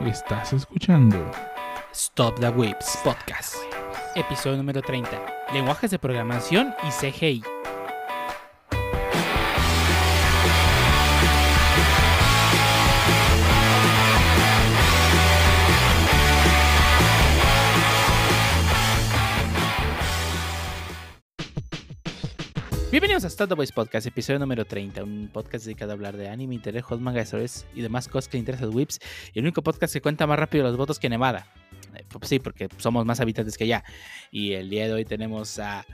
Estás escuchando Stop the Whips Podcast. Episodio número 30. Lenguajes de programación y CGI. Bienvenidos a the Voice Podcast, episodio número 30, un podcast dedicado a hablar de anime, internet, hot manga, stories y demás cosas que interesan a whips, y el único podcast que cuenta más rápido los votos que Nevada. Eh, pues sí, porque somos más habitantes que allá. Y el día de hoy tenemos a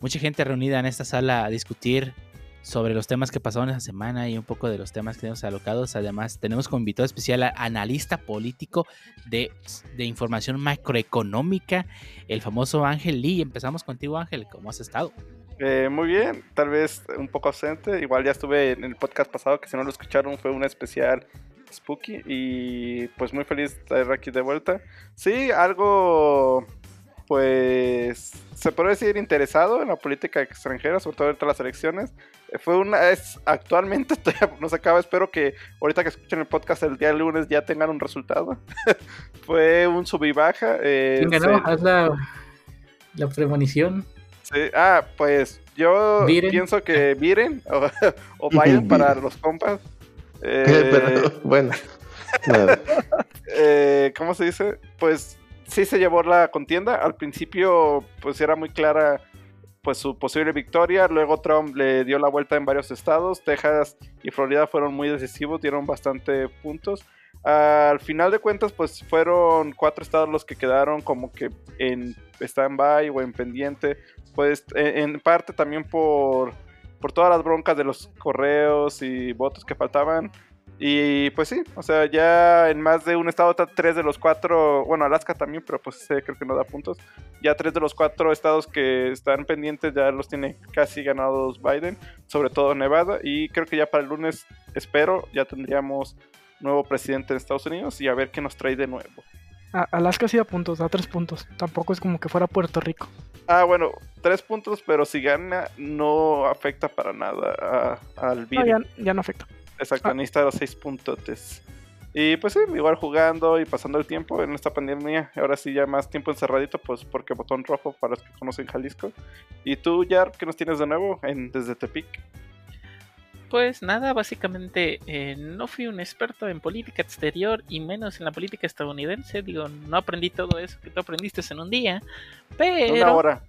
mucha gente reunida en esta sala a discutir sobre los temas que pasaron esa semana y un poco de los temas que tenemos alocados. Además, tenemos como invitado especial al analista político de, de información macroeconómica, el famoso Ángel Lee. Empezamos contigo, Ángel. ¿Cómo has estado? Eh, muy bien, tal vez un poco ausente. Igual ya estuve en el podcast pasado, que si no lo escucharon fue un especial spooky. Y pues muy feliz de estar aquí de vuelta. Sí, algo, pues, se puede decir interesado en la política extranjera, sobre todo ahorita las elecciones. Eh, Fue una, es actualmente todavía no se acaba. Espero que ahorita que escuchen el podcast el día lunes ya tengan un resultado. fue un sub y baja. eh, ¿Quién ganó? se- Haz la, la premonición. Sí, Ah, pues yo pienso que Biden o, o Biden para los compas. Eh, Pero, bueno, eh, ¿Cómo se dice? Pues sí se llevó la contienda. Al principio, pues era muy clara pues su posible victoria. Luego Trump le dio la vuelta en varios estados. Texas y Florida fueron muy decisivos, dieron bastante puntos. Al final de cuentas, pues fueron cuatro estados los que quedaron como que en stand-by o en pendiente. Pues en, parte también por, por todas las broncas de los correos y votos que faltaban. Y pues sí, o sea, ya en más de un estado, tres de los cuatro, bueno, Alaska también, pero pues ese creo que no da puntos. Ya tres de los cuatro estados que están pendientes ya los tiene casi ganados Biden, sobre todo Nevada. Y creo que ya para el lunes, espero, ya tendríamos nuevo presidente de Estados Unidos y a ver qué nos trae de nuevo. Alaska sí da puntos, da tres puntos. Tampoco es como que fuera Puerto Rico. Ah, bueno, tres puntos, pero si gana no afecta para nada al No, Biden. ya, ya no afecta. Exacto, Ah. necesita los seis puntotes. Y pues sí, igual jugando y pasando el tiempo en esta pandemia. Ahora sí, ya más tiempo encerradito, pues porque botón rojo para los que conocen Jalisco. ¿Y tú, Yar, qué nos tienes de nuevo en, desde Tepic? Pues nada, básicamente eh, no fui un experto en política exterior y menos en la política estadounidense. Digo, no aprendí todo eso que tú aprendiste en un día. Pero... Una hora.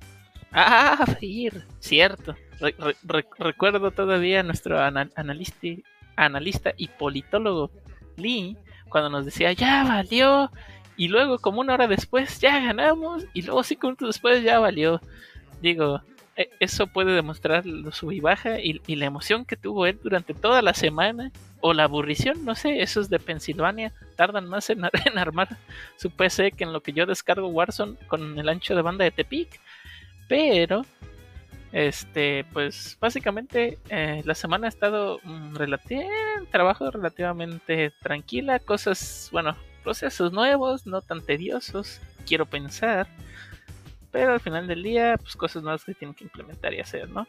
Ah, ir, cierto. Re- re- re- recuerdo todavía a nuestro ana- analista, analista y politólogo Lee cuando nos decía, ya valió. Y luego, como una hora después, ya ganamos. Y luego, cinco minutos después, ya valió. Digo, eso puede demostrar lo sub y baja y, la emoción que tuvo él durante toda la semana. O la aburrición, no sé, esos de Pensilvania tardan más en, en armar su PC que en lo que yo descargo Warzone con el ancho de banda de Tepic. Pero, este, pues básicamente eh, la semana ha estado mm, relati- trabajo relativamente tranquila, cosas, bueno, procesos nuevos, no tan tediosos, quiero pensar, pero al final del día, pues cosas nuevas que tienen que implementar y hacer, ¿no?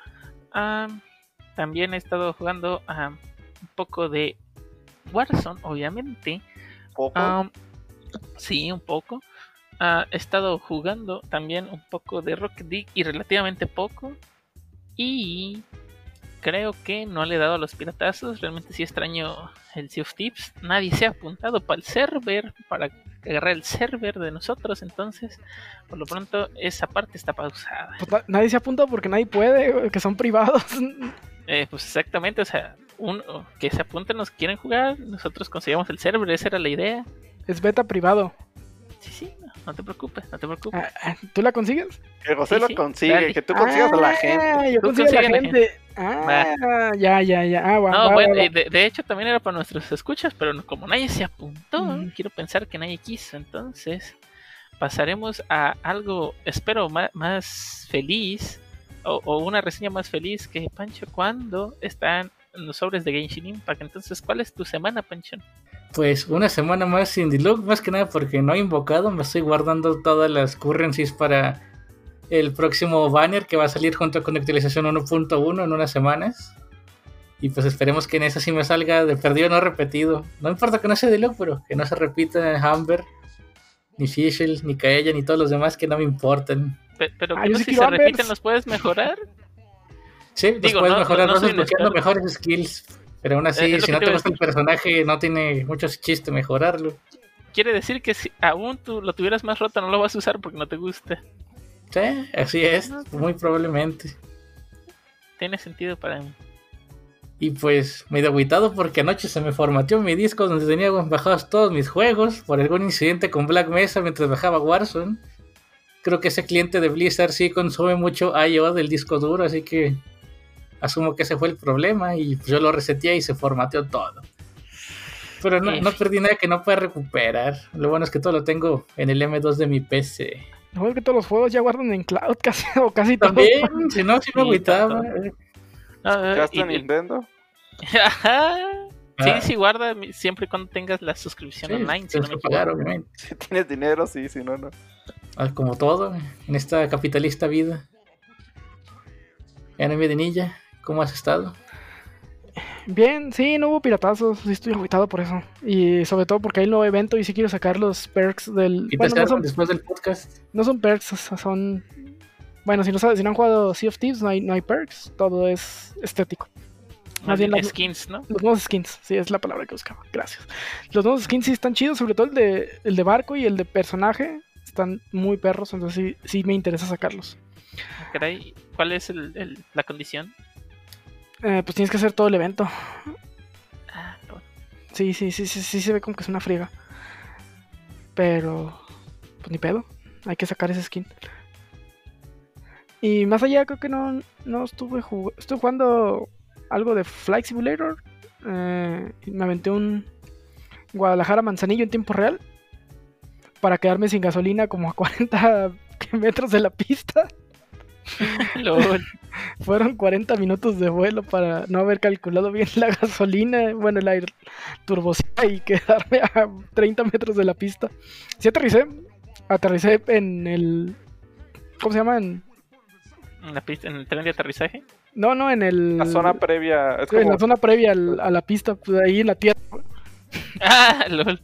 Am, también he estado jugando un poco de Warzone, obviamente. Poco. Sí, un poco. Ah, he estado jugando también un poco de Rocket League y relativamente poco. Y creo que no le he dado a los piratazos. Realmente sí extraño el Sea of Tips. Nadie se ha apuntado para el server, para agarrar el server de nosotros. Entonces, por lo pronto, esa parte está pausada. Pues na- nadie se apunta porque nadie puede, que son privados. Eh, pues exactamente, o sea, uno, que se apunten que quieren jugar. Nosotros conseguimos el server, esa era la idea. es beta privado. Sí, sí, no, te preocupes, no te preocupes. Ah, ah, ¿Tú la consigues? que José sí, lo sí, consigue, que tú consigas a la gente. Ah, yo consigo a la gente. Ah, ya, ya, ya. Ah, va, No, va, bueno, va, va. y de, de hecho también era para nuestros escuchas, pero no- como nadie se apuntó, Mm. quiero pensar que nadie quiso, entonces pasaremos a algo, espero, más, feliz, o, o una reseña más feliz que Pancho, cuando están los sobres de Genshin Impact. Entonces, ¿cuál es tu semana, Pancho? Pues una semana más sin Diluc, más que nada porque no he invocado, me estoy guardando todas las currencies para el próximo banner que va a salir junto con actualización 1.1 en unas semanas. Y pues esperemos que en eso sí me salga de perdido no repetido. No importa que no sea Deluxe, pero que no se repita Humber, ni Fischl, ni Kaella, ni todos los demás que no me importan. Pe- Pero Ah, no si se repiten los puedes mejorar. Sí, los puedes no- mejorar no- no experto. mejores skills. Pero aún así, Eh, si no te gusta el personaje, no tiene mucho chiste mejorarlo. Quiere decir que si aún tú lo tuvieras más roto no lo vas a usar porque no te gusta. Sí, así es, muy probablemente. Tiene sentido para mí. Y pues medio agüitado porque anoche se me formateó mi disco donde tenía bajados todos mis juegos por algún incidente con Black Mesa mientras bajaba Warzone. Creo que ese cliente de Blizzard sí consume mucho I.O. del disco duro, así que asumo que ese fue el problema y pues yo lo reseteé y se formateó todo. Pero no, no perdí nada que no pueda recuperar. Lo bueno es que todo lo tengo en el M2 de mi PC. Lo bueno es que todos los juegos ya guardan en cloud casi, o casi todos. También, si no, sí me agüitaba. tanto. Ah, ¿Ya está Nintendo? Ajá. Sí, Ah. sí, guarda siempre y cuando tengas la suscripción Sí, online. Si tienes no me que pagar, equivoco. obviamente. Si tienes dinero, sí, si no, no. Ah, Como todo en esta capitalista vida. Anime de Ninja, ¿cómo has estado? Bien, sí, no hubo piratazos, sí estoy agüitado por eso. Y sobre todo porque hay un nuevo evento y sí quiero sacar los perks del... ¿Y te Bueno, no salgan son, después del podcast? no son perks, son... Bueno, si no, sabes, si no han jugado Sea of Thieves, no hay, no hay perks, todo es estético. Más bien las- skins, ¿no? Los nuevos skins, sí, es la palabra que buscaba, gracias. Los nuevos skins sí están chidos, sobre todo el de, el de barco y el de personaje, están muy perros, entonces sí, sí me interesa sacarlos. Caray, ¿cuál es el- el- la condición? Eh, pues tienes que hacer todo el evento. Ah, no. Sí, sí, sí, sí, sí se ve como que es una friega. Pero, pues ni pedo. Hay que sacar ese skin. Y más allá, creo que no, no estuve jugando. Estuve jugando algo de Flight Simulator. Eh, me aventé un Guadalajara Manzanillo en tiempo real. Para quedarme sin gasolina como a 40 metros de la pista. Fueron 40 minutos de vuelo para no haber calculado bien la gasolina, bueno, el aire turbocina y quedarme a 30 metros de la pista. Sí aterricé, aterricé en el... ¿Cómo se llama? En- ¿En, la pista, ¿En el tren de aterrizaje? no, no, en el... La zona previa. Es en la zona previa al- a la pista, pues, ahí en la tierra. Ah, lol.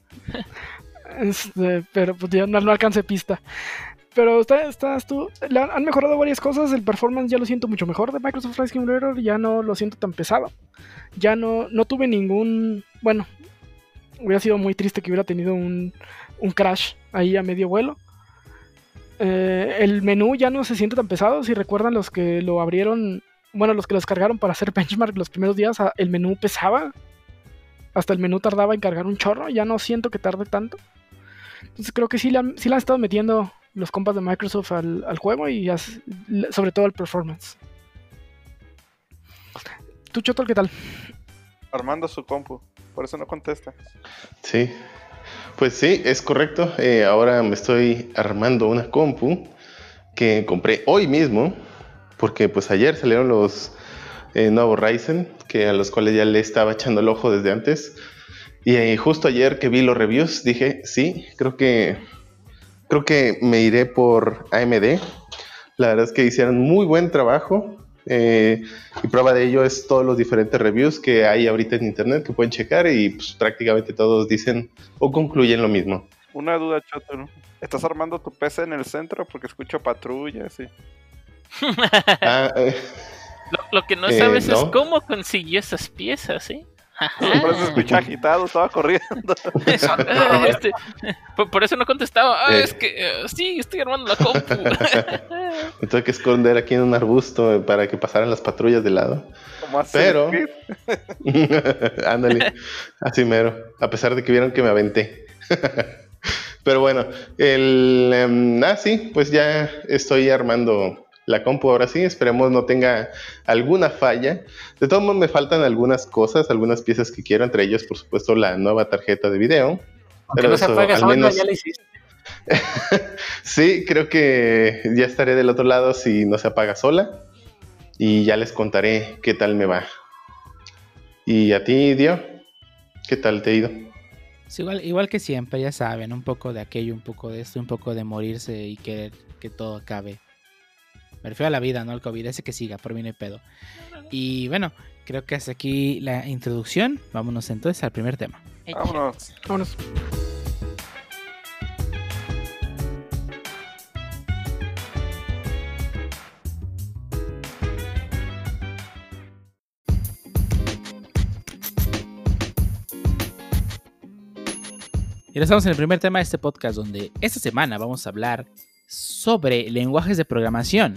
Este, pero pues ya no, no alcancé pista. Pero está, está, estuvo- le han, mejorado varias cosas. El performance ya lo siento mucho mejor de Microsoft Flight Simulator. Ya no lo siento tan pesado. Ya no, no tuve ningún. Bueno, hubiera sido muy triste que hubiera tenido un, un crash ahí a medio vuelo. Eh, el menú ya no se siente tan pesado. Si recuerdan los que lo abrieron, bueno, los que lo descargaron para hacer benchmark los primeros días, el menú pesaba. Hasta el menú tardaba en cargar un chorro. Ya no siento que tarde tanto. Entonces creo que sí le han, sí le han estado metiendo los compas de Microsoft al, al juego y sobre todo al performance. ¿Tú, Choto, qué tal? Armando su compu. Por eso no contesta. Sí. Pues sí, es correcto. Eh, ahora me estoy armando una compu que compré hoy mismo. Porque pues ayer salieron los eh, nuevos Ryzen, que a los cuales ya le estaba echando el ojo desde antes. Y eh, justo ayer que vi los reviews, dije, sí, creo que creo que me iré por AMD. La verdad es que hicieron muy buen trabajo. eh, y prueba de ello es todos los diferentes reviews que hay ahorita en internet que pueden checar y pues, prácticamente todos dicen o concluyen lo mismo. Una duda, Choto, ¿no? ¿Estás armando tu PC en el centro? Porque escucho patrullas y... Ah, eh, Lo, lo que no Eh, sabes es no. cómo consiguió esas piezas, ¿eh? Por eso escuché agitado, estaba corriendo. Ah, este, por, por eso no contestaba. Ah, Eh. es que eh, sí, estoy armando la compu. me tuve que esconder aquí en un arbusto eh, para que pasaran las patrullas de lado. Pero-. Ándale, así mero. A pesar de que vieron que me aventé. Pero bueno, el. em, ah, sí, pues ya estoy armando la compu ahora sí. Esperemos no tenga alguna falla. De todos modos, me faltan algunas cosas, algunas piezas que quiero, entre ellos, por supuesto, la nueva tarjeta de video. Aunque Pero no se apaga al sola, menos- ya la hiciste. Sí, creo que ya estaré del otro lado si no se apaga sola. Y ya les contaré qué tal me va. ¿Y a ti, Dio? ¿Qué tal te ha ido? Igual, igual que siempre, ya saben, un poco de aquello, un poco de esto, un poco de morirse y querer que todo acabe. Me refiero a la vida, no al COVID, ese que siga, por mí no hay pedo. Y bueno, Creo que hasta aquí la introducción. Vámonos entonces al primer tema. Vámonos. Vámonos. Y ahora estamos en el primer tema de este podcast, donde esta semana vamos a hablar sobre lenguajes de programación.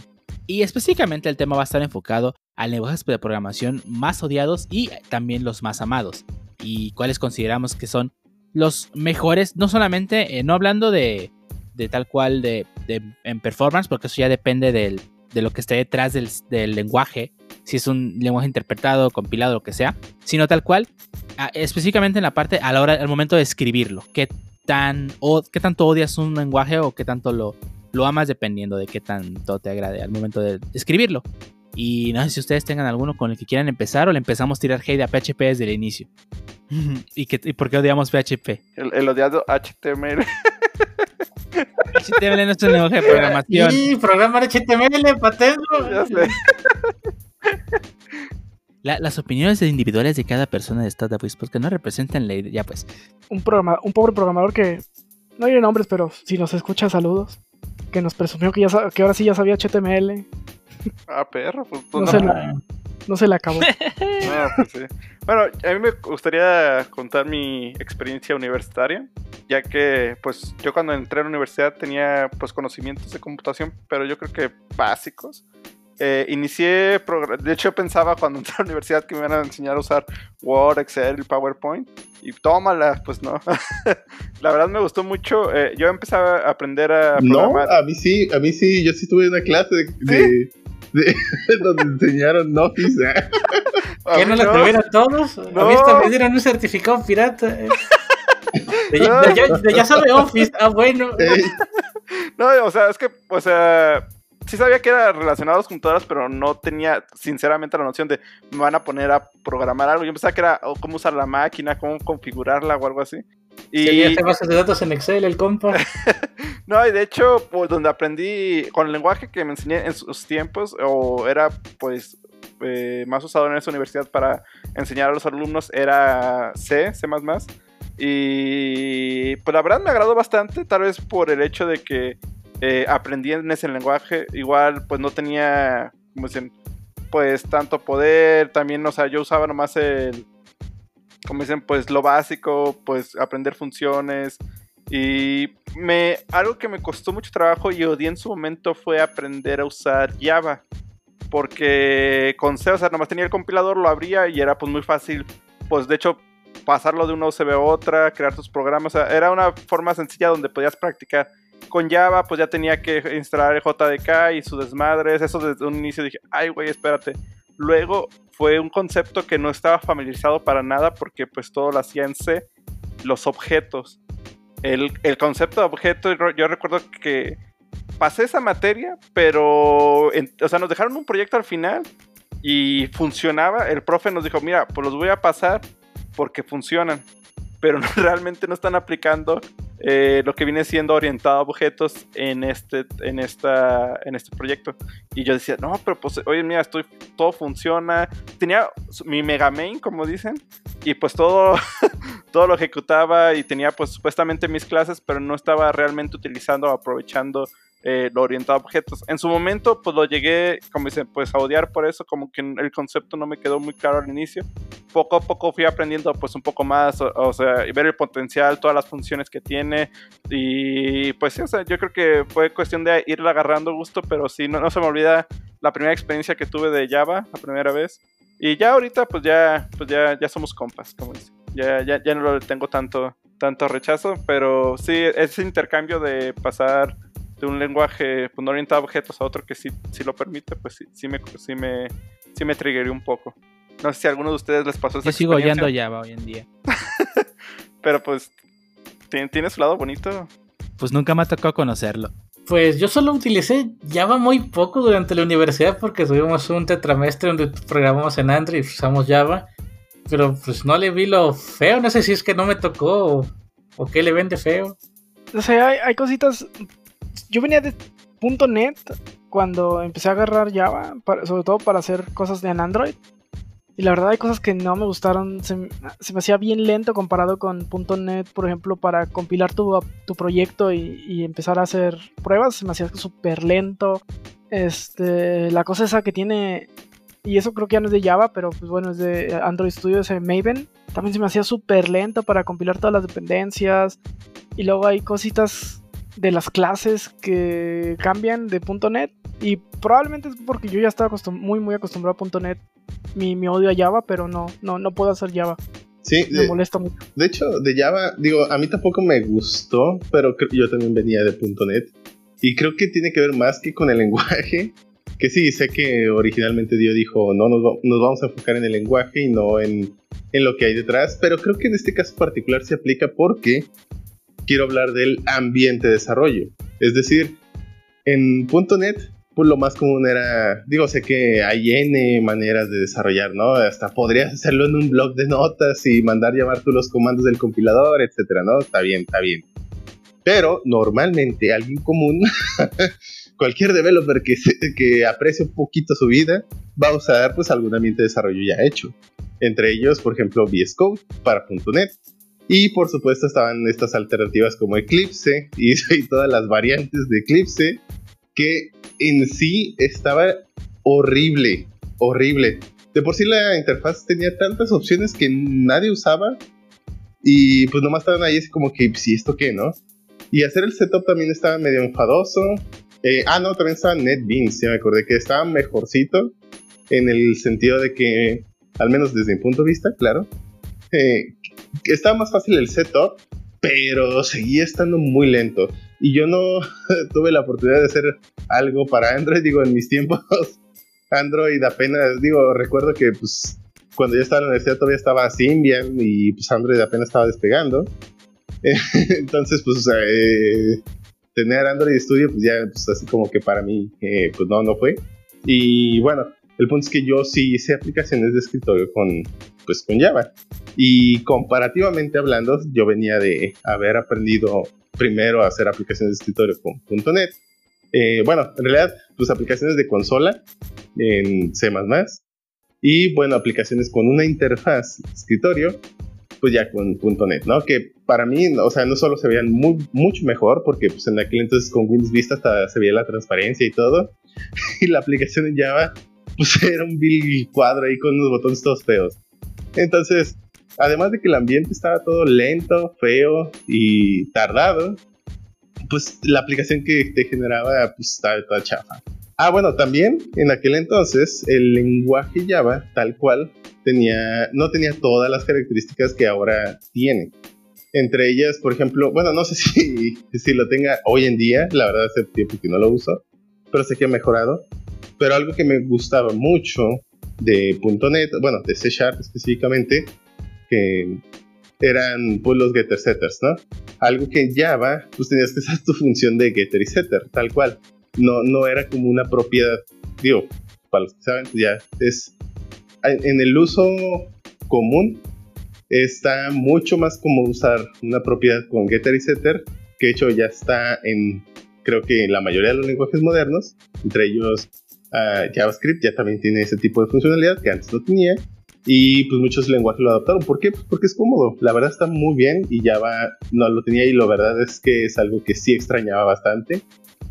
Y específicamente el tema va a estar enfocado a lenguajes de programación más odiados y también los más amados. Y cuáles consideramos que son los mejores, no solamente, eh, no hablando de, de tal cual de, de- en performance, porque eso ya depende del- de lo que esté detrás del, del lenguaje, si es un lenguaje interpretado, compilado, lo que sea, sino tal cual específicamente en la parte a la hora al momento de escribirlo qué tan o qué tanto odias un lenguaje o qué tanto lo, lo amas dependiendo de qué tanto te agrade al momento de escribirlo y no sé si ustedes tengan alguno con el que quieran empezar o le empezamos a tirar hate a PHP desde el inicio y, que, y por qué odiamos PHP El, el odiado HTML. HTML no es un lenguaje de programación Y programar HTML, patento. ya sé. La- las opiniones individuales de cada persona de Startup Voice que no representan la idea ya pues Un, programa, un pobre programador que. No diré nombres, pero si nos escucha, saludos. Que nos presumió que, ya, que ahora sí ya sabía HTML. Ah, perro. Pues, pues, No no, se la- No se le acabó. no, pues sí. Bueno, a mí me gustaría contar mi experiencia universitaria, ya que pues yo cuando entré a la universidad tenía pues conocimientos de computación, pero yo creo que básicos. Eh, inicié, de hecho pensaba cuando entré a la universidad que me iban a enseñar a usar Word, Excel y PowerPoint, y tómala, pues no. la verdad me gustó mucho, eh, yo empecé a aprender a No, programar. a mí sí, a mí sí, yo sí tuve una clase de, de- de- donde enseñaron Office. ¿eh? A ¿Qué mí no la tuvieron todos? No. A mí hasta me dieron un certificado pirata. De, ya- No. de ya, de ya sabe Office. Ah, bueno. No, o sea, es que, o sea, sí sabía que era relacionado a las computadoras, pero no tenía, sinceramente, la noción de me van a poner a programar algo. Yo pensaba que era oh, cómo usar la máquina, cómo configurarla o algo así. Y Y hace bases de datos en Excel, el compa. no, y de hecho, pues donde aprendí con el lenguaje que me enseñé en sus tiempos, o era pues eh, más usado en esa universidad para enseñar a los alumnos, era C, C. Y pues la verdad me agradó bastante, tal vez por el hecho de que eh, aprendí en ese lenguaje. Igual, pues no tenía, como dicen, pues tanto poder. También, o sea, yo usaba nomás el, como dicen, pues lo básico, pues aprender funciones. Y me, algo que me costó mucho trabajo y odié en su momento fue aprender a usar Java. Porque con C, o sea, nomás tenía el compilador, lo abría y era pues muy fácil, pues de hecho, pasarlo de una USB a otra, crear tus programas. Era una forma sencilla donde podías practicar. Con Java, pues ya tenía que instalar JDK y sus desmadres. Eso desde un inicio dije, ay, güey, espérate. Luego fue un concepto que no estaba familiarizado para nada porque pues todo lo hacía en C, los objetos. El, concepto de objeto, yo- recuerdo que pasé esa materia, pero, o sea, nos dejaron un proyecto al final y funcionaba. El profe nos dijo, mira, pues los voy a pasar porque funcionan, pero no- realmente no están aplicando eh, lo que viene siendo orientado a objetos en este, en, esta, en este proyecto. Y yo decía, no, pero pues, oye, mira, estoy, todo funciona. Tenía mi mega main, como dicen, y pues todo, todo lo ejecutaba y tenía pues supuestamente mis clases, pero no estaba realmente utilizando o aprovechando eh, lo orientado a objetos. En su momento, pues lo llegué, como dicen, pues a odiar por eso, como que el concepto no me quedó muy claro al inicio. Poco a poco fui aprendiendo pues un poco más, o, o sea, y ver el potencial, todas las funciones que tiene. Y pues sí, o sea, yo creo que fue cuestión de irle agarrando gusto, pero sí, no, no se me olvida la primera experiencia que tuve de Java, la primera vez. Y ya ahorita, pues ya, pues ya, ya somos compas, como dicen. Ya, ya, ya no le tengo tanto, tanto rechazo, pero sí, ese intercambio de pasar de un lenguaje pues, no orientado a objetos a otro que sí, sí lo permite, pues sí, sí me, sí me, sí me triggeré un poco. No sé si a alguno de ustedes les pasó esa Yo sigo odiando Java hoy en día. pero pues tiene, tiene su lado bonito. Pues nunca me ha tocado conocerlo. Pues yo solo utilicé Java muy poco durante la universidad porque tuvimos un tetramestre donde programamos en Android y usamos Java. Pero pues no le vi lo feo, no sé si es que no me tocó o, o qué le ven de feo. O sea, hay, hay cositas. Yo venía de .NET cuando empecé a agarrar Java, para- sobre todo para hacer cosas en Android. Y la verdad hay cosas que no me gustaron. Se, me hacía bien lento comparado con .NET, por ejemplo, para compilar tu, proyecto y, empezar a hacer pruebas. Se me hacía súper lento. Este, la cosa esa que tiene, y eso creo que ya no es de Java, pero pues bueno, es de Android Studio, ese Maven. También se me hacía súper lento para compilar todas las dependencias. Y luego hay cositas de las clases que cambian de .NET y probablemente es porque yo ya estaba muy muy acostumbrado a .NET mi, mi, odio a Java, pero no, no, no puedo hacer Java. Sí, me molesta mucho. De hecho, de Java, digo, a mí tampoco me gustó, pero yo también venía de .NET. Y creo que tiene que ver más que con el lenguaje. Que sí, sé que originalmente Dio dijo, no, nos, nos vamos a enfocar en el lenguaje y no en, en lo que hay detrás. Pero creo que en este caso particular se aplica porque quiero hablar del ambiente de desarrollo. Es decir, en .NET pues lo más común era, digo, sé que hay N maneras de desarrollar, ¿no? Hasta podrías hacerlo en un blog de notas y mandar llamar tú los comandos del compilador, etcétera, ¿no? Está bien, está bien. Pero normalmente alguien común, cualquier developer que, que aprecie un poquito su vida, va a usar pues algún ambiente de desarrollo ya hecho. Entre ellos, por ejemplo, VS Code para .NET. Y por supuesto estaban estas alternativas como Eclipse y todas las variantes de Eclipse que en sí estaba horrible, horrible. De por sí la interfaz tenía tantas opciones que nadie usaba y pues nomás estaban ahí así como que, si pues, esto qué, ¿no? Y hacer el setup también estaba medio enfadoso. Eh, ah, no, también estaba NetBeans, ya me acordé que estaba mejorcito en el sentido de que, al menos desde mi punto de vista, claro, eh, estaba más fácil el setup, pero seguía estando muy lento. Y yo no tuve la oportunidad de hacer algo para Android, digo, en mis tiempos. Android apenas, digo, recuerdo que pues cuando yo estaba en la universidad todavía estaba Symbian y pues Android apenas estaba despegando. Entonces, pues, eh, tener Android Studio, pues ya, pues así como que para mí, eh, pues no, no fue. Y bueno, el punto es que yo sí hice aplicaciones de escritorio con, pues, con Java. Y comparativamente hablando, yo venía de haber aprendido primero a hacer aplicaciones de escritorio con .NET. Eh, bueno, en realidad, pues aplicaciones de consola en C++. Y bueno, aplicaciones con una interfaz escritorio, pues ya con .NET, ¿no? Que para mí, o sea, no solo se veían muy, mucho mejor, porque pues en aquel entonces con Windows Vista hasta se veía la transparencia y todo. y la aplicación en Java, pues era un bill cuadro ahí con unos botones todos feos. Entonces, además de que el ambiente estaba todo lento, feo y tardado, pues la aplicación que te generaba pues estaba toda chafa. Ah, bueno, también en aquel entonces el lenguaje Java tal cual tenía, no tenía todas las características que ahora tiene. Entre ellas, por ejemplo, bueno, no sé si, si lo tenga hoy en día, la verdad hace tiempo que no lo uso, pero sé que ha mejorado. Pero algo que me gustaba mucho de .NET, bueno, de C Sharp específicamente, que eran pues los getter setters, ¿no? Algo que en Java pues tenías que hacer tu función de getter y setter, tal cual. No, no era como una propiedad, digo, para los que saben, pues ya es en el uso común está mucho más como usar una propiedad con getter y setter, que de hecho ya está en creo que en la mayoría de los lenguajes modernos, entre ellos ah, JavaScript ya también tiene ese tipo de funcionalidad que antes no tenía y pues muchos lenguajes lo adaptaron. ¿Por qué? Pues porque es cómodo. La verdad está muy bien y Java no lo tenía y la verdad es que es algo que sí extrañaba bastante.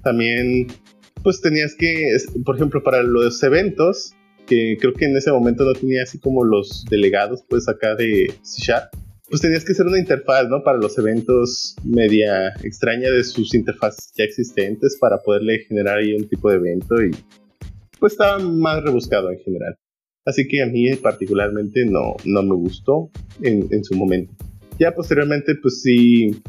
También pues tenías que, por ejemplo, para los eventos, que creo que en ese momento no tenía así como los delegados pues acá de C Sharp, pues tenías que hacer una interfaz, ¿no? Para los eventos media extraña de sus interfaces ya existentes para poderle generar ahí un tipo de evento y pues estaba más rebuscado en general. Así que a mí particularmente no, no me gustó en, en su momento. Ya posteriormente, pues sí,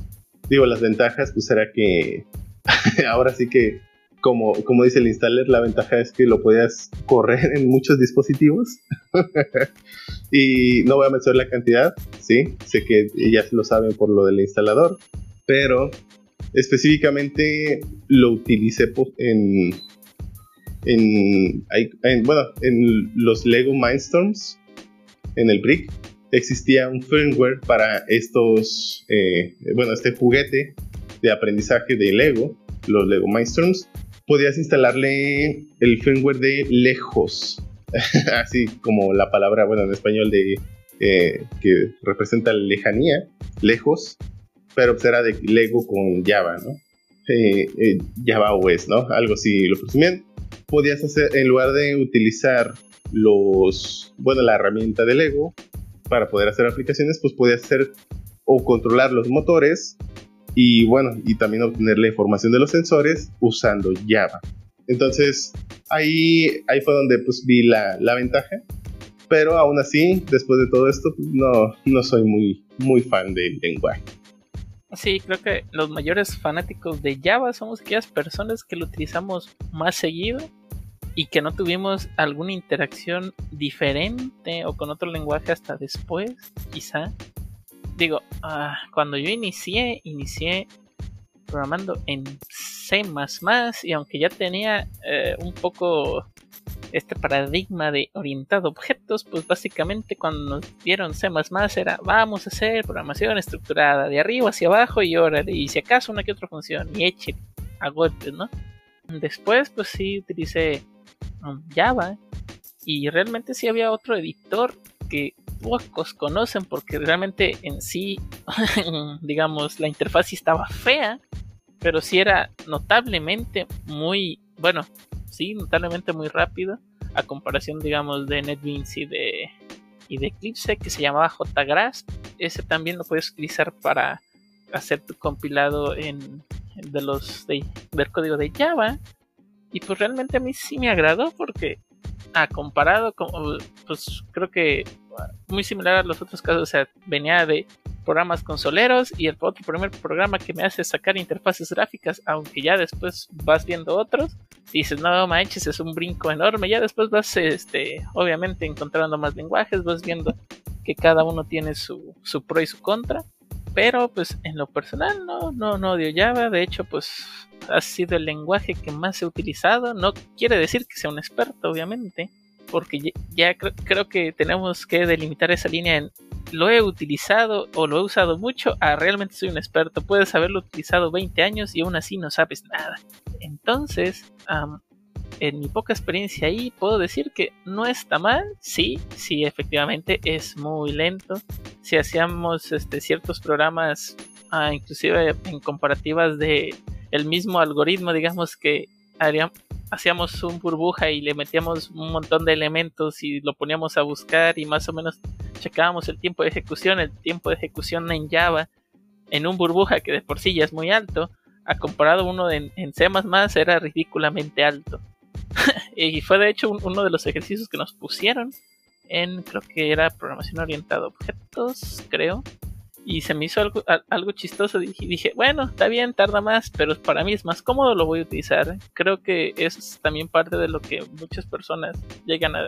digo, las ventajas, pues era que ahora sí que, como, como dice el installer, la ventaja es que lo podías correr en muchos dispositivos. y no voy a mencionar la cantidad, sí, sé que ya lo saben por lo del instalador, pero específicamente lo utilicé en, en, bueno, en los Lego Mindstorms, en el Brick, existía un firmware para estos, eh, bueno, este juguete de aprendizaje de Lego, los Lego Mindstorms. Podías instalarle el firmware de lejos. así como la palabra, bueno, en español de eh, que representa lejanía, lejos, pero pues era de Lego con Java, ¿no? Eh, Java OS, ¿no? Algo así lo presumían. Podías hacer, en lugar de utilizar los, bueno, la herramienta de Lego para poder hacer aplicaciones, pues podías hacer o controlar los motores y bueno, y también obtener la información de los sensores usando Java. Entonces, ahí, ahí fue donde pues vi la, la ventaja. Pero aún así, después de todo esto, no, no soy muy, muy fan del lenguaje. Sí, creo que los mayores fanáticos de Java somos aquellas personas que lo utilizamos más seguido y que no tuvimos alguna interacción diferente o con otro lenguaje hasta después, quizá. Digo, ah, cuando yo inicié, inicié programando en C y aunque ya tenía eh, un poco este paradigma de orientado a objetos, pues básicamente cuando nos dieron C era vamos a hacer programación estructurada de arriba hacia abajo y órale, y si acaso una que otra función, y eche a golpes, ¿no? Después, pues sí utilicé um, Java y realmente sí había otro editor que pocos conocen porque realmente en sí, digamos, la interfaz estaba fea, pero sí era notablemente muy, bueno, sí, notablemente muy rápido a comparación, digamos, de NetBeans y de, y de Eclipse que se llamaba JGrasp. Ese también lo puedes utilizar para hacer tu compilado en, de los de, código de Java. Y pues realmente a mí sí me agradó porque ha comparado con, pues creo que muy similar a los otros casos, o sea, venía de programas consoleros y el otro primer programa que me hace sacar interfaces gráficas, aunque ya después vas viendo otros, dices, no manches, es un brinco enorme, ya después vas, este, obviamente encontrando más lenguajes, vas viendo que cada uno tiene su, su pro y su contra, pero pues en lo personal no, no, no odio Java, de hecho pues ha sido el lenguaje que más he utilizado, no quiere decir que sea un experto, obviamente, porque ya, creo que tenemos que delimitar esa línea en lo he utilizado o lo he usado mucho a realmente soy un experto. Puedes haberlo utilizado 20 años y aún así no sabes nada. Entonces, en mi poca experiencia ahí, puedo decir que no está mal. Sí, sí, efectivamente es muy lento. Si hacíamos este, ciertos programas, ah, inclusive en comparativas de el mismo algoritmo, digamos que hacíamos un burbuja y le metíamos un montón de elementos y lo poníamos a buscar y más o menos checábamos el tiempo de ejecución, el tiempo de ejecución en Java en un burbuja que de por sí ya es muy alto, a comparado uno en, en C++ era ridículamente alto. y fue de hecho uno de los ejercicios que nos pusieron en, creo que era programación orientada a objetos, creo y se me hizo algo, algo chistoso. y dije, bueno, está bien, tarda más, pero para mí es más cómodo, lo voy a utilizar. Creo que es también parte de lo que muchas personas llegan a,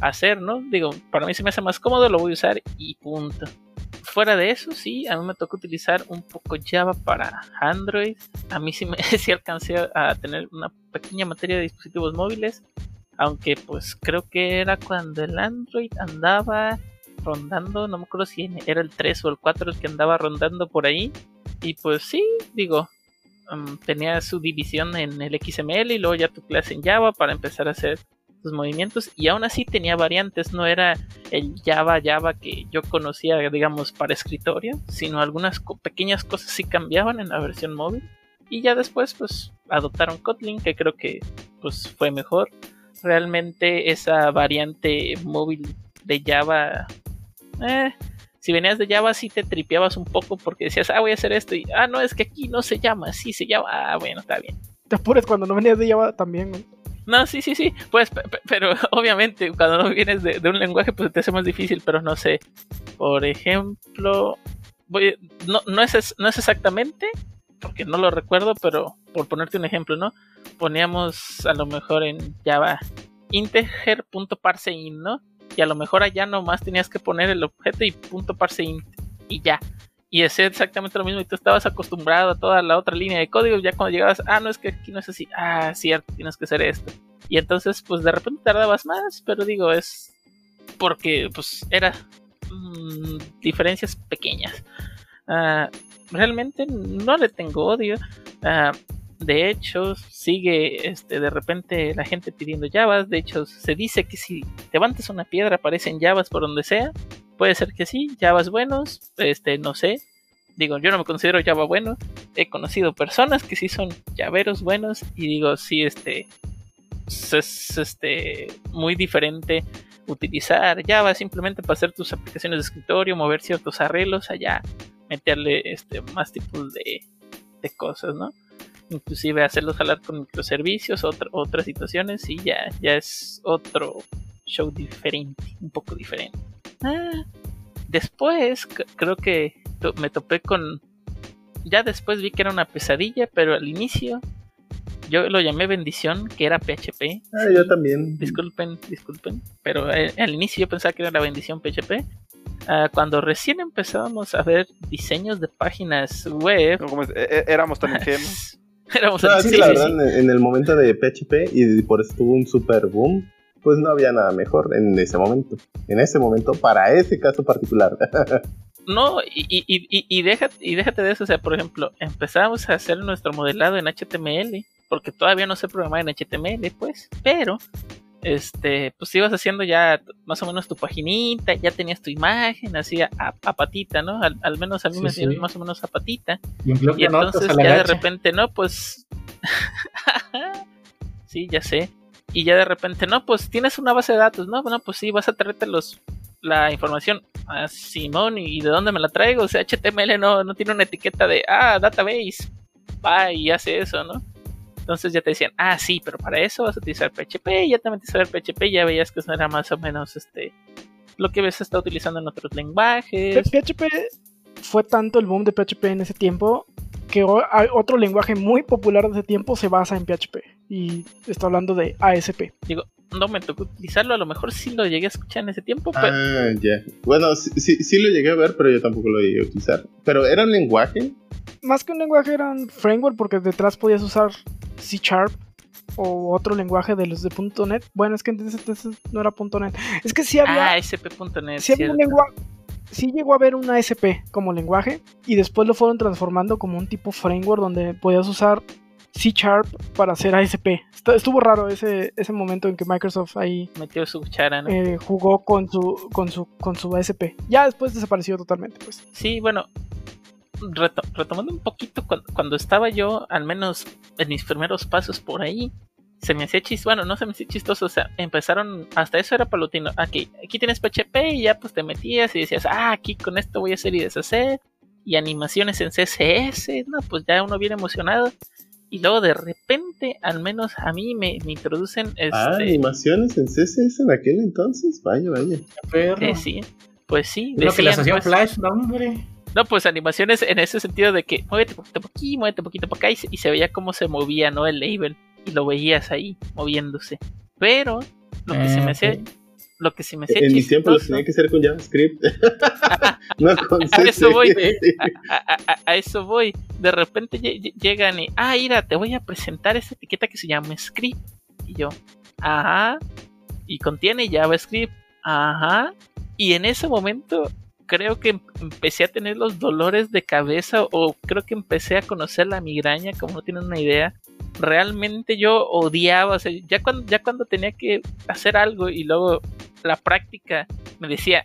hacer, ¿no? Digo, para mí se me hace más cómodo, lo voy a usar y punto. Fuera de eso, sí, a mí me tocó utilizar un poco Java para Android. A mí sí me sí alcancé a tener una pequeña materia de dispositivos móviles. Aunque pues creo que era cuando el Android andaba rondando, no me acuerdo si era el 3 o el 4 el que andaba rondando por ahí. Y pues sí, digo, um, tenía su división en el XML y luego ya tu clase en Java para empezar a hacer tus movimientos. Y aún así tenía variantes, no era el Java Java que yo conocía, digamos, para escritorio, sino algunas pequeñas cosas sí cambiaban en la versión móvil. Y ya después, pues, adoptaron Kotlin, que creo que pues fue mejor. Realmente esa variante móvil de Java eh, si venías de Java sí te tripeabas un poco porque decías, ah, voy a hacer esto y, ah, no, es que aquí no se llama, sí se llama, ah, bueno, está bien. Te apures cuando no venías de Java también, No, sí, sí, sí, pues, pero obviamente cuando no vienes de, un lenguaje pues te hace más difícil, pero no sé, por ejemplo, voy, no, no, es, no es exactamente, porque no lo recuerdo, pero por ponerte un ejemplo, ¿no? Poníamos a lo mejor en Java integer.parseIn, ¿no? Y a lo mejor allá nomás tenías que poner el objeto y punto parse int y ya. Y es exactamente lo mismo y tú estabas acostumbrado a toda la otra línea de código, ya cuando llegabas, ah, no es que aquí no es así, ah, cierto, tienes que hacer esto. Y entonces pues de repente tardabas más, pero digo, es porque pues era mm, diferencias pequeñas. Ah, realmente no le tengo odio. Ah, de hecho, sigue este, de repente la gente pidiendo Javas. De hecho, se dice que si levantas una piedra aparecen Javas por donde sea. Puede ser que sí, Javas buenos, este, no sé. Digo, yo no me considero Java bueno. He conocido personas que sí son llaveros buenos. Y digo, sí, este. Es este. muy diferente utilizar Java simplemente para hacer tus aplicaciones de escritorio, mover ciertos arreglos allá, meterle este más tipos de, de cosas, ¿no? Inclusive hacerlos jalar con microservicios, otras situaciones y ya, ya es otro show diferente, un poco diferente. Ah, después creo que me topé con... Ya después vi que era una pesadilla, pero al inicio yo lo llamé bendición, que era PHP. Ah, yo también. Disculpen, disculpen, pero eh, al inicio yo pensaba que era la bendición PHP. Ah, cuando recién empezábamos a ver diseños de páginas web, e, e, éramos tan ingenuos. Ah, sí, la verdad, En, el momento de PHP y por eso tuvo un super boom, pues no había nada mejor en ese momento. En ese momento, para ese caso particular. no, y, y, y, déjate, y déjate de eso. O sea, por ejemplo, empezamos a hacer nuestro modelado en HTML, porque todavía no sé programar en HTML, pues, pero este, pues ibas haciendo ya más o menos tu paginita, ya tenías tu imagen así a, patita, ¿no? Al, menos a mí me sí. más o menos a patita. Y, entonces ya de repente, no, pues... sí, ya sé. Y ya de repente, no, pues tienes una base de datos, ¿no? Bueno, pues sí, vas a traerte los, la información a Simón y de dónde me la traigo. O sea, HTML no, no tiene una etiqueta de, ah, database. Va y hace eso, ¿no? Entonces ya te decían, ah, sí, pero para eso vas a utilizar PHP, y ya te metiste a ver PHP, ya veías que eso era más o menos este lo que ves está utilizando en otros lenguajes. PHP fue tanto el boom de PHP en ese tiempo que otro lenguaje muy popular de ese tiempo se basa en PHP. Y está hablando de ASP. Digo, no me tocó utilizarlo, a lo mejor sí lo llegué a escuchar en ese tiempo. Pero... Ah, ya. Bueno, sí, sí, lo llegué a ver, pero yo tampoco lo llegué a utilizar. ¿Pero era un lenguaje? Más que un lenguaje era un framework porque detrás podías usar C Sharp o otro lenguaje de los de .NET. Bueno, es que entonces, no era .NET. Es que sí había... Ah, ASP.NET. Sí había un lenguaje... Sí llegó a haber una ASP como lenguaje y después lo fueron transformando como un tipo framework donde podías usar C Sharp para hacer ASP. Estuvo raro ese, ese momento en que Microsoft ahí metió su cuchara, eh, jugó con su, con su con su ASP. Ya después desapareció totalmente, pues. Sí, bueno, retomando un poquito, cuando, estaba yo, al menos en mis primeros pasos por ahí, se me hacía chistoso, bueno, no se me hacía chistoso, o sea, empezaron, hasta eso era palutino, aquí, aquí tienes PHP y ya pues te metías y decías, ah, aquí con esto voy a hacer y deshacer, y animaciones en CSS, no, pues ya uno viene emocionado, y luego de repente, al menos a mí me, introducen... Ah, este, animaciones en CSS en aquel entonces, vaya, vaya. Eh, sí, pues sí. Lo que les hacía pues Flash, no, hombre. No, pues animaciones en ese sentido de que muévete poquito por aquí, muévete poquito por acá y se, veía cómo se movía, ¿no? El label y lo veías ahí moviéndose. Pero lo que se me hacía lo que me En mis tiempos lo tenía que hacer con JavaScript. no con a eso voy. A, eso voy. De repente llegan y, ah, mira, te voy a presentar esta etiqueta que se llama script. Y yo, ajá. Y contiene JavaScript. Ajá. Y en ese momento creo que empecé a tener los dolores de cabeza o creo que empecé a conocer la migraña, como no tienen una idea. Realmente yo odiaba, o sea, ya cuando, ya cuando tenía que hacer algo y luego la práctica me decía,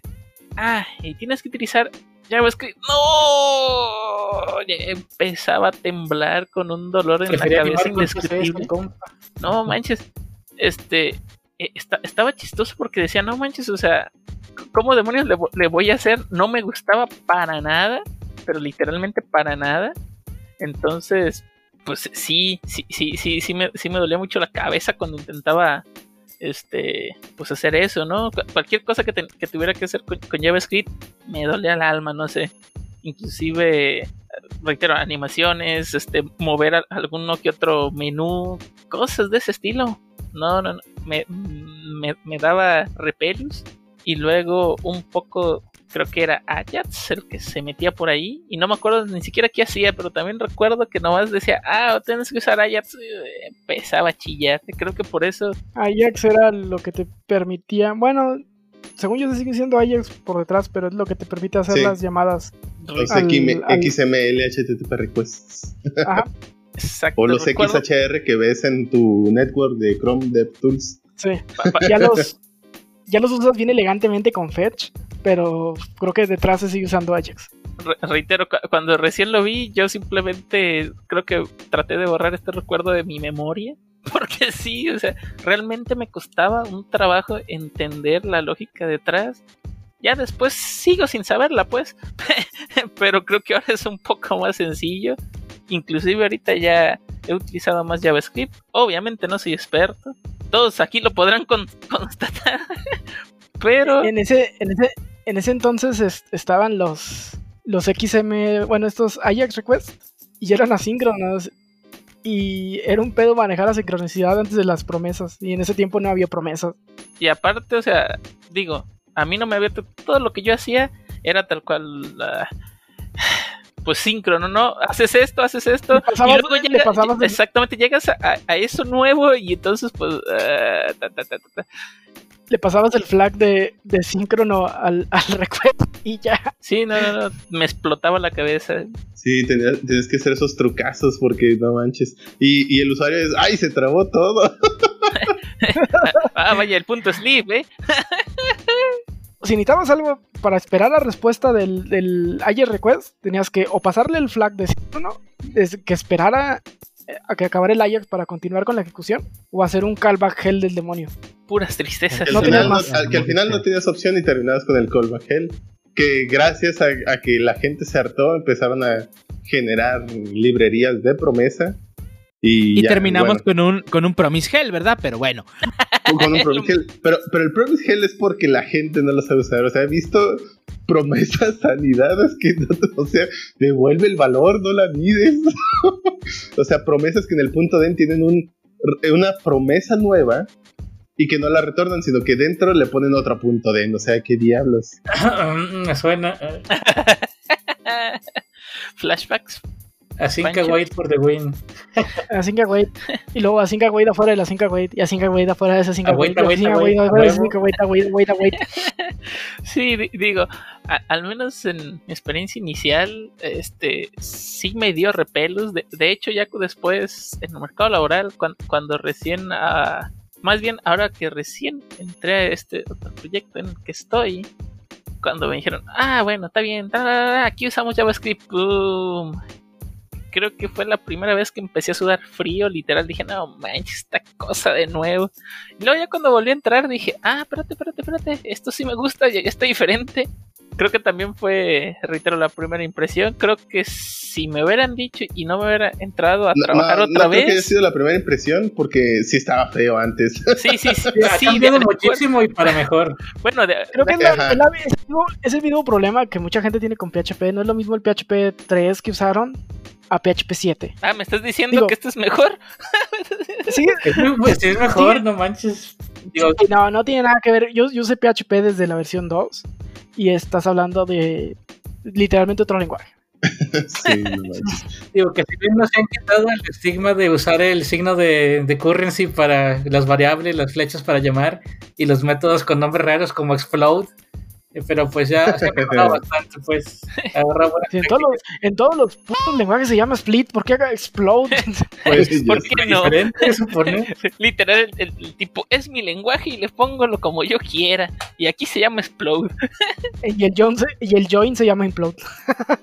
ah, y tienes que utilizar JavaScript. ¡No! Empezaba a temblar con un dolor en la cabeza indescriptible. No manches, este, eh, estaba chistoso porque decía, no manches, o sea, ¿cómo demonios le, voy a hacer? No me gustaba para nada, pero literalmente para nada. Entonces, pues sí, sí, sí, sí, sí me, sí me dolía mucho la cabeza cuando intentaba este, pues hacer eso, ¿no? Cualquier cosa que, tuviera que hacer con, JavaScript me dolía el alma, no sé. Inclusive, reitero, animaciones, este, mover alguno que otro menú, cosas de ese estilo. No, no, no. Me, me, me daba repelus y luego un poco creo que era Ajax el que se metía por ahí y no me acuerdo ni siquiera qué hacía, pero también recuerdo que nomás decía, ah, tienes que usar Ajax, empezaba a chillar, creo que por eso... Ajax era lo que te permitía, bueno, según yo se sigue siendo Ajax por detrás, pero es lo que te permite hacer las llamadas. XML, HTTP requests. Ajá. Exacto. O los recuerdo- XHR que ves en tu network de Chrome DevTools. Sí. pa- Ya los, ya los usas bien elegantemente con Fetch, pero creo que detrás se sigue usando Ajax. re- reitero, cu- cuando recién lo vi, yo simplemente creo que traté de borrar este recuerdo de mi memoria. Porque sí, o sea, realmente me costaba un trabajo entender la lógica detrás. Ya después sigo sin saberla, pues. Pero creo que ahora es un poco más sencillo. Inclusive ahorita ya he utilizado más JavaScript. Obviamente no soy experto. Todos aquí lo podrán con- constatar. Pero... En ese, en ese, en ese entonces es- estaban los, los XM, bueno, estos Ajax requests, y eran asíncronos. Y era un pedo manejar la sincronicidad antes de las promesas. Y en ese tiempo no había promesas. Y aparte, o sea, digo, a mí no me había... Todo lo que yo hacía era tal cual... pues síncrono, ¿no? Haces esto, haces esto. Pasabas- y luego llega- pasabas exactamente, llegas a, eso nuevo y entonces pues... ah, ta, ta, ta, ta, ta. Le pasabas el flag de, de síncrono al, al request y ya. Sí, no, no, no, me explotaba la cabeza. Sí, tenías, tenías que hacer esos trucazos porque no manches. Y, y el usuario es, ¡ay, se trabó todo! Ah, vaya, el punto sleep, ¿eh? Si necesitabas algo para esperar la respuesta del, del request, tenías que o pasarle el flag de síncrono, es que esperara a que acabara el Ajax para continuar con la ejecución, o hacer un callback hell del demonio. Puras tristezas. Que al, No final, no, más. al- que al final no tenías opción y terminabas con el callback hell. Que gracias a, a que la gente se hartó, empezaron a generar librerías de promesa. Y, Y ya, terminamos bueno, con un con un Promise Hell, ¿verdad? Pero bueno. con un promise hell. Pero, pero el promise hell es porque la gente no lo sabe usar. O sea, he visto promesas sanidades que no, o sea, devuelve el valor, no la mides. o sea, promesas que en el punto DEN tienen un, una promesa nueva y que no la retornan, sino que dentro le ponen otro punto DEN. O sea, qué diablos. Me suena. Flashbacks. Así que Pancho. wait for the win. Async await. Y luego async await afuera. Y afuera de async await. Await, y await await, afuera de ese huevo. async await, await, await, await. Sí, di- digo, a- al menos en mi experiencia inicial, este, sí me dio repelos. De, de hecho, ya después en el mercado laboral, cuan- cuando, recién, ah, más bien ahora que recién entré a este otro proyecto en el que estoy, cuando me dijeron, ah, bueno, está bien, ta, ta, ta, aquí usamos JavaScript, boom. Creo que fue la primera vez que empecé a sudar frío, literal. Dije, no manches, esta cosa de nuevo. Y luego ya cuando volví a entrar dije, ah, espérate, espérate, espérate, esto sí me gusta, ya, ya está diferente. Creo que también fue, reitero, la primera impresión. Creo que si me hubieran dicho y no me hubiera entrado a No, trabajar no, otra no creo que haya vez. sido la primera impresión porque sí estaba feo antes. Sí, sí, sí. Ha sí, cambiado acuerdo. muchísimo y para mejor. Bueno, de- Creo que es, la- es la- es el mismo- es el mismo problema que mucha gente tiene con PHP. No es lo mismo el PHP 3 que usaron a PHP 7. ah, ¿me estás diciendo Digo- que esto es mejor? Sí, Pues es mejor, Sí. no manches. Digo, no, no tiene nada que ver. Yo, yo usé PHP desde la versión 2 y estás hablando de literalmente otro lenguaje. sí, digo que si bien nos han quitado el estigma de usar el signo de, de currency para las variables, las flechas para llamar y los métodos con nombres raros como explode. Eh, Pero pues ya se ha mejorado bastante, pues. Sí, en, todos los, en todos los putos lenguajes se llama split. ¿Por qué haga explode? Pues, ¿Por qué no? Literal, el, tipo es mi lenguaje y le pongo lo como yo quiera. Y aquí se llama Explode. y, el join se, y el join se llama implode.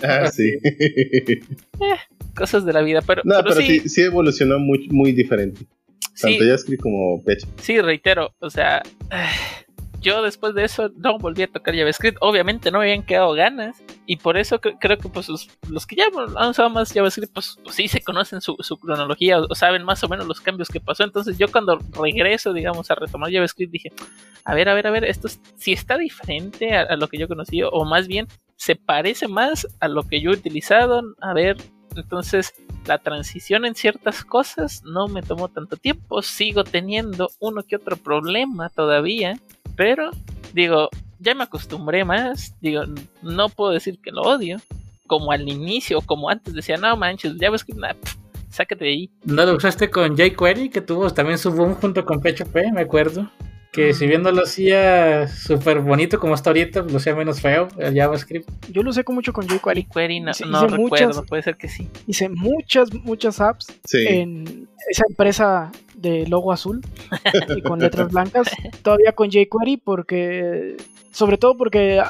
Ah, sí. Cosas de la vida. Pero, No, pero pero sí, sí, sí evolucionó muy, muy diferente. sí, Tanto JavaScript como PHP. Sí, reitero, o sea, yo después de eso no volví a tocar JavaScript. Obviamente no me habían quedado ganas. Y por eso cre- creo que pues los, que ya han usado más JavaScript, pues, pues sí se conocen su, su cronología o, saben más o menos los cambios que pasó. Entonces yo cuando regreso, digamos, a retomar JavaScript, dije, a ver, a ver, a ver, esto es- si está diferente a, a lo que yo conocí, o más bien se parece más a lo que yo he utilizado. A ver, entonces la transición en ciertas cosas no me tomó tanto tiempo. Sigo teniendo uno que otro problema todavía. Pero, digo, ya me acostumbré más. Digo, no puedo decir que lo odio. Como al inicio, como antes decía, no manches, JavaScript, nah, pf, sácate de ahí. ¿No lo usaste con jQuery, que tuvo también su boom junto con PHP, me acuerdo? Que si bien no lo hacía súper bonito como está ahorita, lo hacía menos feo el JavaScript. Yo lo usé con mucho con jQuery. jQuery no, Hice- no hice recuerdo, muchas- puede ser que sí. Hice muchas, muchas apps Sí. en esa empresa de logo azul y con letras blancas. Todavía con jQuery porque, sobre todo porque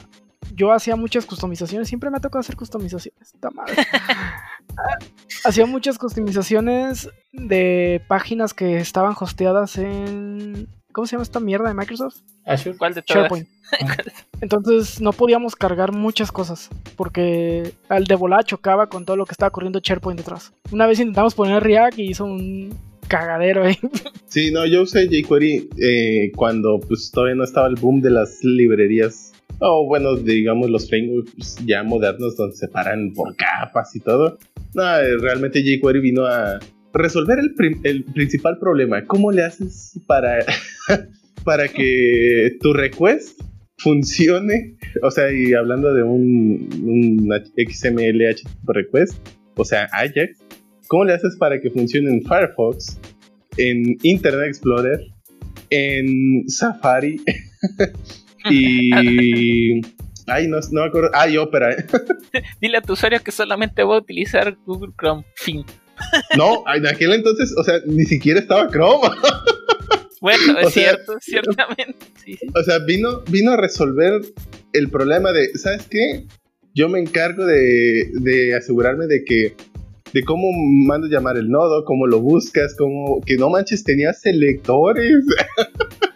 yo hacía muchas customizaciones. Siempre me ha tocado hacer customizaciones. Está madre. hacía muchas customizaciones de páginas que estaban hosteadas en... ¿Cómo se llama esta mierda de Microsoft? Azure. ¿Cuál de todas? SharePoint. Entonces no podíamos cargar muchas cosas porque al de volar chocaba con todo lo que estaba corriendo SharePoint detrás. Una vez intentamos poner React y hizo un cagadero ahí. Sí, no, yo usé jQuery eh, cuando pues todavía no estaba el boom de las librerías. O bueno, digamos los frameworks ya modernos donde se paran por capas y todo. No, eh, realmente jQuery vino a resolver el, principal problema. ¿Cómo le haces para, para que tu request funcione? O sea, y hablando de un, un XML request, o sea, Ajax, ¿cómo le haces para que funcione en Firefox? en Internet Explorer, en Safari y... Ay, no, no me acuerdo. Ah, y Opera. Dile a tu usuario que solamente va a utilizar Google Chrome. Fin. No, en aquel entonces, o sea, ni siquiera estaba Chrome. Bueno, O es sea- cierto, ciertamente. Sí. O sea, vino, vino a resolver el problema de, ¿sabes qué? Yo me encargo de, de asegurarme de que, de cómo mando llamar el nodo, cómo lo buscas, cómo, que no manches, tenía selectores.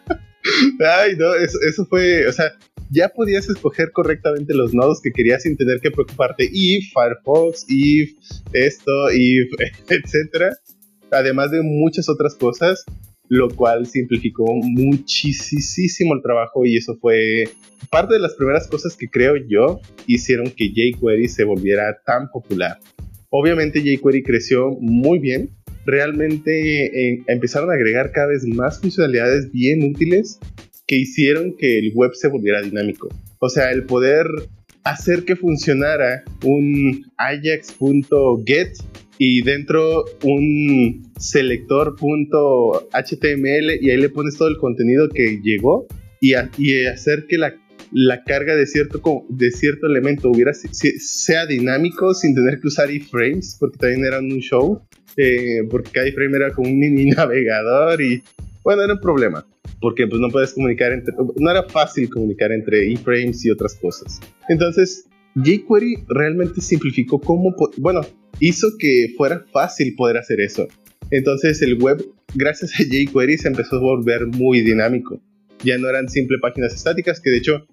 Ay, no, eso, eso fue, o sea, ya podías escoger correctamente los nodos que querías sin tener que preocuparte. If, Firefox, if, esto, if, etcétera. Además de muchas otras cosas lo cual simplificó muchísimo el trabajo y eso fue parte de las primeras cosas que creo yo hicieron que jQuery se volviera tan popular. Obviamente jQuery creció muy bien, realmente eh, empezaron a agregar cada vez más funcionalidades bien útiles hicieron que el web se volviera dinámico. O sea, el poder hacer que funcionara un ajax.get y dentro un selector.html y ahí le pones todo el contenido que llegó y, a- hacer que la, carga de cierto, de cierto elemento hubiera, se- sea dinámico sin tener que usar iframes, porque también era un show, eh, porque cada iframe era como un mini navegador y bueno, era un problema. Porque pues no puedes comunicar entre... No era fácil comunicar entre iframes y otras cosas. Entonces, jQuery realmente simplificó cómo... Bueno, hizo que fuera fácil poder hacer eso. Entonces el web, gracias a jQuery, se empezó a volver muy dinámico. Ya no eran simple páginas estáticas, que de hecho,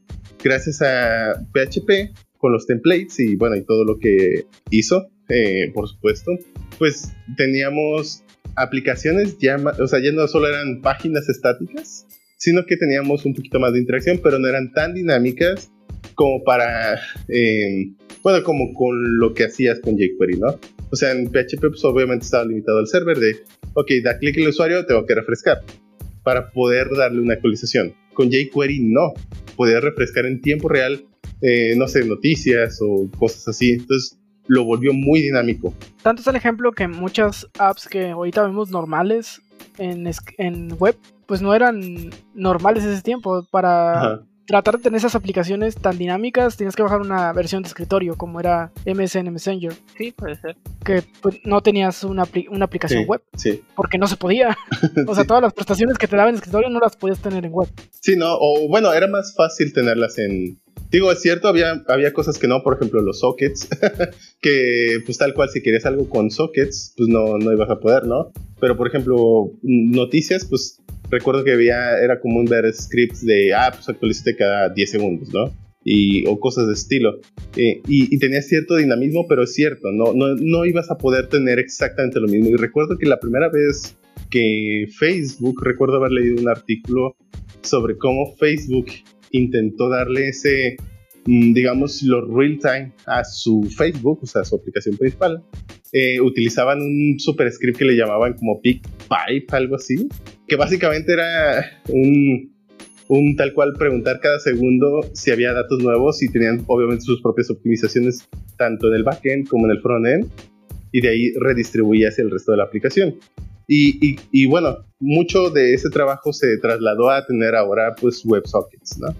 gracias a PHP, con los templates y bueno, y todo lo que hizo, eh, por supuesto, pues teníamos aplicaciones ya, o sea, ya no solo eran páginas estáticas, sino que teníamos un poquito más de interacción, pero no eran tan dinámicas como para, eh, bueno, como con lo que hacías con jQuery, ¿no? O sea, en PHP pues obviamente estaba limitado al server de, ok, da clic el usuario, tengo que refrescar para poder darle una actualización. Con jQuery no, podía refrescar en tiempo real, eh, no sé, noticias o cosas así. Entonces lo volvió muy dinámico. Tanto es el ejemplo que muchas apps que ahorita vemos normales en, en web, pues no eran normales ese tiempo. Para Ajá. tratar de tener esas aplicaciones tan dinámicas, tienes que bajar una versión de escritorio, como era MSN Messenger, Sí, puede ser. que pues, no tenías una, apli- una aplicación Sí, web, sí. porque no se podía. O sea, Sí. todas las prestaciones que te daban en escritorio no las podías tener en web. Sí, no, o bueno, era más fácil tenerlas en... Digo, es cierto, había, había cosas que no, por ejemplo, los sockets, que pues tal cual si querías algo con sockets, pues no, no ibas a poder, ¿no? Pero, por ejemplo, noticias, pues recuerdo que había, era común ver scripts de, ah, pues actualízate cada 10 segundos, ¿no? Y, o cosas de estilo. Eh, y, y tenía cierto dinamismo, pero es cierto, no, no, no ibas a poder tener exactamente lo mismo. Y recuerdo que la primera vez que Facebook, recuerdo haber leído un artículo sobre cómo Facebook intentó darle ese, mm, digamos, lo real time a su Facebook, o sea, su aplicación principal. Eh, utilizaban un superscript que le llamaban como Pick Pipe, algo así, que básicamente era un, un tal cual preguntar cada segundo si había datos nuevos y tenían obviamente sus propias optimizaciones tanto en el backend como en el frontend y de ahí redistribuía hacia el resto de la aplicación. Y, y, y, bueno, mucho de ese trabajo se trasladó a tener ahora pues WebSockets, ¿no?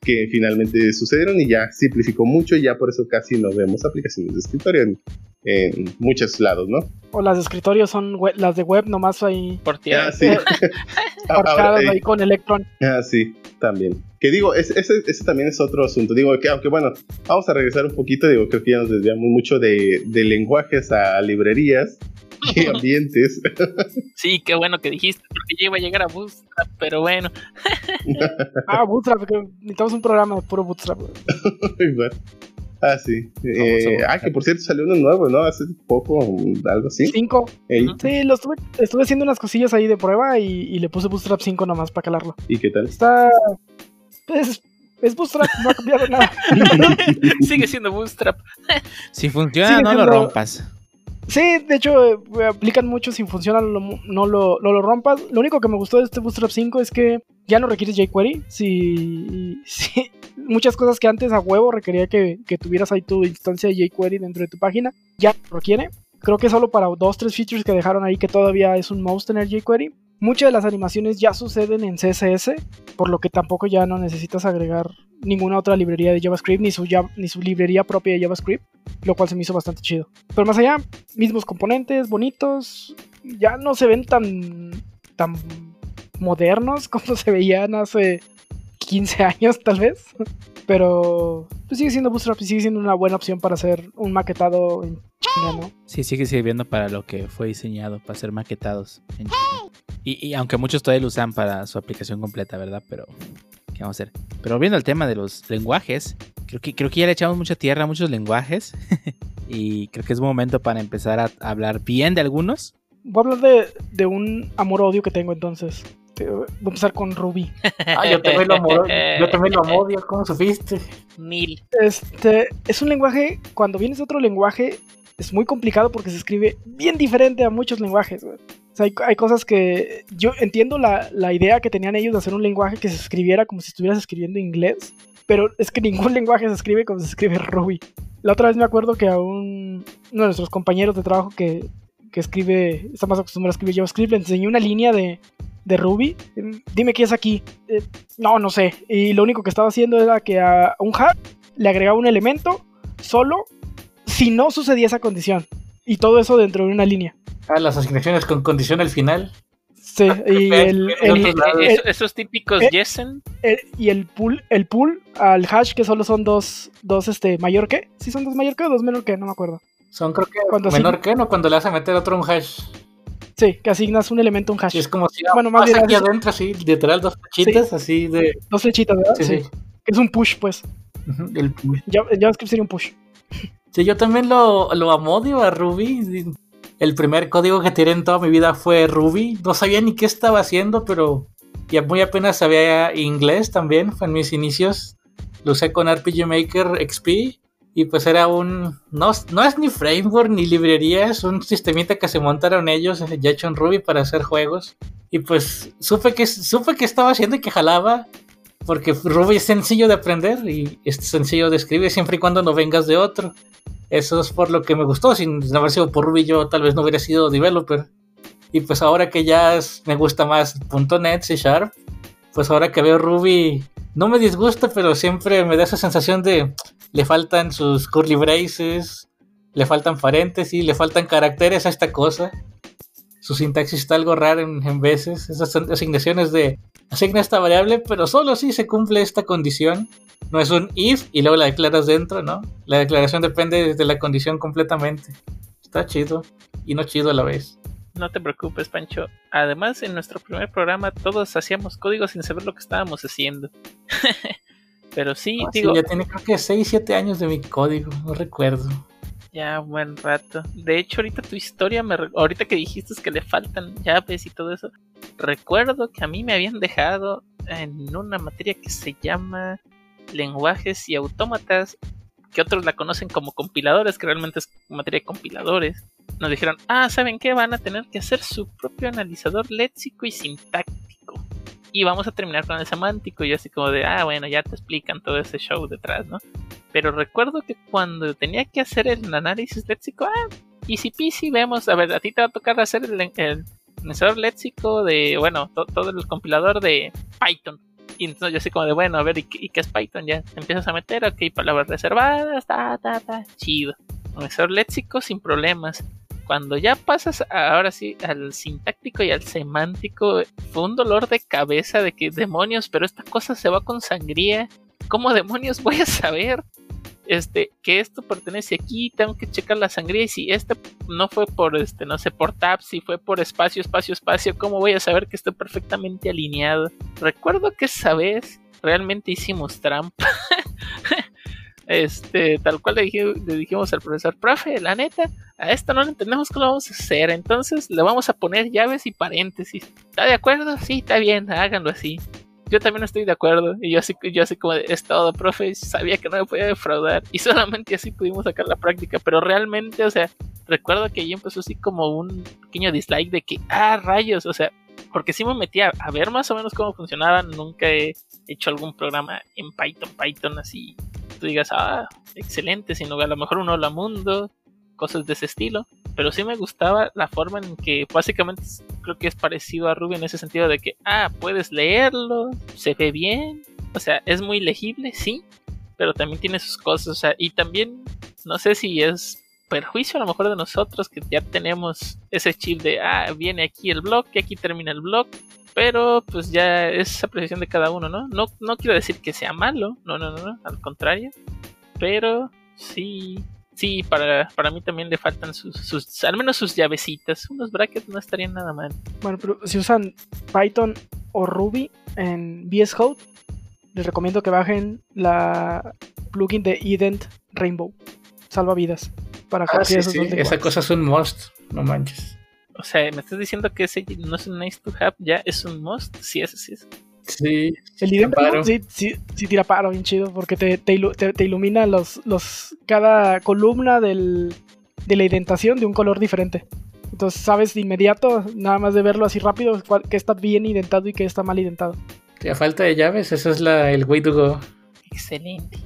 Que finalmente sucedieron y ya simplificó mucho y ya por eso casi no vemos aplicaciones de escritorio en, en muchos lados, ¿no? O las de escritorio son web, las de web nomás ahí. Porteadas. Ah, sí. Ahora, ahí con Electron. Ah, sí, también. Que digo, ese, ese, ese, también es otro asunto. Digo, que aunque bueno, vamos a regresar un poquito, digo, creo que ya nos desviamos mucho de, de lenguajes a librerías y ambientes. Sí, qué bueno que dijiste, porque ya iba a llegar a Bootstrap, pero bueno. ah, Bootstrap, porque necesitamos un programa de puro Bootstrap. Igual. Ah, sí. Eh, ah, que por cierto salió uno nuevo, ¿no? Hace poco, algo así. Cinco. Sí, lo estuve, estuve haciendo unas cosillas ahí de prueba y, y le puse Bootstrap 5 nomás para calarlo. ¿Y qué tal? Está. Es, es Bootstrap, no ha cambiado nada. Sigue siendo Bootstrap. si funciona, Sigue no siendo... lo rompas. Sí, de hecho, eh, aplican mucho si funciona, no, lo, lo rompas. Lo único que me gustó de este Bootstrap 5 es que ya no requieres jQuery. Si, si, muchas cosas que antes a huevo requería que, que tuvieras ahí tu instancia de jQuery dentro de tu página, ya lo requiere. Creo que solo para dos, tres features que dejaron ahí que todavía es un mouse tener jQuery. Muchas de las animaciones ya suceden en CSS, por lo que tampoco ya no necesitas agregar ninguna otra librería de JavaScript ni su, ni su librería propia de JavaScript, lo cual se me hizo bastante chido. Pero más allá, mismos componentes, bonitos, ya no se ven tan, tan modernos como se veían hace 15 años tal vez. Pero pues sigue siendo Bootstrap y sigue siendo una buena opción para hacer un maquetado en China, ¿no? Sí, sigue sirviendo para lo que fue diseñado, para ser maquetados en China. Y, y, aunque muchos todavía lo usan para su aplicación completa, ¿verdad? Pero, ¿qué vamos a hacer? Pero volviendo al tema de los lenguajes, creo que, creo que ya le echamos mucha tierra a muchos lenguajes. y creo que es momento para empezar a hablar bien de algunos. Voy a hablar de, de un amor-odio que tengo entonces. Voy a empezar con Ruby. Ah, yo también lo amo, yo también lo odio, ¿cómo supiste? Mil. Este, es un lenguaje, cuando vienes de otro lenguaje, es muy complicado porque se escribe bien diferente a muchos lenguajes, güey. Hay, cosas que yo entiendo la, la, idea que tenían ellos de hacer un lenguaje que se escribiera como si estuvieras escribiendo inglés, pero es que ningún lenguaje se escribe como se escribe Ruby. La otra vez me acuerdo que a un, uno de nuestros compañeros de trabajo que, que escribe, está más acostumbrado a escribir JavaScript, le enseñé una línea de, de Ruby. Dime qué es aquí. Eh, no, no sé. Y lo único que estaba haciendo era que a un hash le agregaba un elemento solo si no sucedía esa condición. Y todo eso dentro de una línea. Ah, las asignaciones con condición al final. Sí, y el, el, el, esos típicos yesen. y el pool, el pool al hash que solo son dos, dos este, mayor que. Si son dos mayor que o dos menor que, no me acuerdo. Son creo que cuando menor sí, que, no cuando le vas a meter otro un hash. Sí, que asignas un elemento, un hash. Sí, es como si bueno, más bien aquí adentro, así, literal, dos flechitas, sí. así de. Dos flechitas, ¿verdad? Sí, sí. sí. Es un push, pues. Uh -huh, el push. JavaScript sería un push. Sí, yo también lo, lo amodio a Ruby. El primer código que tiré en toda mi vida fue Ruby. No sabía ni qué estaba haciendo, pero ya muy apenas sabía inglés también. Fue en mis inicios. Lo usé con RPG Maker XP. Y pues era un. No, no es ni framework ni librería, es un sistemita que se montaron ellos ya hecho en Ruby para hacer juegos. Y pues supe que, supe que estaba haciendo y que jalaba. Porque Ruby es sencillo de aprender y es sencillo de escribir siempre y cuando no vengas de otro. Eso es por lo que me gustó. Sin haber sido por Ruby, yo tal vez no hubiera sido developer. Y pues ahora que ya me gusta más .NET, C Sharp, pues ahora que veo Ruby, no me disgusta, pero siempre me da esa sensación de le faltan sus curly braces, le faltan paréntesis, le faltan caracteres a esta cosa. Su sintaxis está algo rara en, en veces. Esas asignaciones de asigna esta variable, pero solo si se cumple esta condición. No es un if y luego la declaras dentro, ¿no? La declaración depende de la condición completamente. Está chido y no chido a la vez. No te preocupes, Pancho. Además, en nuestro primer programa todos hacíamos código sin saber lo que estábamos haciendo. Pero sí, Ah, digo. sí, ya tiene creo que 6, 7 años de mi código, no recuerdo. Ya, buen rato. De hecho, ahorita tu historia, me ahorita que dijiste que le faltan llaves y todo eso, recuerdo que a mí me habían dejado en una materia que se llama lenguajes y autómatas, que otros la conocen como compiladores, que realmente es materia de compiladores. Nos dijeron, ah, ¿saben qué? Van a tener que hacer su propio analizador léxico y sintáctico. Y vamos a terminar con el semántico. Y así como de, ah, bueno, ya te explican todo ese show detrás, ¿no? Pero recuerdo que cuando tenía que hacer el análisis léxico, ah, easy peasy, vemos, a ver, a ti te va a tocar hacer el, el, administrador léxico de, bueno, todo el compilador de Python. Y entonces yo así como de, bueno, a ver, ¿y, qué es Python? Ya empiezas a meter, ok, palabras reservadas, ta, ta, ta, chido. Administrador léxico sin problemas. Cuando ya pasas ahora sí al sintáctico y al semántico, fue un dolor de cabeza de que demonios, pero esta cosa se va con sangría. ¿Cómo demonios voy a saber? Este, que esto pertenece aquí, tengo que checar la sangría y si este no fue por, este, no sé, por tab, si fue por espacio, espacio, espacio, ¿cómo voy a saber que estoy perfectamente alineado? Recuerdo que esa vez realmente hicimos trampa. este, tal cual le, le, dijimos al profesor, profe, la neta, a esto no lo entendemos cómo lo vamos a hacer, entonces le vamos a poner llaves y paréntesis. ¿Está de acuerdo? Sí, está bien, háganlo así yo también estoy de acuerdo. Y yo así, yo así como, es todo, profe, sabía que no me podía defraudar. Y solamente así pudimos sacar la práctica. Pero realmente, o sea, recuerdo que ahí empezó así como un pequeño dislike de que, ah, rayos, o sea, porque sí me metí a, ver más o menos cómo funcionaba. Nunca he hecho algún programa en Python, Python así. Tú digas, ah, excelente, sino a lo mejor uno la mundo, cosas de ese estilo. Pero sí me gustaba la forma en que básicamente creo que es parecido a Ruby en ese sentido de que, ah, puedes leerlo, se ve bien, o sea, es muy legible, sí, pero también tiene sus cosas, o sea, y también no sé si es perjuicio a lo mejor de nosotros que ya tenemos ese chip de, ah, viene aquí el blog, y aquí termina el blog, pero pues ya es apreciación de cada uno, ¿no? No, no quiero decir que sea malo, no, no, no, no, al contrario, pero sí sí, para, para mí también le faltan sus, sus, al menos sus llavecitas. Unos brackets no estarían nada mal. Bueno, pero si usan Python o Ruby en VS Code, les recomiendo que bajen la plugin de Ident Rainbow. Salva vidas. Para ah, sí, sí. Esa cosa es un must, no manches. O sea, ¿me estás diciendo que ese no es un nice to have? ¿Ya es un must? Sí, ese sí es. Sí. El ident sí, sí, sí, tira paro, bien chido, porque te, te, ilumina los, los, cada columna del, de la identación de un color diferente. Entonces sabes de inmediato, nada más de verlo así rápido, que está bien identado y que está mal identado. a falta de llaves, esa es la, el way to go. Excelente.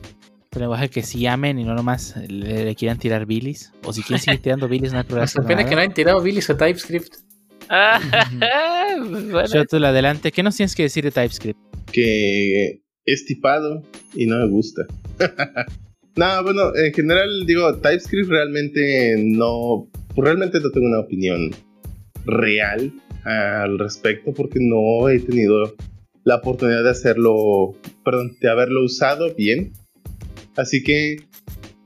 El lenguaje que si amen y no nomás le, quieran tirar bilis. O si quieren seguir tirando bilis, no hay problema. Me pena que no hayan tirado bilis a TypeScript. Yo tú adelante. ¿Qué nos tienes que decir de TypeScript? Que es tipado y no me gusta. no, bueno, en general digo, TypeScript realmente no, realmente no tengo una opinión real al respecto porque no he tenido la oportunidad de hacerlo, perdón, de haberlo usado bien. Así que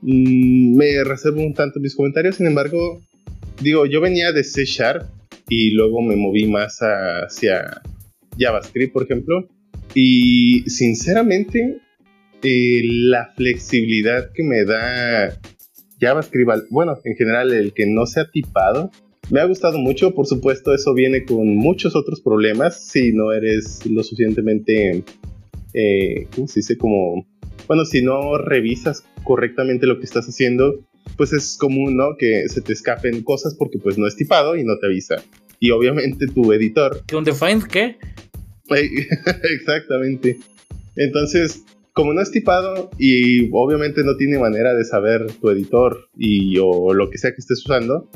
mm, me reservo un tanto mis comentarios. Sin embargo, digo, yo venía de C Sharp y luego me moví más hacia JavaScript, por ejemplo. Y sinceramente, eh, la flexibilidad que me da JavaScript, bueno, en general el que no sea tipado, me ha gustado mucho. Por supuesto, eso viene con muchos otros problemas si no eres lo suficientemente, eh, ¿cómo se dice? Como, bueno, si no revisas correctamente lo que estás haciendo, pues es común, ¿no? Que se te escapen cosas porque pues no es tipado y no te avisa. Y obviamente tu editor. ¿Un define qué? Exactamente. Entonces, como no es tipado y obviamente no tiene manera de saber tu editor y o lo que sea que estés usando,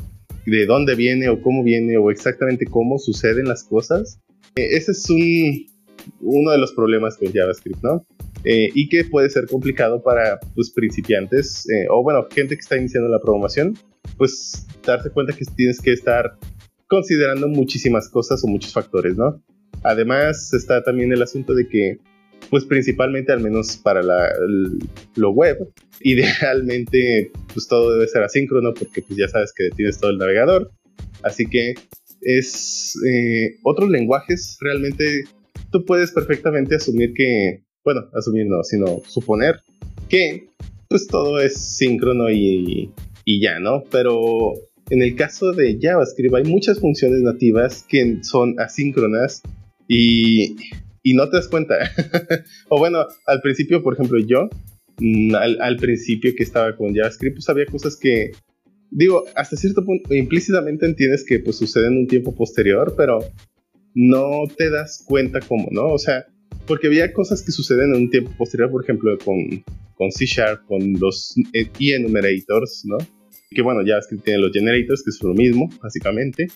de dónde viene o cómo viene o exactamente cómo suceden las cosas, eh, ese es un, uno de los problemas con JavaScript, ¿no? Eh, y que puede ser complicado para pues, principiantes eh, o bueno, gente que está iniciando la programación, pues darte cuenta que tienes que estar considerando muchísimas cosas o muchos factores, ¿no? Además está también el asunto de que, pues principalmente al menos para la, lo web, idealmente pues todo debe ser asíncrono porque pues ya sabes que tienes todo el navegador, así que es eh, otros lenguajes realmente tú puedes perfectamente asumir que bueno, asumir no, sino suponer que pues todo es síncrono y, y ya, ¿no? Pero en el caso de JavaScript hay muchas funciones nativas que son asíncronas y, y no te das cuenta. o bueno, al principio, por ejemplo, yo, mm, al, principio que estaba con JavaScript, pues había cosas que, digo, hasta cierto punto, implícitamente entiendes que pues suceden en un tiempo posterior, pero no te das cuenta cómo, ¿no? O sea, porque había cosas que suceden en un tiempo posterior, por ejemplo, con, con C Sharp, con los enumerators, ¿no? que bueno, JavaScript tiene los generators, que es lo mismo, básicamente,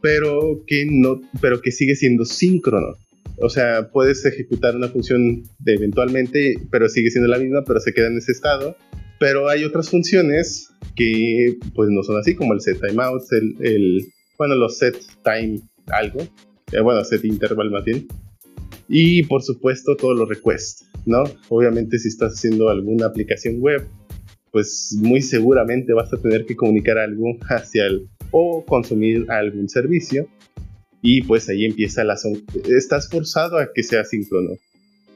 pero que, no, pero que sigue siendo síncrono. O sea, puedes ejecutar una función de eventualmente, pero sigue siendo la misma, pero se queda en ese estado. Pero hay otras funciones que pues no son así, como el set timeout, el, el bueno, los set time algo, eh, bueno, set interval más bien. Y por supuesto todos los requests, ¿no? Obviamente si estás haciendo alguna aplicación web, pues muy seguramente vas a tener que comunicar algo hacia el o consumir algún servicio y pues ahí empieza la estás forzado a que sea síncrono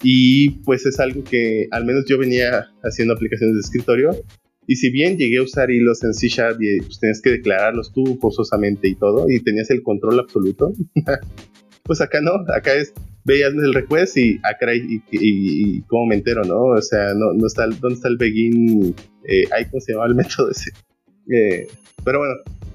y pues es algo que al menos yo venía haciendo aplicaciones de escritorio y si bien llegué a usar hilos en C Sharp y pues tenías que declararlos tú forzosamente y todo y tenías el control absoluto pues acá no acá es veías el request y acá y, y, cómo me entero, ¿no? O sea, no, no está, ¿dónde está el begin? Eh, ¿Cómo se llama el método ese? Eh, pero bueno,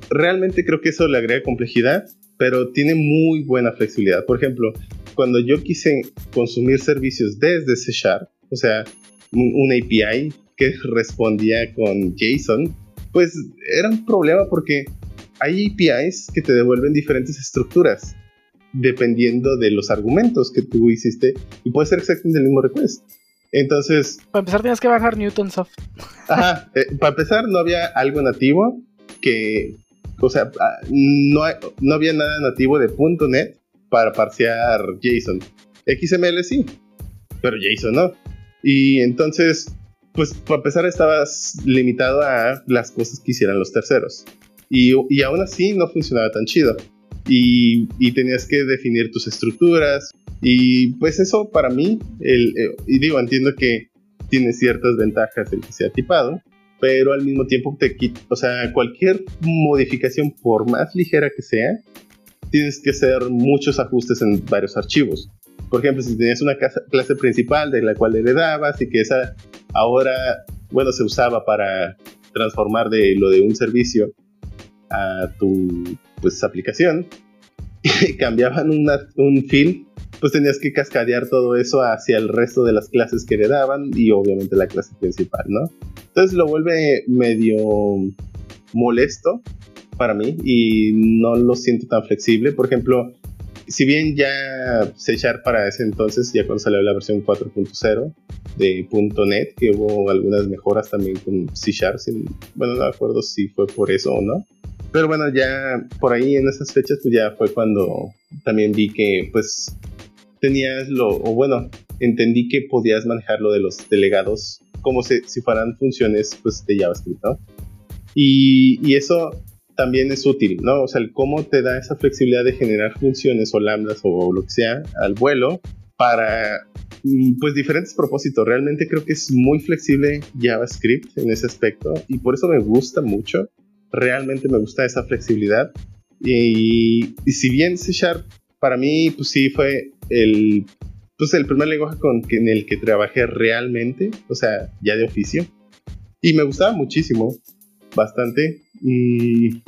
realmente creo que eso le agrega complejidad, pero tiene muy buena flexibilidad. Por ejemplo, cuando yo quise consumir servicios desde C Sharp, o sea, un, API que respondía con JSON, pues era un problema porque hay APIs que te devuelven diferentes estructuras dependiendo de los argumentos que tú hiciste y puede ser exactamente el mismo request. Entonces... Para empezar tienes que bajar Newtonsoft. Ajá, eh, para empezar no había algo nativo que... O sea, ah, no, no había nada nativo de .NET para parsear JSON. XML sí, pero JSON no. Y entonces, pues para empezar estabas limitado a las cosas que hicieran los terceros. Y, y aún así no funcionaba tan chido y, tenías que definir tus estructuras. Y pues eso para mí, eh, y digo, entiendo que tiene ciertas ventajas el que sea tipado, pero al mismo tiempo te quita, o sea, cualquier modificación, por más ligera que sea, tienes que hacer muchos ajustes en varios archivos. Por ejemplo, si tenías una clase principal de la cual heredabas y que esa ahora, bueno, se usaba para transformar de lo de un servicio a tu pues aplicación cambiaban un field, pues tenías que cascadear todo eso hacia el resto de las clases que le daban y obviamente la clase principal, ¿no? Entonces lo vuelve medio molesto para mí y no lo siento tan flexible. Por ejemplo, si bien ya C Sharp para ese entonces, ya cuando salió la versión 4.0 de .NET, que hubo algunas mejoras también con C Sharp, bueno, no me acuerdo si fue por eso o no, pero bueno, ya por ahí en esas fechas, pues ya fue cuando también vi que pues tenías lo, o bueno, entendí que podías manejar lo de los delegados como si, si fueran funciones pues de JavaScript, ¿no? Y, y, eso también es útil, ¿no? O sea, el cómo te da esa flexibilidad de generar funciones o lambdas o lo que sea al vuelo para mm, pues diferentes propósitos. Realmente creo que es muy flexible JavaScript en ese aspecto y por eso me gusta mucho realmente me gusta esa flexibilidad. Y, si bien C Sharp para mí, pues sí fue el, pues el primer lenguaje con, en el que trabajé realmente, o sea, ya de oficio. Y me gustaba muchísimo, bastante. Y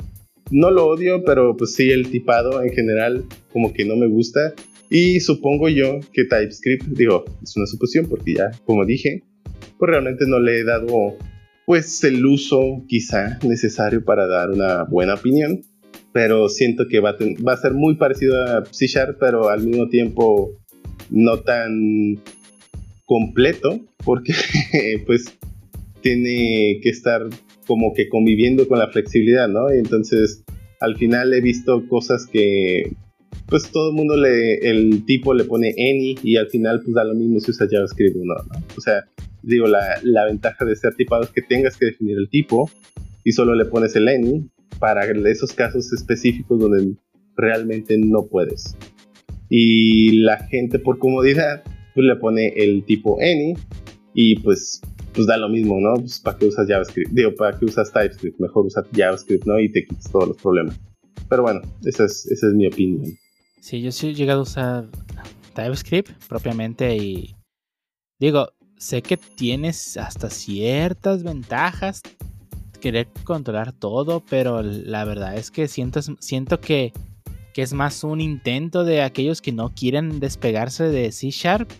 no lo odio, pero pues sí, el tipado en general como que no me gusta. Y supongo yo que TypeScript, digo, es una suposición porque ya, como dije, pues realmente no le he dado pues el uso quizá necesario para dar una buena opinión, pero siento que va a, va a ser muy parecido a C Sharp, pero al mismo tiempo no tan completo, porque pues tiene que estar como que conviviendo con la flexibilidad, ¿no? Y entonces al final he visto cosas que pues todo el mundo le, el tipo le pone any y al final pues da lo mismo si usa JavaScript o no, ¿no? O sea, digo, la, la, ventaja de ser tipado es que tengas que definir el tipo y solo le pones el any para esos casos específicos donde realmente no puedes. Y la gente por comodidad pues le pone el tipo any y pues pues da lo mismo, ¿no? Pues para qué usas JavaScript, digo, para qué usas TypeScript, mejor usar JavaScript, ¿no? Y te quitas todos los problemas. Pero bueno, esa es, esa es mi opinión. Sí, yo sí he llegado a usar TypeScript propiamente y digo, sé que tienes hasta ciertas ventajas querer controlar todo, pero la verdad es que siento, siento que, que, es más un intento de aquellos que no quieren despegarse de C Sharp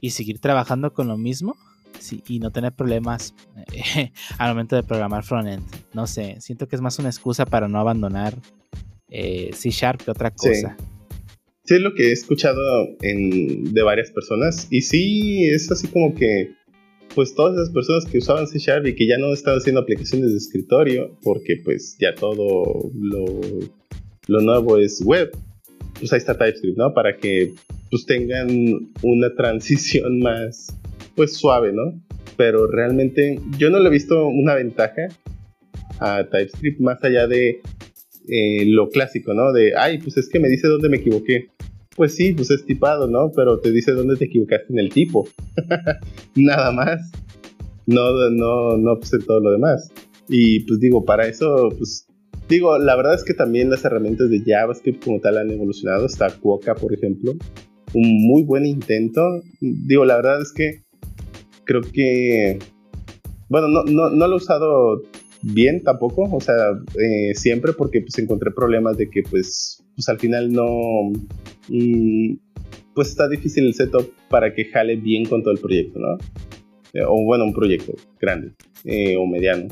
y seguir trabajando con lo mismo. sí, y no tener problemas eh, al momento de programar frontend. No sé, siento que es más una excusa para no abandonar eh, C Sharp que otra cosa. Sí, es lo que he escuchado en- de varias personas. Y sí, es así como que, pues todas esas personas que usaban C Sharp y que ya no están haciendo aplicaciones de escritorio, porque pues ya todo lo, lo nuevo es web, pues ahí está TypeScript, ¿no? Para que pues tengan una transición más, pues suave, ¿no? Pero realmente yo no le he visto una ventaja a TypeScript más allá de eh, lo clásico, ¿no? De, ay, pues es que me dice dónde me equivoqué. Pues sí, pues es tipado, ¿no? Pero te dice dónde te equivocaste en el tipo. Nada más. No, no, no, pues en todo lo demás. Y pues digo, para eso, pues digo, la verdad es que también las herramientas de JavaScript como tal han evolucionado. Está Quokka, por ejemplo. Un muy buen intento. Digo, la verdad es que creo que, bueno, no, no, no lo he usado bien tampoco, o sea, eh, siempre porque pues encontré problemas de que pues, pues al final no, mm, pues está difícil el setup para que jale bien con todo el proyecto, ¿no? Eh, o bueno, un proyecto grande eh, o mediano.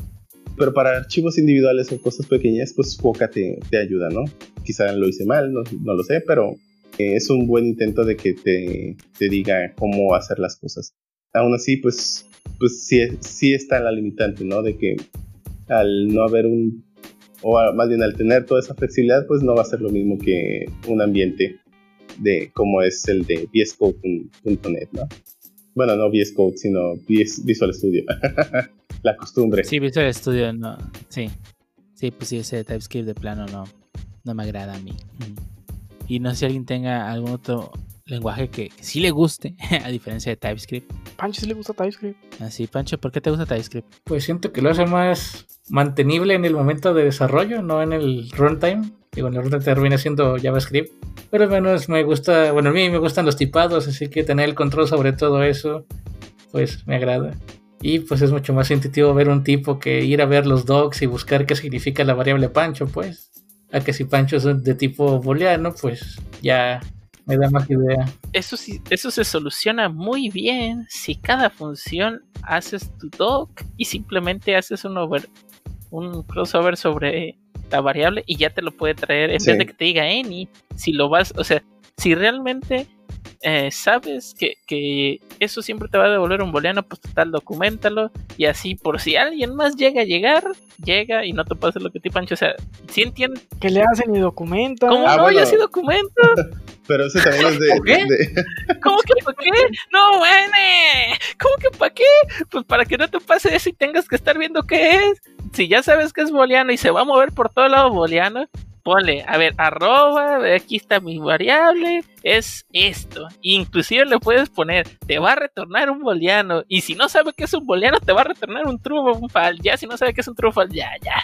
Pero para archivos individuales o cosas pequeñas, pues Quokka te, ayuda, ¿no? Quizá lo hice mal, no, lo sé, pero eh, es un buen intento de que te, diga cómo hacer las cosas. Aún así, pues, pues sí, sí está la limitante, ¿no? De que al no haber un, o más bien al tener toda esa flexibilidad, pues no va a ser lo mismo que un ambiente de como es el de VS Code.net, ¿no? Bueno, no VS Code, sino VS Visual Studio. la costumbre. Sí, Visual Studio no. Sí. Sí, pues sí, ese TypeScript de plano no, no me agrada a mí. Ujú. Y no sé si alguien tenga algún otro lenguaje que, que sí le guste, a diferencia de TypeScript. Pancho sí le gusta TypeScript. Así, Pancho, ¿por qué te gusta TypeScript? Pues siento que lo hace más mantenible en el momento de desarrollo, no en el runtime. Digo, en el runtime termina siendo JavaScript. Pero al menos me gusta, bueno, a mí me gustan los tipados, así que tener el control sobre todo eso, pues me agrada. Y pues es mucho más intuitivo ver un tipo que ir a ver los docs y buscar qué significa la variable Pancho, pues. A que si Pancho es de tipo booleano, pues ya me da más idea. Eso sí, eso se soluciona muy bien si cada función haces tu doc y simplemente haces un over, un crossover sobre la variable y ya te lo puede traer en Sí. vez de que te diga any. Si lo vas, o sea, si realmente eh, sabes que, que eso siempre te va a devolver un booleano, pues total, documentalo y así por si alguien más llega a llegar, llega y no te pasa lo que te pancho. O sea, si entiendes Que le hacen y documentan. cómo Ah, no, bueno. yo sí documento. Pero ese también es de, ¿Por qué? de- ¿Cómo que para qué? No, bueno. ¿Cómo que para qué? Pues para que no te pase eso y tengas que estar viendo qué es. Si ya sabes que es booleano y se va a mover por todo lado booleano, ponle, a ver, arroba, aquí está mi variable, es esto. Inclusive le puedes poner, te va a retornar un booleano. Y si no sabe que es un booleano, te va a retornar un true un false. Ya si no sabe que es un true o false, ya, ya.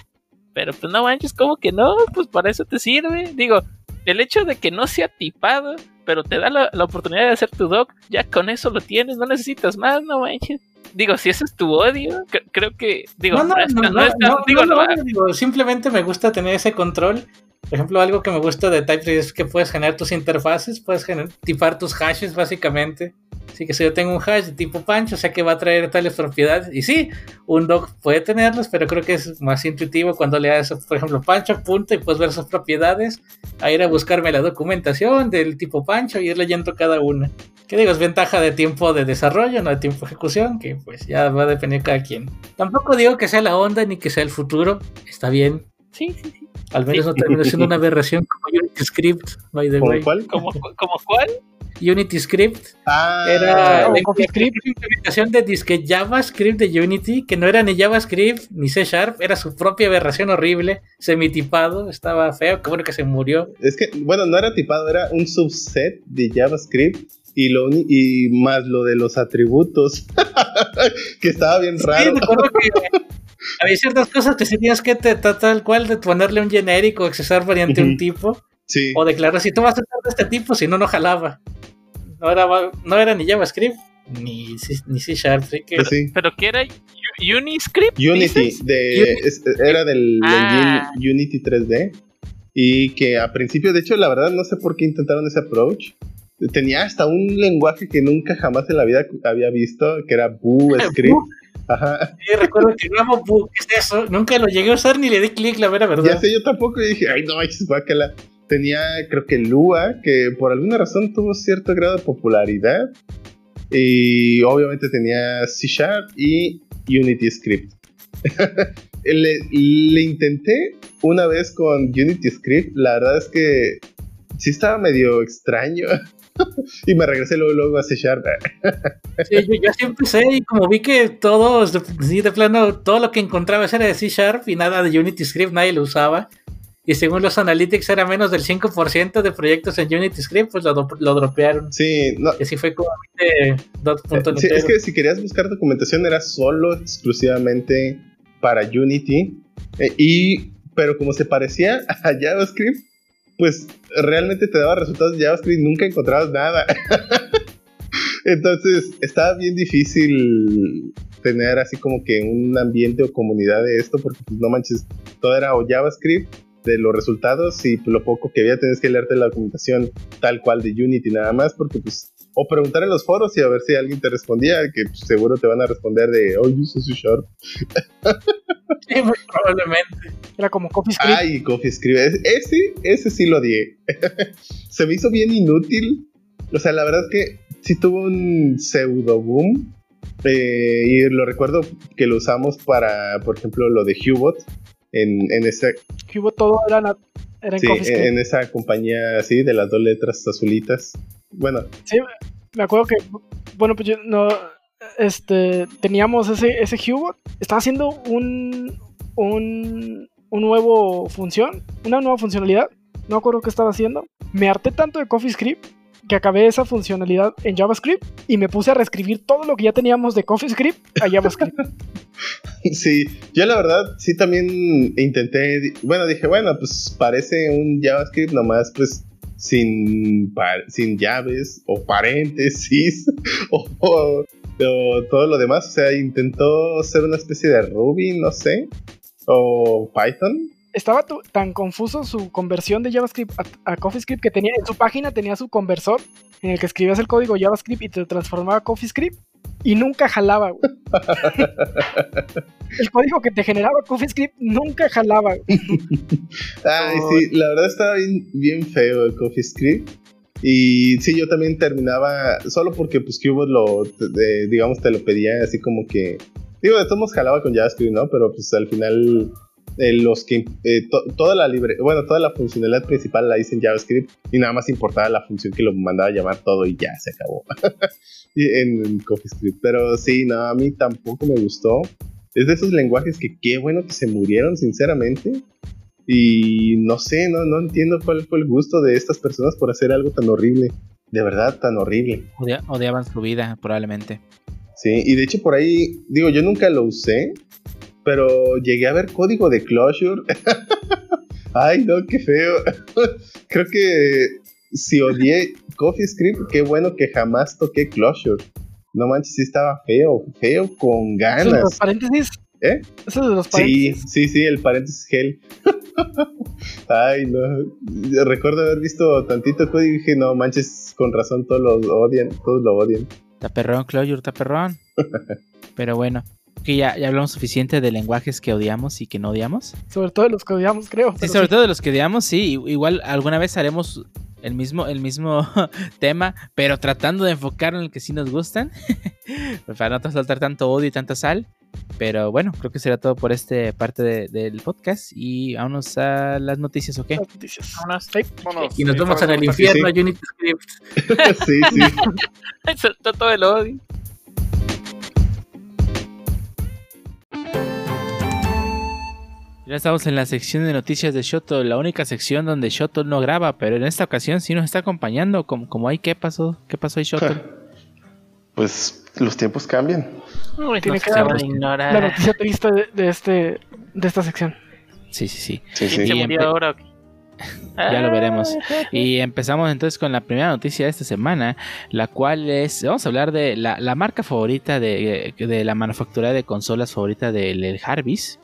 Pero pues no manches, ¿cómo que no? Pues para eso te sirve. Digo, el hecho de que no sea tipado, pero te da la, la oportunidad de hacer tu doc, ya con eso lo tienes, no necesitas más, no manches. Digo, si ese es tu odio, cre- creo que, digo, no, no, no, no, no no, digo, no, digo, simplemente me gusta tener ese control. Por ejemplo, algo que me gusta de TypeScript es que puedes generar tus interfaces, puedes tipar tus hashes básicamente. Así que si yo tengo un hash de tipo Pancho, sé que va a traer tales propiedades. Y sí, un doc puede tenerlos, pero creo que es más intuitivo cuando le das, por ejemplo, Pancho, punto, y puedes ver sus propiedades, a ir a buscarme la documentación del tipo Pancho y ir leyendo cada una. Que digo, es ventaja de tiempo de desarrollo, no de tiempo de ejecución, que pues ya va a depender de cada quien. Tampoco digo que sea la onda ni que sea el futuro, está bien. sí, sí, sí. Al menos no termina siendo una aberración como Unity Script, by the ¿Como way. cuál? ¿Como, como cuál? Unity Script Ah, era o la implementación de disque JavaScript de Unity, que no era ni JavaScript ni C Sharp, era su propia aberración horrible, semitipado, estaba feo, qué bueno que se murió. Es que, bueno, no era tipado, era un subset de JavaScript y, lo uni- y más lo de los atributos, que estaba bien Sí, raro. recuerdo que había ciertas cosas que sí tenías que te- ta- tal cual de ponerle un genérico, accesar variante un Ujú. tipo, Sí, o declarar si tú vas a usar de este tipo, si no, no jalaba. No era, no era ni JavaScript ni, C- ni C Sharp, que pues sí. ¿Pero qué era? ¿Uniscript? Unity, dices? de, es- era del Ah. Unity 3D. Y que a principio, de hecho, la verdad no sé por qué intentaron ese approach. Tenía hasta un lenguaje que nunca jamás en la vida había visto, que era Boo Script. Ajá. Sí, recuerdo que no, Boo, ¿qué es eso? Nunca lo llegué a usar ni le di clic, la vera verdad. Ya sé, yo tampoco, y dije, ay, no, es guácala. Tenía, creo que Lua, que por alguna razón tuvo cierto grado de popularidad. Y obviamente tenía C Sharp y Unity Script. le, le intenté una vez con Unity Script, la verdad es que sí estaba medio extraño. y me regresé luego, luego a C Sharp. sí, yo, yo sí empecé y como vi que todos, sí, de plano, todo lo que encontraba era de C Sharp y nada de Unity Script, nadie lo usaba. Y según los analytics era menos del 5% de proyectos en Unity Script, pues lo, lo dropearon. Sí, no. Y así fue como eh, sí, Es que si querías buscar documentación era solo exclusivamente para Unity. Eh, y, pero como se parecía a JavaScript, pues realmente te daba resultados de JavaScript nunca encontrabas nada. Entonces estaba bien difícil tener así como que un ambiente o comunidad de esto, porque pues, no manches, todo era o JavaScript de los resultados y lo poco que había tenés que leerte la documentación tal cual de Unity nada más, porque pues o preguntar en los foros y a ver si alguien te respondía, que pues, seguro te van a responder de, oh, yo soy Sharp. Sí, muy probablemente. Era como CoffeeScript. Ay, CoffeeScript. Ese, ese sí lo di. Se me hizo bien inútil. O sea, la verdad es que sí tuvo un pseudo boom. Eh, y lo recuerdo que lo usamos para, por ejemplo, lo de Hubot. En, en ese. Hubot todo era, era en sí, en esa compañía así, de las dos letras azulitas. Bueno. Sí, me acuerdo que, bueno, pues yo no, este, teníamos ese, ese Hubot, estaba haciendo un, un, un nuevo función, una nueva funcionalidad, no me acuerdo qué estaba haciendo. Me harté tanto de CoffeeScript que acabé esa funcionalidad en JavaScript y me puse a reescribir todo lo que ya teníamos de CoffeeScript a JavaScript. sí, yo la verdad sí también intenté, bueno, dije, bueno, pues parece un JavaScript nomás, pues sin, sin llaves o paréntesis o, todo lo demás. O sea, intentó ser una especie de Ruby, no sé, o Python. Estaba tan confuso su conversión de JavaScript a, CoffeeScript que tenía en su página tenía su conversor en el que escribías el código JavaScript y te transformaba a CoffeeScript y nunca jalaba, el código que te generaba CoffeeScript nunca jalaba. Ay, sí, la verdad estaba bien, bien feo el CoffeeScript. Y sí, yo también terminaba, solo porque pues Cubot lo, digamos, te lo pedía así como que, digo, de todos jalaba con JavaScript, ¿no? Pero pues al final eh, los que eh, toda la libre, bueno, toda la funcionalidad principal la hice en JavaScript y nada más importaba la función que lo mandaba a llamar todo y ya se acabó en, en CoffeeScript. Pero sí, no, a mí tampoco me gustó. Es de esos lenguajes que qué bueno que se murieron, sinceramente. Y no sé, no, no entiendo cuál fue el gusto de estas personas por hacer algo tan horrible. De verdad, tan horrible. odiaban su vida, probablemente. Sí, y de hecho por ahí, digo, yo nunca lo usé, pero llegué a ver código de Closure. Ay, no, qué feo. Creo que si odié CoffeeScript, qué bueno que jamás toqué Closure. No manches, sí estaba feo, feo con ganas. ¿Los paréntesis? ¿Eh? ¿Eso de los paréntesis? Sí, sí, sí, el paréntesis gel. Ay, no. recuerdo haber visto tantito código y dije, no manches, con razón todos lo odian, todos lo odian. Está perrón, Clojure, está perrón. Pero bueno, que ya, ya hablamos suficiente de lenguajes que odiamos y que no odiamos. Sobre todo de los que odiamos, creo. Sí, sobre todo de los que odiamos, sí. Igual alguna vez haremos el mismo, el mismo tema, pero tratando de enfocar en el que sí nos gustan. para no saltar tanto odio y tanta sal. Pero bueno, creo que será todo por esta parte del podcast. Y vámonos a las noticias, ¿ok? Las noticias. Vámonos. y nos vemos en el infierno, Unity Script. sí, sí. Soltó todo el odio. Ya estamos en la sección de noticias de Shoto, la única sección donde Shoto no graba, pero en esta ocasión sí nos está acompañando. Como, como hay, ¿qué pasó? ¿Qué pasó ahí, Shoto? Pues los tiempos cambian. Uy, Tiene que dar la noticia triste de, de, este, de esta sección. Sí, sí, sí. sí, sí. ¿Se murió ahora? ya lo veremos. Y empezamos entonces con la primera noticia de esta semana, la cual es, vamos a hablar de la, la marca favorita de, de, la manufactura de consolas favorita del de Harvis,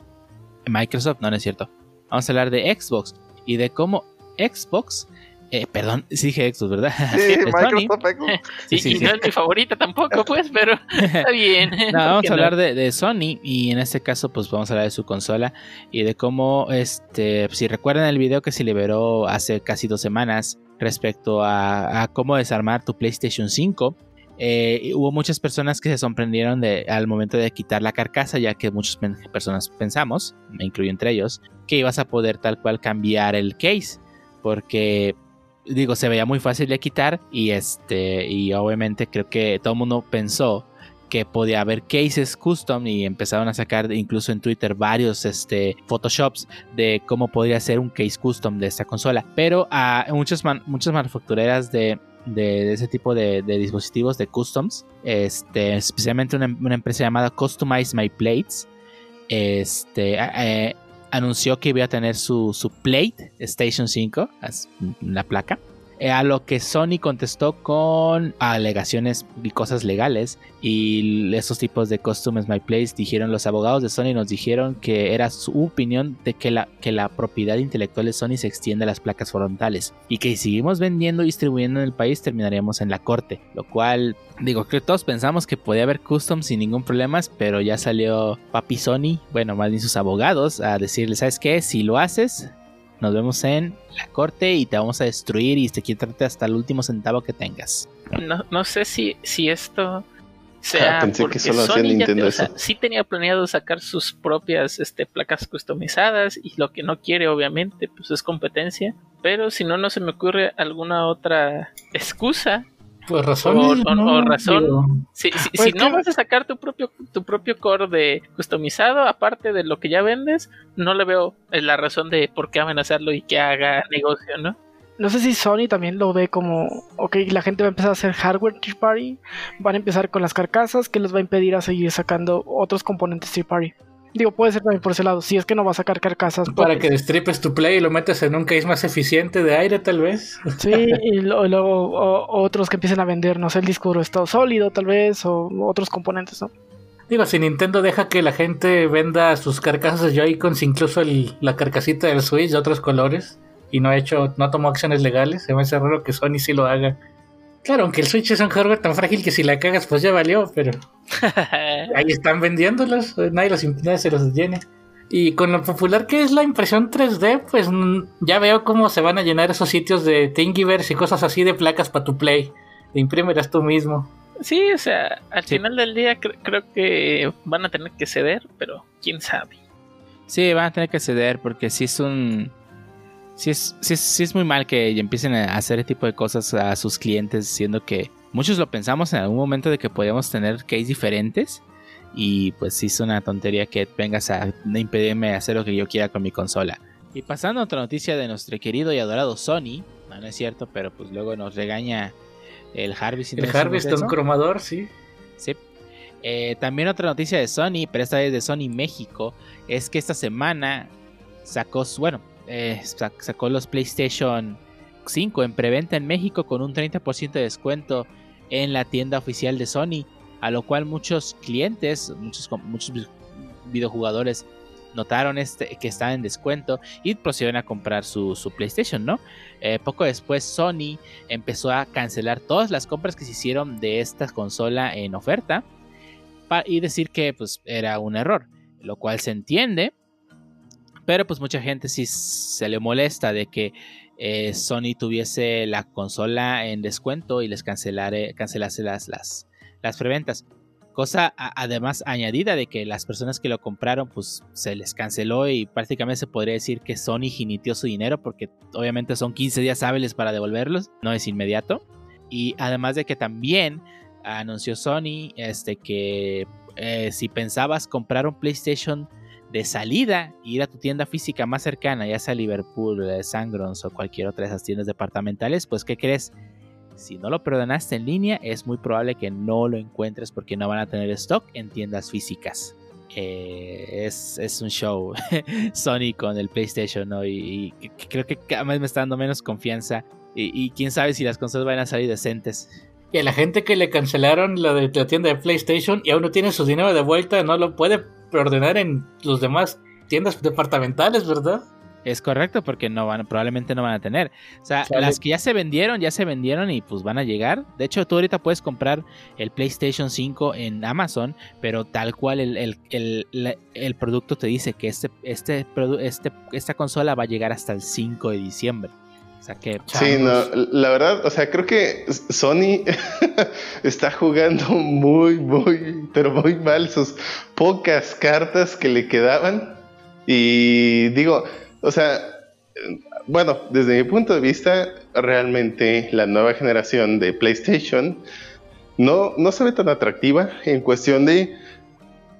Microsoft, no, no es cierto. Vamos a hablar de Xbox y de cómo Xbox Eh, perdón, sí dije Xbox, ¿verdad? Sí. Microsoft Xbox. Sí, y sí, y sí. no es mi favorita tampoco, pues, pero está bien. No, vamos ¿Por a hablar de, de Sony y en este caso pues vamos a hablar de su consola y de cómo, este, si recuerdan el video que se liberó hace casi dos semanas respecto a, a cómo desarmar tu PlayStation 5, eh, hubo muchas personas que se sorprendieron al momento de quitar la carcasa ya que muchas personas pensamos, me incluyo entre ellos, que ibas a poder tal cual cambiar el case porque digo se veía muy fácil de quitar y este y obviamente creo que todo el mundo pensó que podía haber cases custom y empezaron a sacar incluso en Twitter varios este, photoshops de cómo podría ser un case custom de esta consola. Pero muchas, muchas manufactureras de, de- ese tipo de, dispositivos de customs, este, especialmente una, empresa llamada Customize My Plates, este, anunció que iba a tener su, su plate Station 5, as- la placa. Eh, a lo que Sony contestó con alegaciones y cosas legales. Y esos tipos de Customs My Place dijeron, los abogados de Sony nos dijeron que era su opinión de que la, que la propiedad intelectual de Sony se extiende a las placas frontales. Y que si seguimos vendiendo y distribuyendo en el país terminaríamos en la corte. Lo cual, digo, que todos pensamos que podía haber customs sin ningún problema, pero ya salió Papi Sony, bueno, más bien sus abogados, a decirle, ¿sabes qué? Si lo haces, nos vemos en la corte y te vamos a destruir y te quitarte hasta el último centavo que tengas. No, no sé si, si esto sea Ah, pensé que porque solo hacía Sony ya o sea, eso. sí tenía planeado sacar sus propias este, placas customizadas y lo que no quiere obviamente pues es competencia, pero si no no se me ocurre alguna otra excusa. Pues razón. O- o- o razón. Si, si- Pues si no vas a sacar tu propio tu propio core de customizado aparte de lo que ya vendes, no le veo eh, la razón de por qué amenazarlo y que haga negocio, ¿no? No sé si Sony también lo ve como, ok, la gente va a empezar a hacer hardware third party, van a empezar con las carcasas, que les va a impedir a seguir sacando otros componentes third party. Digo, puede ser también por ese lado, si es que no va a sacar carcasas. Para pues, que destripes tu play y lo metas en un case más eficiente de aire, tal vez. Sí, y lo- y luego o- otros que empiecen a vender, no sé, el disco duro estado sólido tal vez, o otros componentes, ¿no? Digo, si Nintendo deja que la gente venda sus carcasas de Joy-Cons, incluso el- la carcasita del Switch de otros colores, y no ha hecho, no tomó acciones legales, se me hace raro que Sony sí lo haga. Claro, aunque el Switch es un hardware tan frágil que si la cagas, pues ya valió, pero ahí están vendiéndolos, eh, nadie, los, nadie se los tiene. Y con lo popular que es la impresión 3D, pues mm, ya veo cómo se van a llenar esos sitios de Thingiverse y cosas así de placas para tu Play. Imprímelas tú mismo. Sí, o sea, al Sí. final del día cre- creo que van a tener que ceder, pero quién sabe. Sí, van a tener que ceder porque sí es un... Sí es, sí es, sí es muy mal que empiecen a hacer ese tipo de cosas a sus clientes, siendo que muchos lo pensamos en algún momento de que podíamos tener case diferentes. Y pues sí es una tontería que vengas a impedirme hacer lo que yo quiera con mi consola. Y pasando a otra noticia de nuestro querido y adorado Sony. No, no es cierto, pero pues luego nos regaña el no El Harveston eso. cromador, sí. Sí. Eh, también otra noticia de Sony, pero esta vez de Sony México, es que esta semana sacó, su- bueno, eh, sac- sacó los PlayStation 5 en preventa en México con un 30% de descuento en la tienda oficial de Sony, a lo cual muchos clientes, muchos, videojugadores notaron este, que estaba en descuento y procedieron a comprar su, PlayStation, ¿no? Eh, poco después Sony empezó a cancelar todas las compras que se hicieron de esta consola en oferta y decir que pues era un error, lo cual se entiende, pero pues mucha gente sí se le molesta de que eh, Sony tuviese la consola en descuento y les cancelare, cancelase las, las, las preventas. Cosa además añadida de que las personas que lo compraron pues se les canceló y prácticamente se podría decir que Sony jiniteó su dinero porque obviamente son 15 días hábiles para devolverlos, no es inmediato. Y además de que también anunció Sony este, que eh, si pensabas comprar un PlayStation de salida, ir a tu tienda física más cercana, ya sea Liverpool, Sangrons o cualquier otra de esas tiendas departamentales, pues ¿qué crees? Si no lo perdonaste en línea, es muy probable que no lo encuentres porque no van a tener stock en tiendas físicas. Eh, es, es un show Sony con el PlayStation, ¿no? Y, y creo que cada vez me está dando menos confianza. Y, y quién sabe si las consolas van a salir decentes. Y a la gente que le cancelaron la de la tienda de PlayStation y aún no tiene su dinero de vuelta, no lo puede ordenar en los demás tiendas departamentales, ¿verdad? Es correcto, porque no van, probablemente no van a tener. O sea, Sale. las que ya se vendieron, ya se vendieron y pues van a llegar. De hecho, tú ahorita puedes comprar el PlayStation 5 en Amazon, pero tal cual el, el- el- producto te dice que este, este, este, esta consola va a llegar hasta el 5 de diciembre. O sea que Sí, no, la verdad, o sea, creo que Sony está jugando muy, muy, pero muy mal sus pocas cartas que le quedaban. Y digo, o sea, bueno, desde mi punto de vista, realmente la nueva generación de PlayStation no, no se ve tan atractiva en cuestión de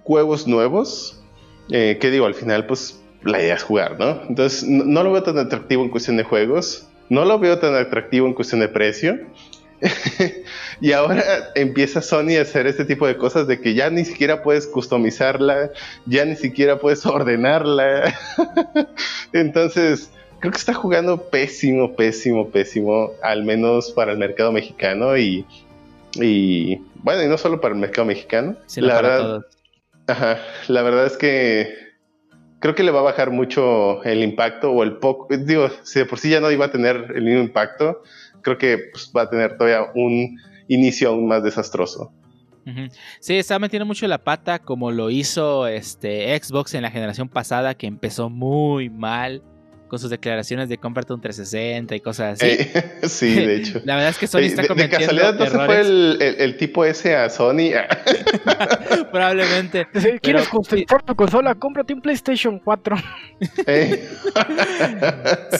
juegos nuevos. eh, que digo, al final, pues la idea es jugar, ¿no? Entonces, no, no lo veo tan atractivo en cuestión de juegos. No lo veo tan atractivo en cuestión de precio. y ahora empieza Sony a hacer este tipo de cosas de que ya ni siquiera puedes customizarla, ya ni siquiera puedes ordenarla. Entonces, creo que está jugando pésimo, pésimo, pésimo, al menos para el mercado mexicano y, y bueno, y no solo para el mercado mexicano. sí, la verdad, todos. Ajá, la verdad es que creo que le va a bajar mucho el impacto o el poco, digo, si de por sí ya no iba a tener el mismo impacto, creo que pues, va a tener todavía un inicio aún más desastroso. Sí, está metiendo mucho la pata como lo hizo este Xbox en la generación pasada que empezó muy mal con sus declaraciones de cómprate un 360 y cosas así. Eh, sí, de hecho. La verdad es que Sony está de, de cometiendo casualidad no se fue el, el- el tipo ese a Sony. Probablemente. Si ¿Quieres Pero- customizar tu consola? Cómprate un PlayStation 4. Eh.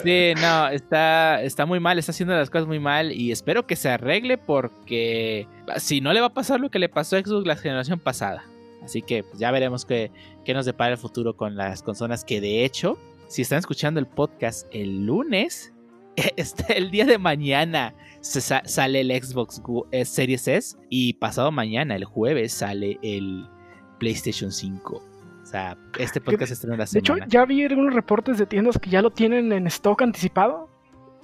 Sí, no, está, está muy mal, está haciendo las cosas muy mal y espero que se arregle porque si no le va a pasar lo que le pasó a Xbox la generación pasada. Así que pues, ya veremos qué, qué nos depara el futuro con las consolas que de hecho, si están escuchando el podcast el lunes, está el día de mañana se sale el Xbox eh, Series S y pasado mañana, el jueves, sale el PlayStation 5. O sea, este podcast estrena la De hecho, semana. ya vi algunos reportes de tiendas que ya lo tienen en stock anticipado.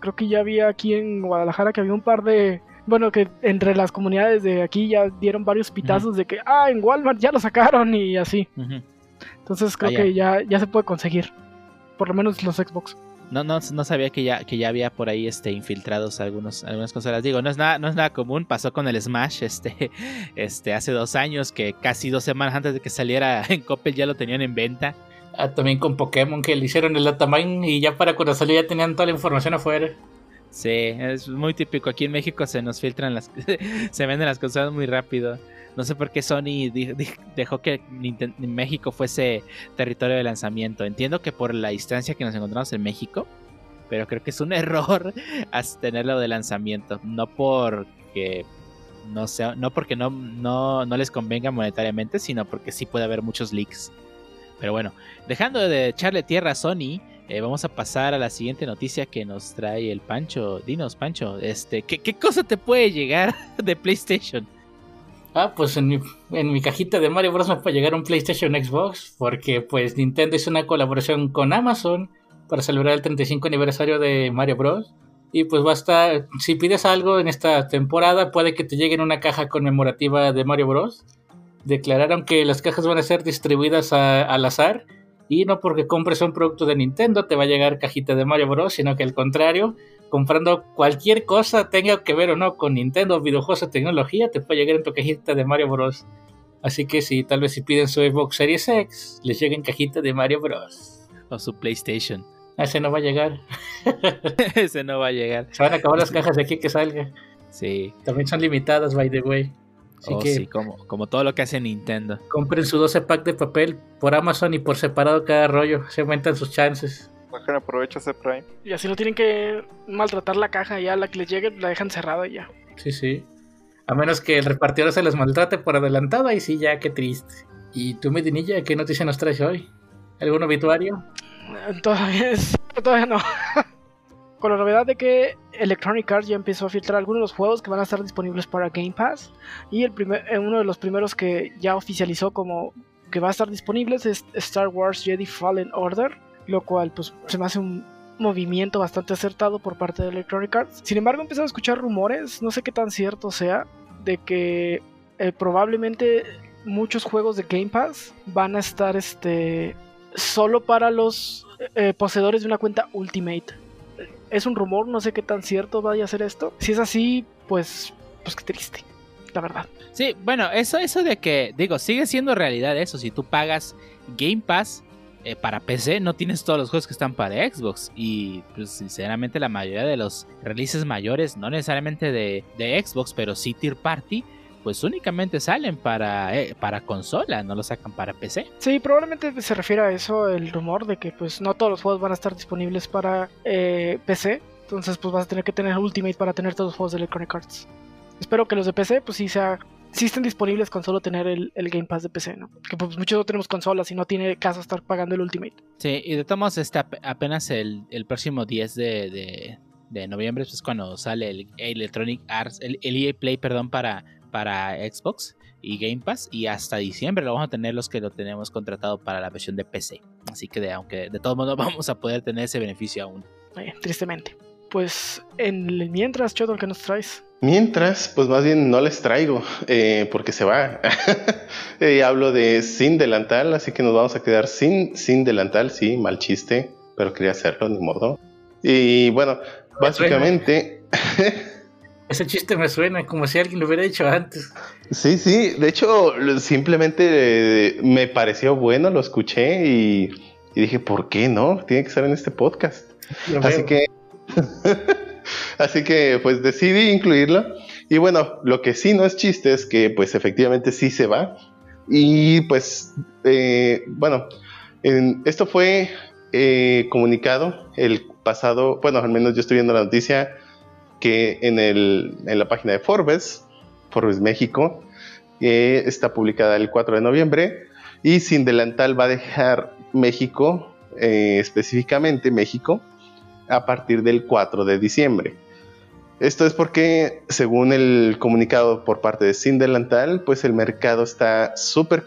Creo que ya vi aquí en Guadalajara que había un par de. Bueno, que entre las comunidades de aquí ya dieron varios pitazos de que, ah, en Walmart ya lo sacaron y así. Entonces creo Ah, ya. que ya, ya se puede conseguir. Por lo menos los Xbox. No, no, no sabía que ya, que ya había por ahí este, infiltrados algunos, algunas consolas. Digo, no es nada, no es nada común. Pasó con el Smash este, este, hace dos años, que casi dos semanas antes de que saliera en Coppel ya lo tenían en venta. Ah, también con Pokémon que le hicieron el datamine y ya para cuando salió ya tenían toda la información afuera. Sí, es muy típico. Aquí en México se nos filtran las. se venden las consolas muy rápido. No sé por qué Sony dejó que México fuese territorio de lanzamiento. Entiendo que por la distancia que nos encontramos en México, pero creo que es un error tenerlo de lanzamiento. No porque no sea, no porque no, no, no les convenga monetariamente, sino porque sí puede haber muchos leaks. Pero bueno, dejando de echarle tierra a Sony, eh, vamos a pasar a la siguiente noticia que nos trae el Pancho. Dinos, Pancho, este, ¿qué, qué cosa te puede llegar de PlayStation? Ah, pues en mi, cajita de Mario Bros. me puede llegar un PlayStation Xbox, porque pues Nintendo hizo una colaboración con Amazon para celebrar el 35 aniversario de Mario Bros. Y pues va a estar, si pides algo en esta temporada, puede que te llegue en una caja conmemorativa de Mario Bros. Declararon que las cajas van a ser distribuidas a- al azar y no porque compres un producto de Nintendo te va a llegar cajita de Mario Bros, sino que al contrario, comprando cualquier cosa tenga que ver o no con Nintendo, videojuegos o tecnología, te puede llegar en tu cajita de Mario Bros. Así que si tal vez si piden su Xbox Series X, les llega en cajita de Mario Bros. O su PlayStation. Ese no va a llegar. Ese no va a llegar. Se van a acabar las cajas de aquí que salga. Sí. También son limitadas, by the way. Así Oh, que sí, como, como todo lo que hace Nintendo. compren su 12 pack de papel por Amazon y por separado cada rollo. Se aumentan sus chances. Bajen aprovecha ese Prime. Y así no tienen que maltratar la caja. Ya la que les llegue la dejan cerrada y ya. Sí, sí. A menos que el repartidor se les maltrate por adelantado, ahí sí, ya, qué triste. ¿Y tú, Medinilla, qué noticia nos traes hoy? ¿Algún obituario? Eh, Todavía, es- todavía no. Con la novedad de que Electronic Arts ya empezó a filtrar algunos de los juegos que van a estar disponibles para Game Pass. Y el primer, eh, uno de los primeros que ya oficializó como que va a estar disponibles es Star Wars Jedi Fallen Order. Lo cual pues se me hace un movimiento bastante acertado por parte de Electronic Arts. Sin embargo, he empezado a escuchar rumores, no sé qué tan cierto sea, de que eh, probablemente muchos juegos de Game Pass van a estar este solo para los eh, poseedores de una cuenta Ultimate. Es un rumor, no sé qué tan cierto vaya a ser esto. Si es así, pues, pues qué triste, la verdad. Sí, bueno, eso, eso de que, digo, sigue siendo realidad eso. Si tú pagas Game Pass eh, para PC, no tienes todos los juegos que están para Xbox. Y pues sinceramente la mayoría de los releases mayores, no necesariamente de, de Xbox, pero sí Tier Party, pues únicamente salen para, eh, para consola, no lo sacan para PC. Sí, probablemente se refiere a eso el rumor de que pues no todos los juegos van a estar disponibles para eh, PC. Entonces pues vas a tener que tener Ultimate para tener todos los juegos de Electronic Arts. Espero que los de PC pues sí sea sí estén disponibles con solo tener el, el, Game Pass de PC, ¿no? Que pues muchos no tenemos consolas y no tiene caso estar pagando el Ultimate. Sí, y de todos modos está apenas el, el próximo 10 de, de, de, noviembre, pues cuando sale el Electronic Arts, el, el EA Play, perdón, para, para Xbox y Game Pass y hasta diciembre lo vamos a tener los que lo tenemos contratado para la versión de PC. Así que de, aunque de todos modos vamos a poder tener ese beneficio aún. Eh, tristemente. Pues en el mientras, Chodol, ¿qué nos traes? Mientras, pues más bien no les traigo, eh, porque se va. eh, hablo de sin delantal, así que nos vamos a quedar sin, sin delantal, sí, mal chiste, pero quería hacerlo, ni modo. Y bueno, Me básicamente... Ese chiste me suena como si alguien lo hubiera hecho antes. Sí, sí, de hecho simplemente eh, me pareció bueno, lo escuché y, y dije, ¿por qué no? Tiene que estar en este podcast. Lo Así veo. que, así que pues decidí incluirlo. Y bueno, lo que sí no es chiste es que pues efectivamente sí se va. Y pues, eh, bueno, en- esto fue eh, comunicado el pasado, bueno, al menos yo estoy viendo la noticia que en, el, en la página de Forbes, Forbes México, eh, está publicada el 4 de noviembre y Sin Delantal va a dejar México, específicamente México, a partir del 4 de diciembre. Esto es porque, según el comunicado por parte de Sin Delantal, pues el mercado está súper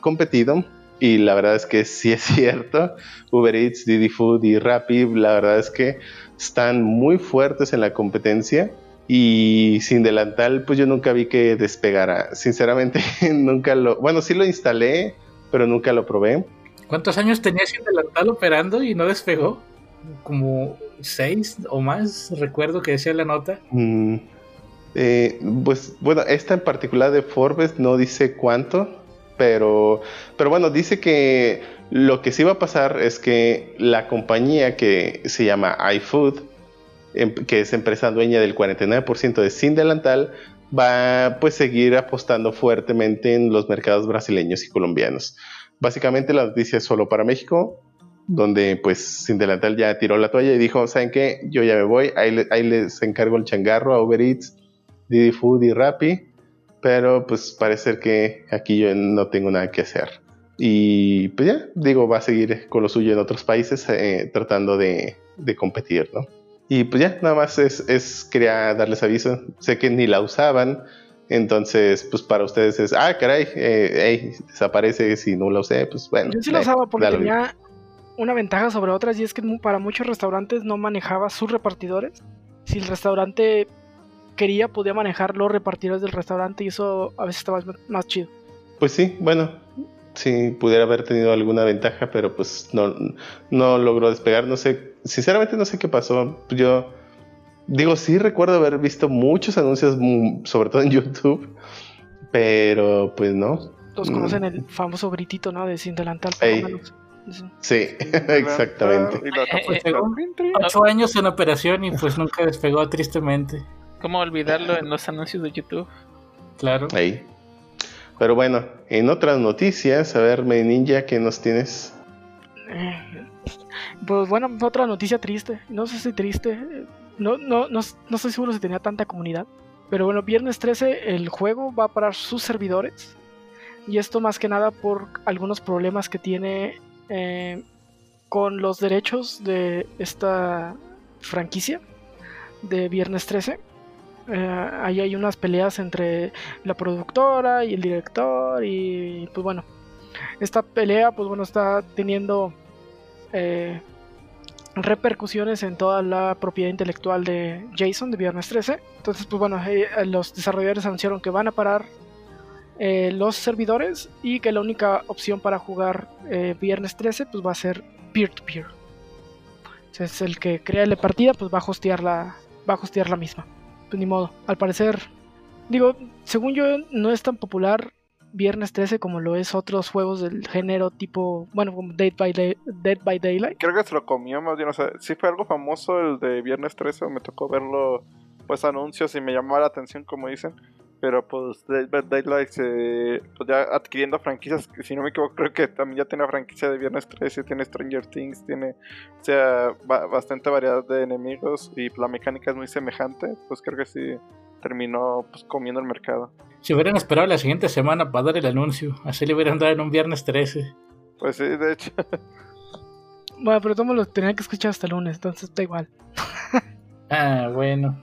competido y la verdad es que sí es cierto. Uber Eats, Didi Food y Rappi, la verdad es que están muy fuertes en la competencia y Sin Delantal, pues yo nunca vi que despegara. Sinceramente, nunca lo... Bueno, sí lo instalé, pero nunca lo probé. ¿Cuántos años tenía sin delantal operando y no despegó? Como seis o más, recuerdo que decía la nota. Mm, eh, pues bueno, esta en particular de Forbes no dice cuánto, pero, pero bueno, dice que lo que sí va a pasar es que la compañía que se llama iFood, em- que es empresa dueña del 49% de Sin Delantal, va pues seguir apostando fuertemente en los mercados brasileños y colombianos. Básicamente la noticia es solo para México, donde pues Sin Delantal ya tiró la toalla y dijo, ¿saben qué? Yo ya me voy, ahí, le- ahí les encargo el changarro a Uber Eats, Didi Food y Rappi, pero pues parece que aquí yo no tengo nada que hacer. Y pues ya, digo, va a seguir con lo suyo en otros países eh, tratando de, de competir, ¿no? Y pues ya, nada más es, es, quería darles aviso. Sé que ni la usaban, entonces pues para ustedes es, ah, caray, eh, ey, desaparece si no la usé, pues bueno. Yo sí lo eh, usaba porque tenía una ventaja sobre otras y es que para muchos restaurantes no manejaba sus repartidores. Si el restaurante quería, podía manejar los repartidores del restaurante y eso a veces estaba más- chido. Pues sí, bueno, sí, pudiera haber tenido alguna ventaja, pero pues no, no logró despegar. No sé, sinceramente no sé qué pasó. Yo digo, sí recuerdo haber visto muchos anuncios, mm, sobre todo en YouTube, pero pues no. Todos Mm. conocen el famoso gritito, ¿no? De sin delantal, por Ey. lo menos. Sí. Exactamente. Y Eh, Country. Ocho años en operación y pues nunca despegó tristemente. ¿Cómo olvidarlo en los anuncios de YouTube? Claro. Ahí. Pero bueno, en otras noticias, a ver, May Ninja, ¿qué nos tienes? Eh, Pues bueno, otra noticia triste. No sé si triste. eh, No, no, no, no estoy seguro si tenía tanta comunidad. Pero bueno, viernes 13 el juego va a parar sus servidores. Y esto más que nada por algunos problemas que tiene eh, con los derechos de esta franquicia de viernes 13. Eh, ahí hay unas peleas entre la productora y el director y pues bueno, esta pelea pues bueno está teniendo eh, repercusiones en toda la propiedad intelectual de Jason de Viernes 13. Entonces, pues bueno, eh, los desarrolladores anunciaron que van a parar eh, los servidores y que la única opción para jugar eh, viernes 13 pues va a ser peer-to-peer. Entonces el que crea la partida pues va a hostear la, va a hostear la misma. Pues ni modo, al parecer, digo, según yo no es tan popular Viernes 13 como lo es otros juegos del género tipo, bueno, como Dead by, Dead by Daylight. Creo que se lo comió más bien, o sea, sí fue algo famoso el de Viernes 13, me tocó verlo, pues anuncios y me llamó la atención como dicen, pero pues Dead by Daylight, eh, pues ya adquiriendo franquicias, que si no me equivoco creo que también ya tiene franquicia de Viernes 13, tiene Stranger Things, tiene, o sea, ba- bastante variedad de enemigos y la mecánica es muy semejante, pues creo que sí terminó pues comiendo el mercado. Si hubieran esperado la siguiente semana para dar el anuncio, así le hubieran dado en un viernes 13. Pues sí, de hecho. Bueno, pero todos lo tenían que escuchar hasta el lunes, entonces da igual. Ah, bueno.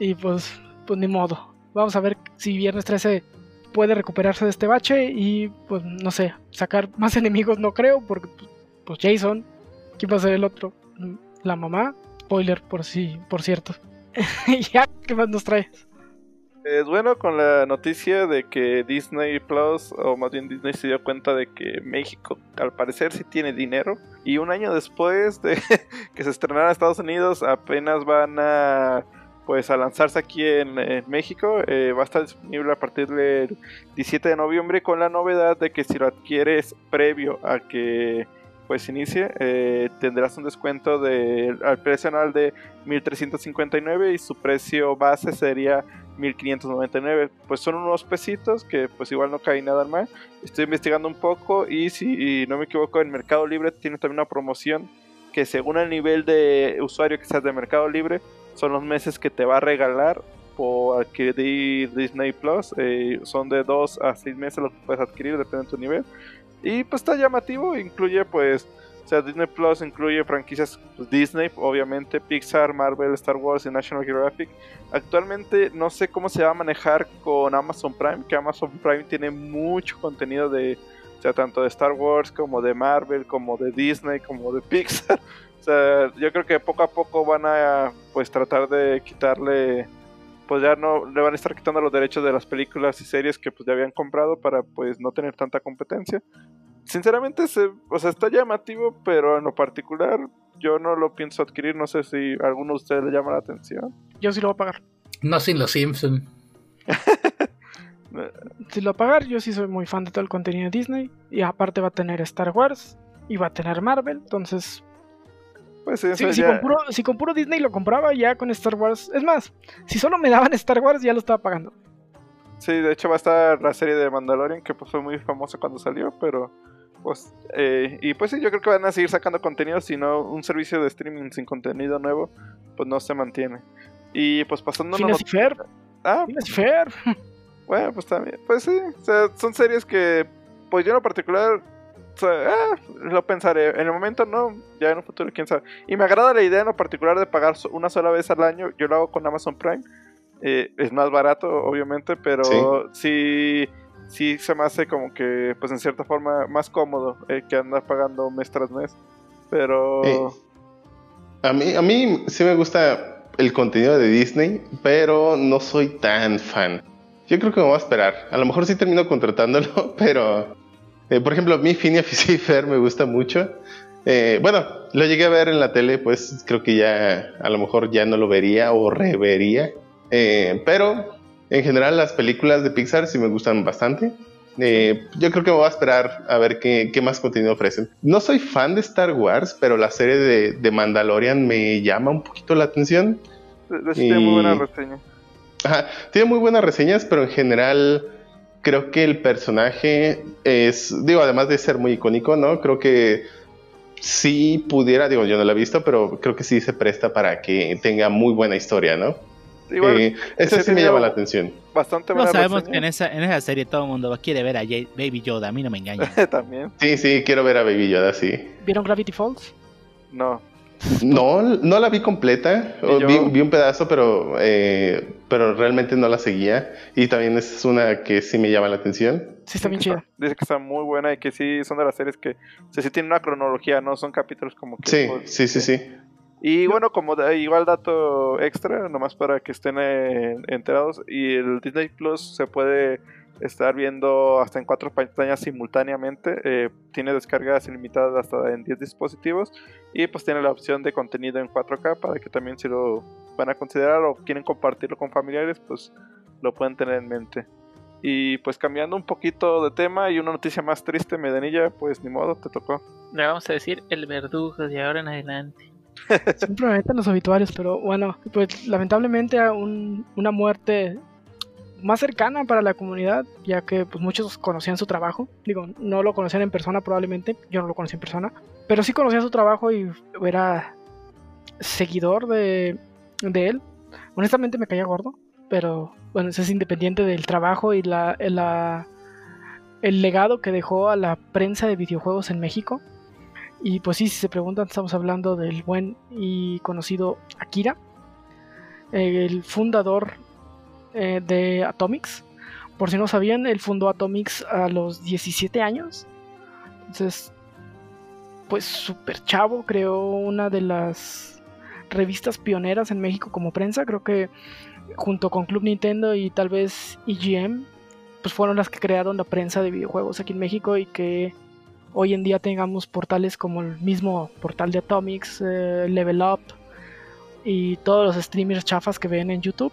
Y pues, pues ni modo. Vamos a ver si Viernes 13 puede recuperarse de este bache y pues no sé, sacar más enemigos no creo, porque pues, pues Jason, ¿quién va a ser el otro? Mm, La mamá, spoiler por sí, por cierto. Ya, ¿qué más nos trae? Es bueno con la noticia de que Disney Plus, o más bien Disney se dio cuenta de que México al parecer sí tiene dinero. Y un año después de que se estrenara en Estados Unidos, apenas van a pues a lanzarse aquí en, México. Eh, va a estar disponible a partir del 17 de noviembre con la novedad de que si lo adquieres previo a que pues inicie, eh, tendrás un descuento de, al precio anual de 1359 y su precio base sería 1599 pues son unos pesitos que pues igual no cae nada mal estoy investigando un poco y si no me equivoco en Mercado Libre tiene también una promoción que según el nivel de usuario que seas de Mercado Libre son los meses que te va a regalar por adquirir Disney Plus eh, son de 2 a 6 meses lo que puedes adquirir depende de tu nivel y pues está llamativo incluye pues o sea, Disney Plus incluye franquicias pues, Disney, obviamente, Pixar, Marvel, Star Wars y National Geographic. Actualmente no sé cómo se va a manejar con Amazon Prime, que Amazon Prime tiene mucho contenido de, o sea, tanto de Star Wars como de Marvel, como de Disney, como de Pixar. Sea, yo creo que poco a poco van a pues tratar de quitarle pues ya no le van a estar quitando los derechos de las películas y series que pues ya habían comprado para pues no tener tanta competencia sinceramente, se, o sea, está llamativo, pero en lo particular yo no lo pienso adquirir. No sé si a alguno de ustedes le llama la atención. Yo sí lo voy a pagar. No sin los Simpson. Si lo voy a pagar, yo sí soy muy fan de todo el contenido de Disney. Y aparte va a tener Star Wars y va a tener Marvel. Entonces, Pues sí, si, eso si ya- con puro, si con puro Disney lo compraba, ya con Star Wars. Es más, si solo me daban Star Wars, ya lo estaba pagando. sí, de hecho va a estar la serie de Mandalorian, que pues fue muy famosa cuando salió, pero pues... eh, y pues sí, yo creo que van a seguir sacando contenido, si no un servicio de streaming sin contenido nuevo, pues no se mantiene. Y pues pasando... Phineas y Ferb. Ah, y Ferb. Bueno, pues también. Pues sí, o sea, son series que, pues yo en lo particular, o sea, ah, lo pensaré. En el momento no, ya en un futuro quién sabe. Y me agrada la idea en lo particular de pagar una sola vez al año. Yo lo hago con Amazon Prime. Eh, es más barato, obviamente, pero sí. sí, se me hace como que, pues en cierta forma, más cómodo eh, que andar pagando mes tras mes. Pero... Eh, A mí, a mí sí me gusta el contenido de Disney, pero no soy tan fan. Yo creo que me voy a esperar. A lo mejor sí termino contratándolo, pero... eh, por ejemplo, mí Phineas Fer me gusta mucho. Eh, bueno, lo llegué a ver en la tele, pues creo que ya a lo mejor ya no lo vería o revería. Eh, pero en general las películas de Pixar sí me gustan bastante. Eh, yo creo que me voy a esperar a ver qué, qué más contenido ofrecen. No soy fan de Star Wars, pero la serie de, de Mandalorian me llama un poquito la atención. de- de hecho, tiene muy buena y- reseña. Ajá, tiene muy buenas reseñas, pero en general creo que el personaje es, digo, además de ser muy icónico, ¿no? Creo que sí pudiera, digo, yo no la he visto, pero creo que sí se presta para que tenga muy buena historia, ¿no? Igual, Eh, ese sí me llama la atención. bastante No sabemos reseña. que en esa, en esa serie todo el mundo quiere ver a Baby Yoda. A mí no me engaña. También, Sí, sí, quiero ver a Baby Yoda, sí. ¿Vieron Gravity Falls? no. No, no la vi completa. Yo- Vi, vi un pedazo, pero, eh, pero realmente no la seguía. Y también es una que sí me llama la atención. Sí, está bien chida. Dice que está muy buena y que sí son de las series que o sea, sí tienen una cronología, no son capítulos como que. Sí, sí, sí, sí. Y bueno, como da- igual dato extra, nomás para que estén eh, enterados, y el Disney Plus se puede estar viendo hasta en cuatro pantallas simultáneamente. eh, tiene descargas ilimitadas hasta en 10 dispositivos y pues tiene la opción de contenido en 4K para que también si lo van a considerar o quieren compartirlo con familiares, pues lo pueden tener en mente. Y pues cambiando un poquito de tema y una noticia más triste, Medanilla, pues ni modo, te tocó. Le vamos a decir el verdugo de ahora en adelante. Siempre me meten los obituarios, pero bueno, pues lamentablemente a un- una muerte más cercana para la comunidad, ya que pues muchos conocían su trabajo. Digo, no lo conocían en persona probablemente, yo no lo conocí en persona, pero sí conocía su trabajo y era seguidor de, de él. Honestamente me caía gordo, pero bueno, eso es independiente del trabajo y la, la- el legado que dejó a la prensa de videojuegos en México. Y pues sí, si se preguntan, estamos hablando del buen y conocido Akira, el fundador eh, de Atomics. Por si no sabían, él fundó Atomics a los 17 años. Entonces, pues súper chavo, creó una de las revistas pioneras en México como prensa. Creo que junto con Club Nintendo y tal vez EGM, pues fueron las que crearon la prensa de videojuegos aquí en México y que hoy en día tengamos portales como el mismo portal de Atomics, eh, Level Up y todos los streamers chafas que ven en YouTube.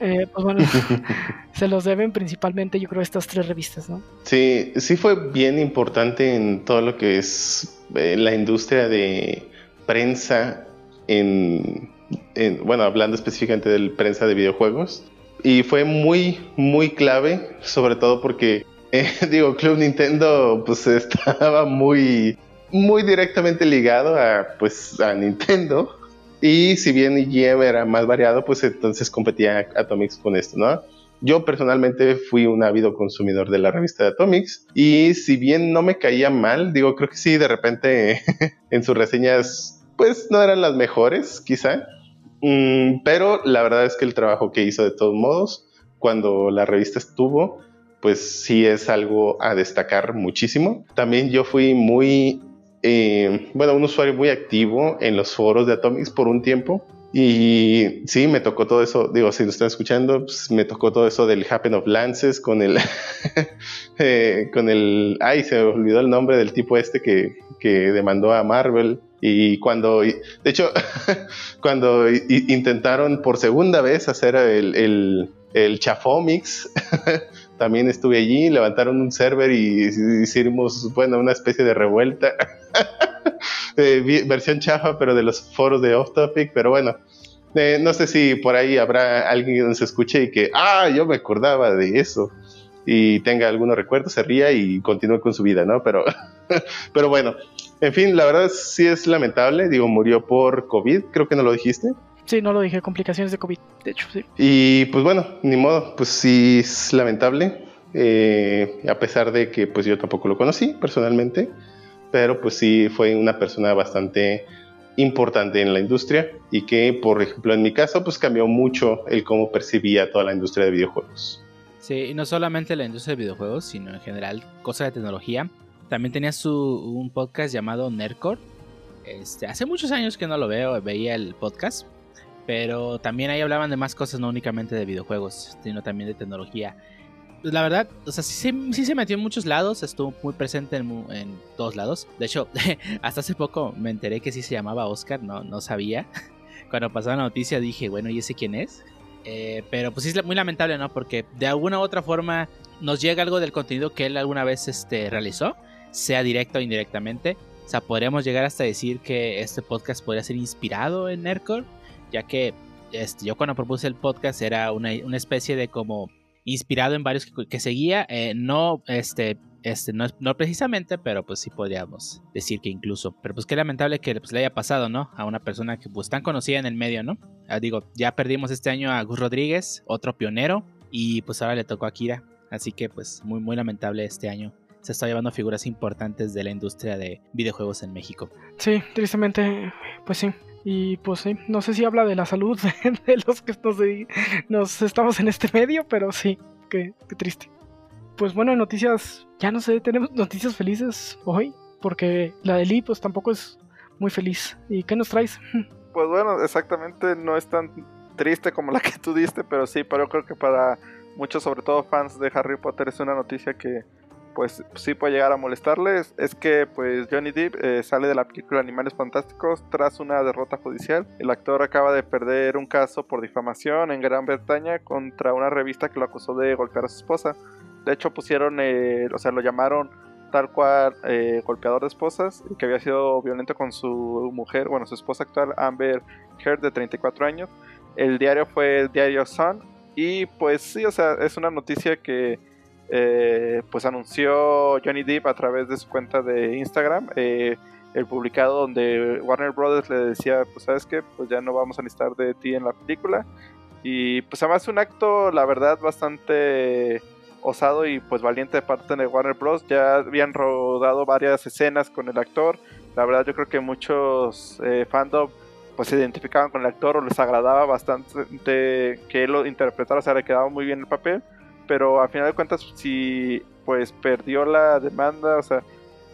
Eh, pues bueno, se los deben principalmente yo creo estas tres revistas, ¿no? Sí, sí fue bien importante en todo lo que es eh, la industria de prensa en, en- bueno, hablando específicamente de prensa de videojuegos. Y fue muy, muy clave, sobre todo porque, eh, digo, Club Nintendo pues estaba muy, muy directamente ligado a, pues, a Nintendo. Y si bien EGM era más variado, pues entonces competía Atomics con esto, ¿no? Yo personalmente fui un ávido consumidor de la revista de Atomics y si bien no me caía mal, digo, creo que sí, de repente en sus reseñas pues no eran las mejores, quizá, Mm, pero la verdad es que el trabajo que hizo de todos modos, cuando la revista estuvo, pues sí es algo a destacar muchísimo. También yo fui muy, eh, bueno, un usuario muy activo en los foros de Atomics por un tiempo. Y sí, me tocó todo eso, digo, si lo están escuchando, pues me tocó todo eso del Happen of Lances con el, eh, con el, ay, se me olvidó el nombre del tipo este que, que demandó a Marvel. Y cuando, de hecho, cuando intentaron por segunda vez hacer el, el, el también estuve allí, levantaron un server y hicimos, bueno, una especie de revuelta. Eh, versión chafa, pero de los foros de Off Topic, pero bueno. eh, no sé si por ahí habrá alguien que nos escuche y que, ah, yo me acordaba de eso y tenga algunos recuerdos, se ría y continúe con su vida, ¿no? Pero, pero bueno, en fin, la verdad sí es lamentable, digo, murió por COVID, creo que no lo dijiste. Sí, no lo dije, complicaciones de COVID, de hecho, sí. Y pues bueno, ni modo, pues sí es lamentable, eh, a pesar de que pues yo tampoco lo conocí personalmente, pero pues sí fue una persona bastante importante en la industria y que, por ejemplo, en mi caso, pues cambió mucho el cómo percibía toda la industria de videojuegos. Sí, y no solamente la industria de videojuegos, sino en general cosas de tecnología. También tenía su, un podcast llamado Nerdcore. Este, hace muchos años que no lo veo, veía el podcast. Pero también ahí hablaban de más cosas, no únicamente de videojuegos, sino también de tecnología. Pues la verdad, o sea, sí, sí se metió en muchos lados, estuvo muy presente en, en todos lados. De hecho, hasta hace poco me enteré que sí se llamaba Oscar, no, no sabía. Cuando pasaba la noticia dije, bueno, ¿y ese quién es? Eh, pero pues es muy lamentable, ¿no? Porque de alguna u otra forma nos llega algo del contenido que él alguna vez este, realizó, sea directo o indirectamente. O sea, podríamos llegar hasta decir que este podcast podría ser inspirado en Nerdcore, ya que este, yo cuando propuse el podcast era una, una especie de como inspirado en varios que, que seguía, eh, no, este, este, no, no precisamente, pero pues sí podríamos decir que incluso. Pero pues qué lamentable que pues, le haya pasado, ¿no? A una persona que pues tan conocida en el medio, ¿no? Ah, digo, ya perdimos este año a Gus Rodríguez, otro pionero, y pues ahora le tocó a Kira. Así que pues muy, muy lamentable este año. Se está llevando figuras importantes de la industria de videojuegos en México. Sí, tristemente, pues sí. Y pues sí, no sé si habla de la salud de, los que nos, dedi- nos estamos en este medio, pero sí, qué, qué triste. Pues bueno, noticias, ya no sé, tenemos noticias felices hoy, porque la de Lee pues tampoco es muy feliz. ¿Y qué nos traes? Pues bueno, exactamente no es tan triste como la que tú diste, pero sí, pero yo creo que para muchos, sobre todo fans de Harry Potter, es una noticia que pues sí puede llegar a molestarles. Es que pues Johnny Depp eh, sale de la película Animales Fantásticos tras una derrota judicial. El actor acaba de perder un caso por difamación en Gran Bretaña contra una revista que lo acusó de golpear a su esposa. De hecho pusieron, eh, o sea, lo llamaron tal cual eh, golpeador de esposas y que había sido violento con su mujer, bueno, su esposa actual Amber Heard de 34 años. El diario fue el diario Sun y pues sí, o sea, es una noticia que eh, pues anunció Johnny Depp a través de su cuenta de Instagram. Eh, el publicado donde Warner Brothers le decía, pues sabes que, pues ya no vamos a necesitar de ti en la película. Y pues además un acto, la verdad, bastante osado y pues valiente de parte de Warner Bros. Ya habían rodado varias escenas con el actor. La verdad yo creo que muchos eh, fandom pues se identificaban con el actor o les agradaba bastante que él lo interpretara, o sea, le quedaba muy bien el papel pero al final de cuentas, si pues perdió la demanda, o sea,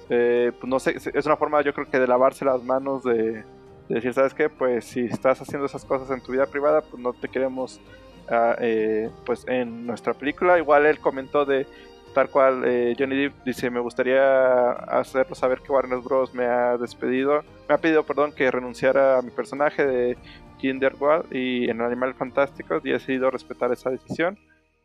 eh, pues no sé, es una forma yo creo que de lavarse las manos de, decir, ¿sabes qué? Pues si estás haciendo esas cosas en tu vida privada, pues no te queremos ah, eh, pues en nuestra película. Igual él comentó de tal cual eh, Johnny Depp dice, me gustaría hacerlo saber que Warner Bros. me ha despedido, me ha pedido, perdón, que renunciara a mi personaje de Kinderwald y en Animales Fantásticos y he decidido respetar esa decisión.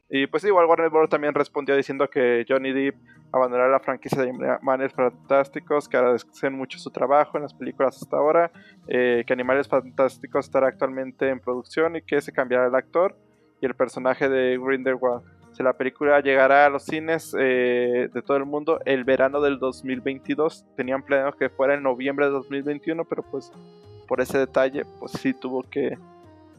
Y pues igual Warner Bros. también respondió diciendo que Johnny Depp abandonará la franquicia de Animales Fantásticos, que agradecen mucho su trabajo en las películas hasta ahora, eh, que Animales Fantásticos estará actualmente en producción y que se cambiará el actor y el personaje de Grindelwald. Si la película llegará a los cines eh, de todo el mundo el verano del 2022, tenían planeado que fuera en noviembre de 2021, pero pues por ese detalle, pues sí tuvo que,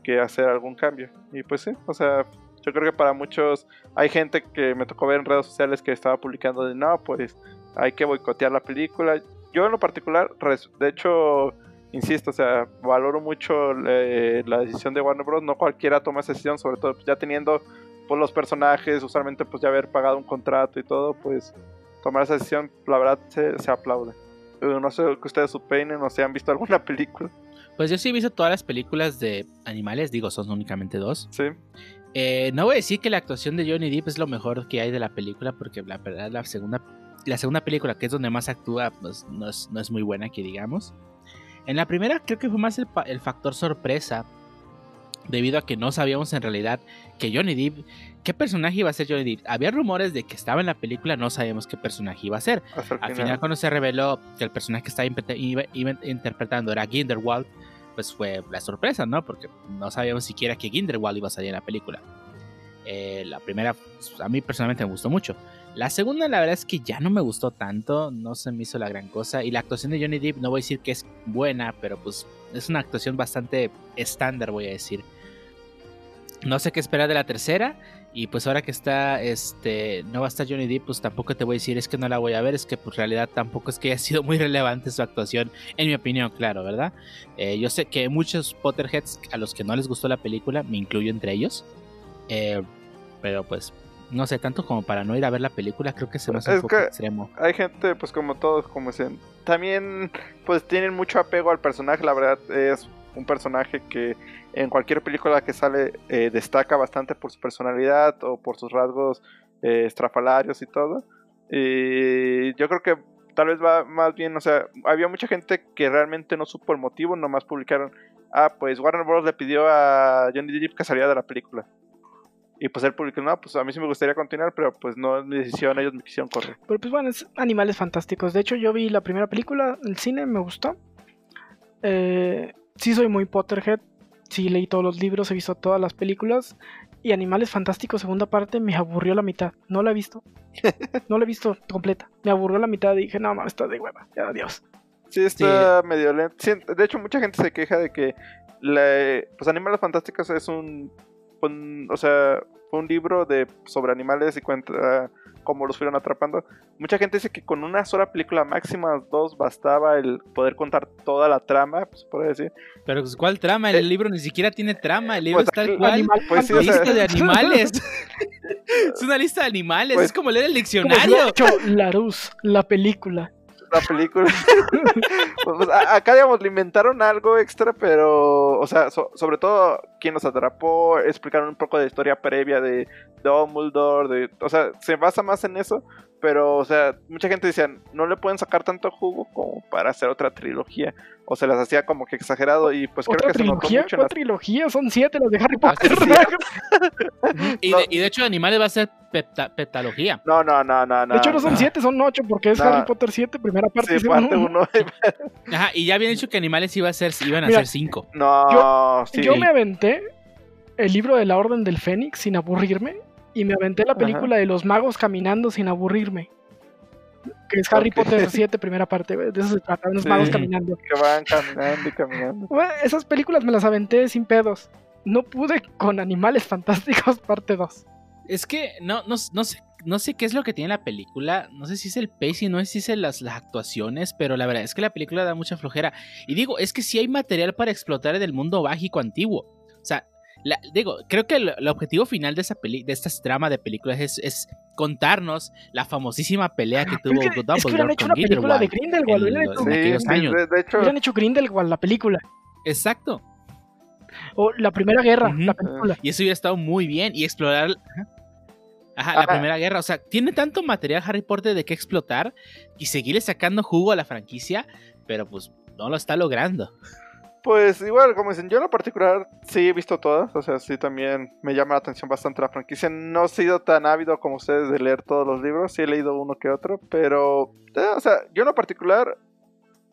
que hacer algún cambio. Y pues sí, o sea, yo creo que para muchos hay gente que me tocó ver en redes sociales que estaba publicando de no, pues hay que boicotear la película. Yo en lo particular, de hecho, insisto, o sea, valoro mucho eh, la decisión de Warner Bros. No cualquiera toma esa decisión, sobre todo ya teniendo pues, los personajes, usualmente pues ya haber pagado un contrato y todo, pues tomar esa decisión, la verdad se, se aplaude. No sé que ustedes supinen o si han visto alguna película. Pues yo sí he visto todas las películas de animales, digo, son únicamente dos. Sí. Eh, no voy a decir que la actuación de Johnny Depp es lo mejor que hay de la película, porque la verdad la segunda, la segunda película, que es donde más actúa, pues no es, no es muy buena, que digamos. En la primera creo que fue más el, el, factor sorpresa, debido a que no sabíamos en realidad que Johnny Depp, qué personaje iba a ser Johnny Depp. Había rumores de que estaba en la película, no sabíamos qué personaje iba a ser. Al final, cuando se reveló que el personaje que estaba interpretando era Grindelwald, pues fue la sorpresa, ¿no? Porque no sabíamos siquiera que Grindelwald iba a salir en la película. Eh, la primera, pues, a mí personalmente me gustó mucho. La segunda, la verdad es que ya no me gustó tanto, no se me hizo la gran cosa. Y la actuación de Johnny Depp, no voy a decir que es buena, pero pues es una actuación bastante estándar, voy a decir. No sé qué esperar de la tercera. Y pues ahora que está, este, no va a estar Johnny Depp, pues tampoco te voy a decir es que no la voy a ver, es que pues realidad tampoco es que haya sido muy relevante su actuación, en mi opinión, claro, ¿verdad? Eh, yo sé que muchos Potterheads a los que no les gustó la película, me incluyo entre ellos, eh, pero pues no sé, tanto como para no ir a ver la película, creo que se me hace un poco extremo. Hay gente, pues como todos, como dicen, también pues tienen mucho apego al personaje, la verdad es un personaje que en cualquier película que sale eh, destaca bastante por su personalidad o por sus rasgos eh, estrafalarios y todo. Yo creo que tal vez va más bien, o sea, había mucha gente que realmente no supo el motivo, nomás publicaron, ah, pues Warner Bros. le pidió a Johnny Depp que saliera de la película. Y pues él publicó, no, pues a mí sí me gustaría continuar, pero pues no es mi decisión, ellos me quisieron correr. Pero pues bueno, es Animales Fantásticos. De hecho, yo vi la primera película, el cine, me gustó. Eh, sí soy muy Potterhead, sí leí todos los libros, he visto todas las películas. Y Animales Fantásticos, segunda parte, me aburrió la mitad. No la he visto. No la he visto completa. Me aburrió la mitad y dije, no, mames, está de hueva. Ya, adiós. Sí, está medio lento. de hecho, mucha gente se queja de que pues Animales Fantásticos es un, un, o sea, fue un libro de sobre animales y cuenta cómo los fueron atrapando. Mucha gente dice que con una sola película, máxima dos, bastaba el poder contar toda la trama, pues puede decir. Pero pues, ¿cuál trama? El eh, libro ni siquiera tiene trama, el libro pues, está tal cual. Pues, sí, lista de animales. es una lista de animales, pues, es como leer el diccionario. Como Larus, la película. la película. Pues, a- acá, digamos, le inventaron algo extra, pero, o sea, so- sobre todo, quién los atrapó, explicaron un poco de historia previa de Dumbledore, de, o sea, se basa más en eso, pero, o sea, mucha gente decía, no le pueden sacar tanto jugo como para hacer otra trilogía, o se las hacía como que exagerado, y pues creo ¿Otra que se notó trilogía? mucho en ¿Cuál las... trilogía? Son siete las de Harry Ah, Potter. sí. Y, No. de, y de hecho, Animales va a ser pepta- peptalogía. No, no, no, no, no. De hecho, no son no. siete, son ocho, porque es No. Harry Potter 7, primera parte. Sí, parte uno. Ajá, y ya habían dicho que Animales iba a ser, iban a Mira, ser cinco. No, sí. Yo me aventé el libro de la Orden del Fénix sin aburrirme y me aventé la Ajá. película de los magos caminando sin aburrirme. Que es Harry. Potter 7, primera parte, de eso se trata, unos Sí. magos caminando. Que van caminando y caminando. Esas películas me las aventé sin pedos. No pude con Animales Fantásticos parte 2. Es que no, no, no sé, no sé qué es lo que tiene la película. No sé si es el pacing, no sé si es las, las actuaciones, pero la verdad es que la película da mucha flojera. Y digo, es que sí hay material para explotar en el mundo mágico antiguo. O sea, la- digo, creo que el, el objetivo final de esa peli, de esta trama de películas es, es contarnos la famosísima pelea que tuvo Es que, es que Dumbledore hubieran hecho con una película de Grindelwald. En hecho, en aquellos Sí, años. de, de hecho, hubieran hecho Grindelwald, la película. Exacto. O La Primera Guerra, Ujú. la película. Y eso hubiera estado muy bien. Y explorar. Ajá, Ajá, la Ajá. Primera Guerra. O sea, tiene tanto material Harry Potter de qué explotar y seguirle sacando jugo a la franquicia, pero pues no lo está logrando. Pues igual, como dicen, yo en lo particular sí he visto todas. O sea, sí también me llama la atención bastante la franquicia. No he sido tan ávido como ustedes de leer todos los libros. Sí he leído uno que otro. Pero, eh, o sea, yo en lo particular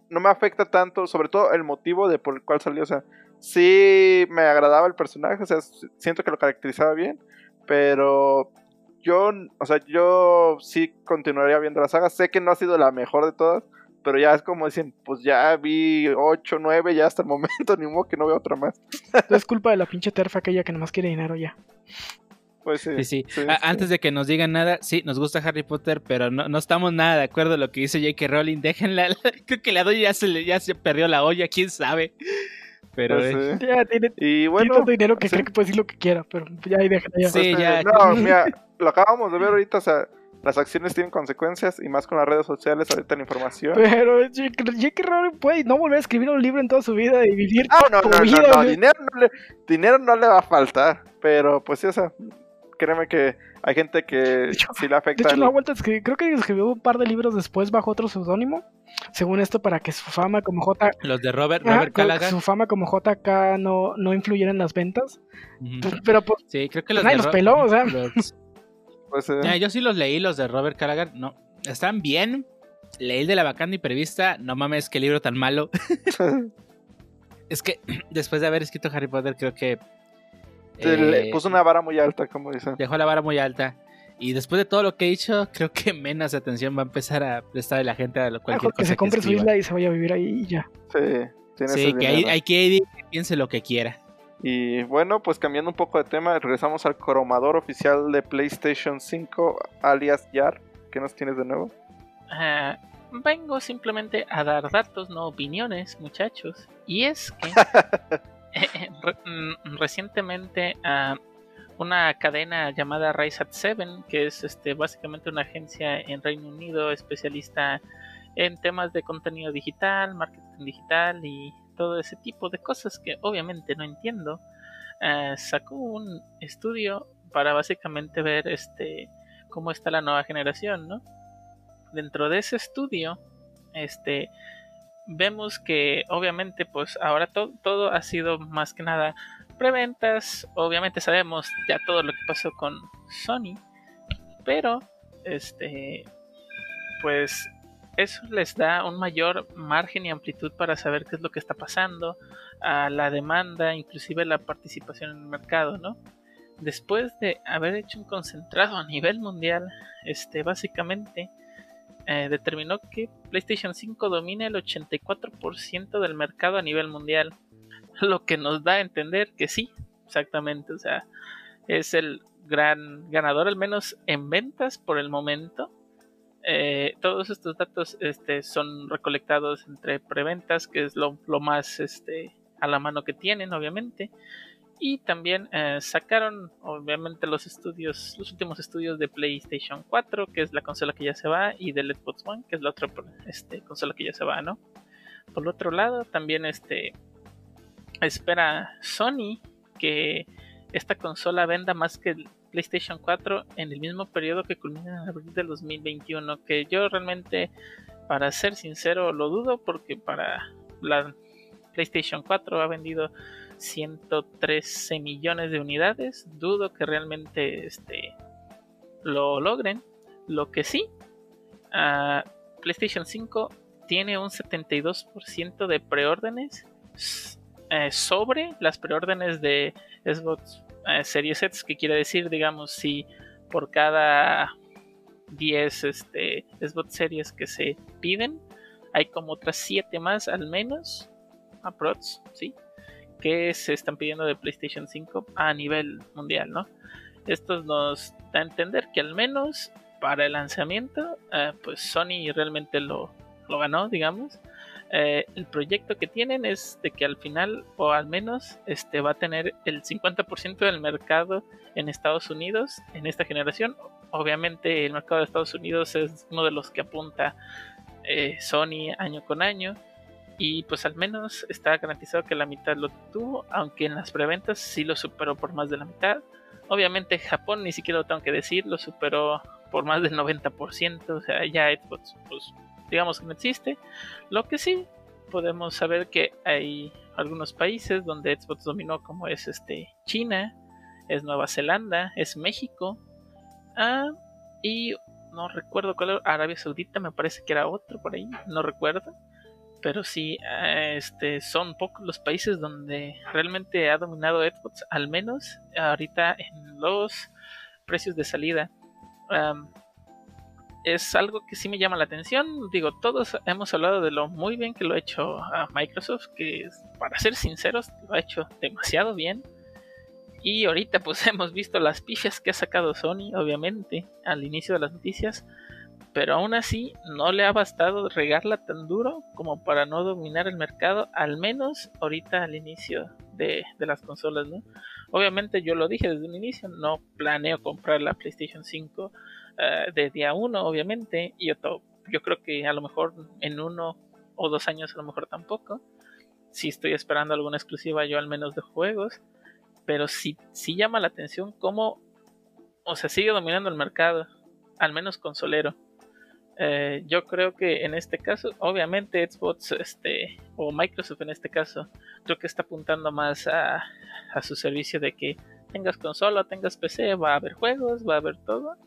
no me afecta tanto, sobre todo el motivo de por el cual salió. O sea, sí me agradaba el personaje. O sea, siento que lo caracterizaba bien. Pero yo, o sea, yo sí continuaría viendo la saga. Sé que no ha sido la mejor de todas. Pero ya es como dicen, pues ya vi 8, 9, ya hasta el momento, ni modo que no veo otra más. Es culpa de la pinche terfa aquella que nomás quiere dinero ya. Pues sí. Sí, sí. sí, A- sí. Antes de que nos digan nada, sí, nos gusta Harry Potter, pero no, no estamos nada de acuerdo a lo que dice J.K. Rowling. Déjenla. Creo que la doy ya se, le- ya se perdió la olla, quién sabe. Pero Pues eh. Ya tiene, Y tiene bueno, tanto dinero que sí. cree que puede decir lo que quiera, pero ya ahí déjala ya. Sí. pues, ya- no, mira, lo acabamos de ver ahorita, o sea, las acciones tienen consecuencias y más con las redes sociales, ahorita la información. Pero J.K. Rowling puede no volver a escribir un libro en toda su vida y vivir Ah, no, no, no, vida. no, güey. dinero no, le, dinero no le va a faltar, pero pues sí, o sea, créeme que hay gente que hecho- sí le De afecta. hecho, el- no ha vuelto a escribir. Creo que escribió un par de libros después bajo otro seudónimo. Según esto, para que su fama como J. los de Robert, Ajá, Robert que Callaghan. su fama como JK no, no influyera en las ventas. Pero pues, Sí, creo que los nadie de los peló, o sea. los- pues, eh, Ya, yo sí los leí, los de Robert Callaghan. No, están bien. Leí el de la vacante y prevista. No mames, qué libro tan malo. es que después de haber escrito Harry Potter, creo que. le eh, puso una vara muy alta, como dicen. Dejó la vara muy alta. Y después de todo lo que he dicho, creo que menos atención va a empezar a prestarle la gente a lo- mejor que cosa se compre su isla y se vaya a vivir ahí y ya. Sí, tiene Sí, que hay, hay que ir piense lo que quiera. Y bueno, pues cambiando un poco de tema, regresamos al cromador oficial de PlayStation 5, alias YAR. ¿Qué nos tienes de nuevo? Ah, vengo simplemente a dar datos, no opiniones, muchachos. Y es que eh, re- mm, recientemente ah, una cadena llamada Rise at 7, que es este, básicamente una agencia en Reino Unido especialista en temas de contenido digital, marketing digital y todo ese tipo de cosas que obviamente no entiendo, ah, sacó un estudio para básicamente ver este cómo está la nueva generación, ¿no? Dentro de ese estudio, este vemos que obviamente pues ahora to- todo ha sido más que nada preventas, obviamente sabemos ya todo lo que pasó con Sony, pero este pues eso les da un mayor margen y amplitud para saber qué es lo que está pasando, a la demanda, inclusive la participación en el mercado, ¿no? Después de haber hecho un concentrado a nivel mundial, este básicamente eh, determinó que PlayStation 5 domina el 84% del mercado a nivel mundial, lo que nos da a entender que sí, exactamente, o sea, es el gran ganador al menos en ventas por el momento. Eh, todos estos datos este, son recolectados entre preventas, que es lo, lo más este, a la mano que tienen, obviamente. Y también eh, sacaron, obviamente, los estudios, los últimos estudios de PlayStation 4, que es la consola que ya se va, y del Xbox One, que es la otra este, consola que ya se va, ¿no? Por otro lado, también este espera Sony que esta consola venda más que PlayStation 4 en el mismo periodo que culmina en abril del 2021, que yo realmente, para ser sincero, lo dudo porque para la PlayStation 4 ha vendido 113 millones de unidades. Dudo que realmente este, lo logren. Lo que sí, uh, PlayStation 5 tiene un 72% de preórdenes eh, sobre las preórdenes de Xbox eh, Series X, que quiere decir, digamos, si por cada 10 este, Xbox Series que se piden, hay como otras 7 más al menos, aprox, ¿sí? Que se están pidiendo de PlayStation 5 a nivel mundial, ¿no? Esto nos da a entender que al menos para el lanzamiento, eh, pues Sony realmente lo, lo ganó, digamos. Eh, el proyecto que tienen es de que al final, o al menos, este va a tener el 50% del mercado en Estados Unidos en esta generación. Obviamente el mercado de Estados Unidos es uno de los que apunta eh, Sony año con año. Y pues al menos está garantizado que la mitad lo tuvo, aunque en las preventas sí lo superó por más de la mitad. Obviamente Japón, ni siquiera lo tengo que decir, lo superó por más del 90%, o sea, ya Xbox pues, digamos que no existe. Lo que sí podemos saber que hay algunos países donde Xbox dominó, como es este China, es Nueva Zelanda, es México, ah, y no recuerdo cuál era, Arabia Saudita, me parece que era otro por ahí, no recuerdo. Pero sí, ah, este, son pocos los países donde realmente ha dominado Xbox, al menos ahorita en los precios de salida es algo que sí me llama la atención. Digo, todos hemos hablado de lo muy bien que lo ha hecho a Microsoft, que para ser sinceros lo ha hecho demasiado bien. Y ahorita pues hemos visto las pifias que ha sacado Sony, obviamente, al inicio de las noticias. Pero aún así no le ha bastado regarla tan duro como para no dominar el mercado, al menos ahorita al inicio de, de las consolas, ¿no? Obviamente yo lo dije desde un inicio, no planeo comprar la PlayStation 5 eh, de día uno, obviamente, y yo, yo creo que a lo mejor en uno o dos años a lo mejor tampoco. Si estoy esperando alguna exclusiva yo al menos de juegos, pero si si llama la atención cómo, o sea, sigue dominando el mercado, al menos consolero. Eh, yo creo que en este caso, obviamente Xbox este, o Microsoft en este caso, creo que está apuntando más a, a su servicio de que tengas consola, tengas PC, va a haber juegos, va a haber todo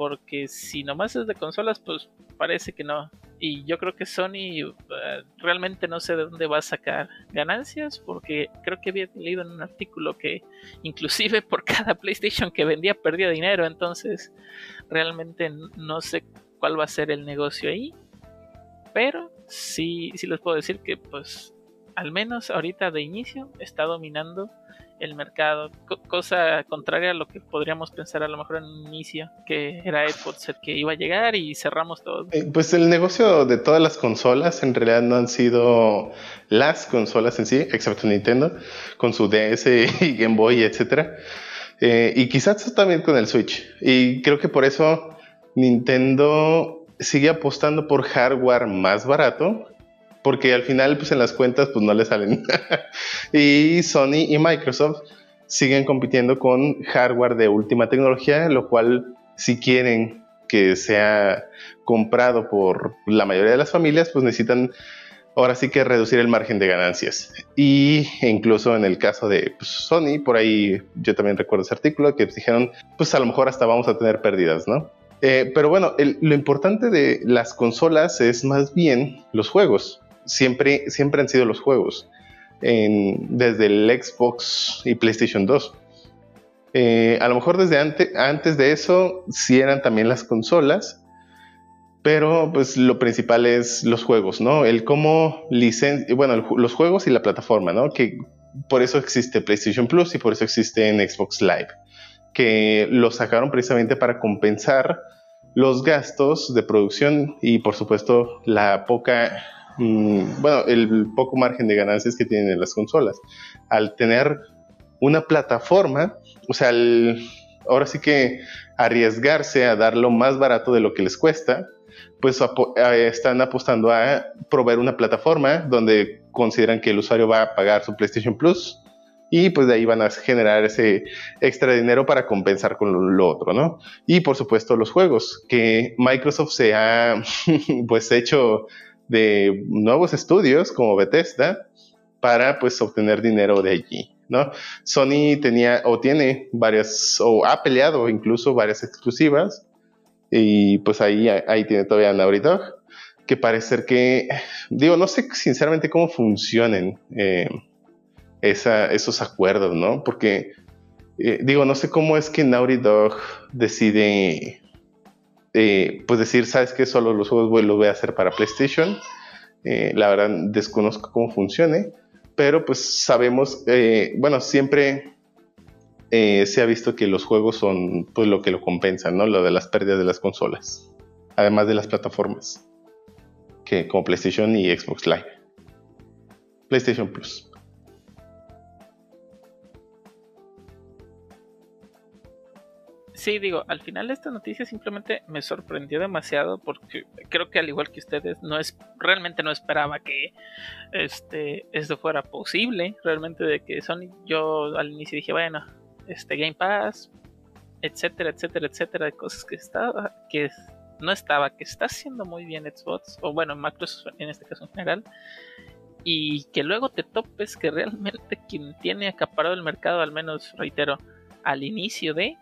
porque si nomás es de consolas, pues parece que no. Y yo creo que Sony eh, realmente no sé de dónde va a sacar ganancias, porque creo que había leído en un artículo que inclusive por cada PlayStation que vendía perdía dinero, entonces realmente no sé cuál va a ser el negocio ahí. Pero sí, sí les puedo decir que pues al menos ahorita de inicio está dominando el mercado, cosa contraria a lo que podríamos pensar a lo mejor en un inicio, que era Xbox el que iba a llegar y cerramos todo. Eh, pues el negocio de todas las consolas en realidad no han sido las consolas en sí, excepto Nintendo, con su DS y Game Boy, etcétera. Eh, y quizás también con el Switch. Y creo que por eso Nintendo sigue apostando por hardware más barato porque al final pues en las cuentas pues no le salen. y Sony y Microsoft siguen compitiendo con hardware de última tecnología, lo cual si quieren que sea comprado por la mayoría de las familias, pues necesitan ahora sí que reducir el margen de ganancias. Y incluso en el caso de pues, Sony, por ahí yo también recuerdo ese artículo que dijeron, pues a lo mejor hasta vamos a tener pérdidas, ¿no? Eh, pero bueno, lo importante de las consolas es más bien los juegos siempre, siempre han sido los juegos, desde el Xbox y PlayStation 2. Eh, a lo mejor desde antes, de eso sí eran también las consolas, pero pues lo principal es los juegos, ¿no? El cómo bueno, los juegos y la plataforma, ¿no? Que por eso existe PlayStation Plus y por eso existe en Xbox Live, que lo sacaron precisamente para compensar los gastos de producción y por supuesto la poca bueno, el poco margen de ganancias que tienen las consolas. Al tener una plataforma, o sea, ahora sí que arriesgarse a dar lo más barato de lo que les cuesta, pues eh, están apostando a proveer una plataforma donde consideran que el usuario va a pagar su PlayStation Plus y pues de ahí van a generar ese extra dinero para compensar con lo, otro, ¿no? Y por supuesto los juegos, que Microsoft se ha pues hecho de nuevos estudios como Bethesda para pues obtener dinero de allí, ¿no? Sony tenía o tiene varias o ha peleado incluso varias exclusivas y pues ahí, ahí tiene todavía Naughty Dog que parece que digo no sé sinceramente cómo funcionen eh, esos acuerdos, ¿no? Porque, eh, digo, no sé cómo es que Naughty Dog decide, eh, pues decir, sabes que solo los juegos los voy a hacer para PlayStation. Eh, la verdad, desconozco cómo funcione, pero pues sabemos, bueno, siempre se ha visto que los juegos son pues lo que lo compensan, ¿no? Lo de las pérdidas de las consolas, además de las plataformas, que como PlayStation y Xbox Live. PlayStation Plus. Sí, digo, al final esta noticia simplemente me sorprendió demasiado porque creo que al igual que ustedes no es realmente no esperaba que este esto fuera posible, realmente de que Sony yo al inicio dije, bueno, este Game Pass, etcétera, etcétera, etcétera, de cosas que estaba que no estaba, que está haciendo muy bien Xbox o bueno, Microsoft en este caso en general y que luego te topes que realmente quien tiene acaparado el mercado, al menos reitero, al inicio de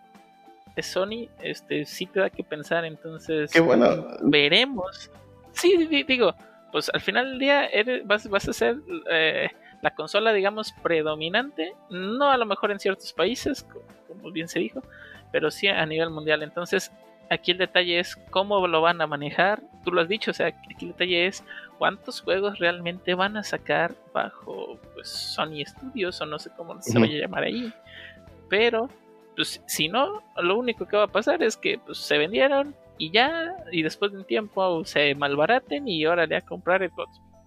Sony, este sí te da que pensar, entonces bueno. veremos. Sí, digo, pues al final del día vas, a ser eh, la consola, digamos, predominante, no a lo mejor en ciertos países, como bien se dijo, pero sí a nivel mundial. Entonces, aquí el detalle es cómo lo van a manejar. Tú lo has dicho, o sea, aquí el detalle es cuántos juegos realmente van a sacar bajo pues, Sony Studios o no sé cómo se vaya a llamar ahí. Pero pues si no, lo único que va a pasar es que pues, se vendieron y ya, y después de un tiempo se malbaraten y ahora le a comprar el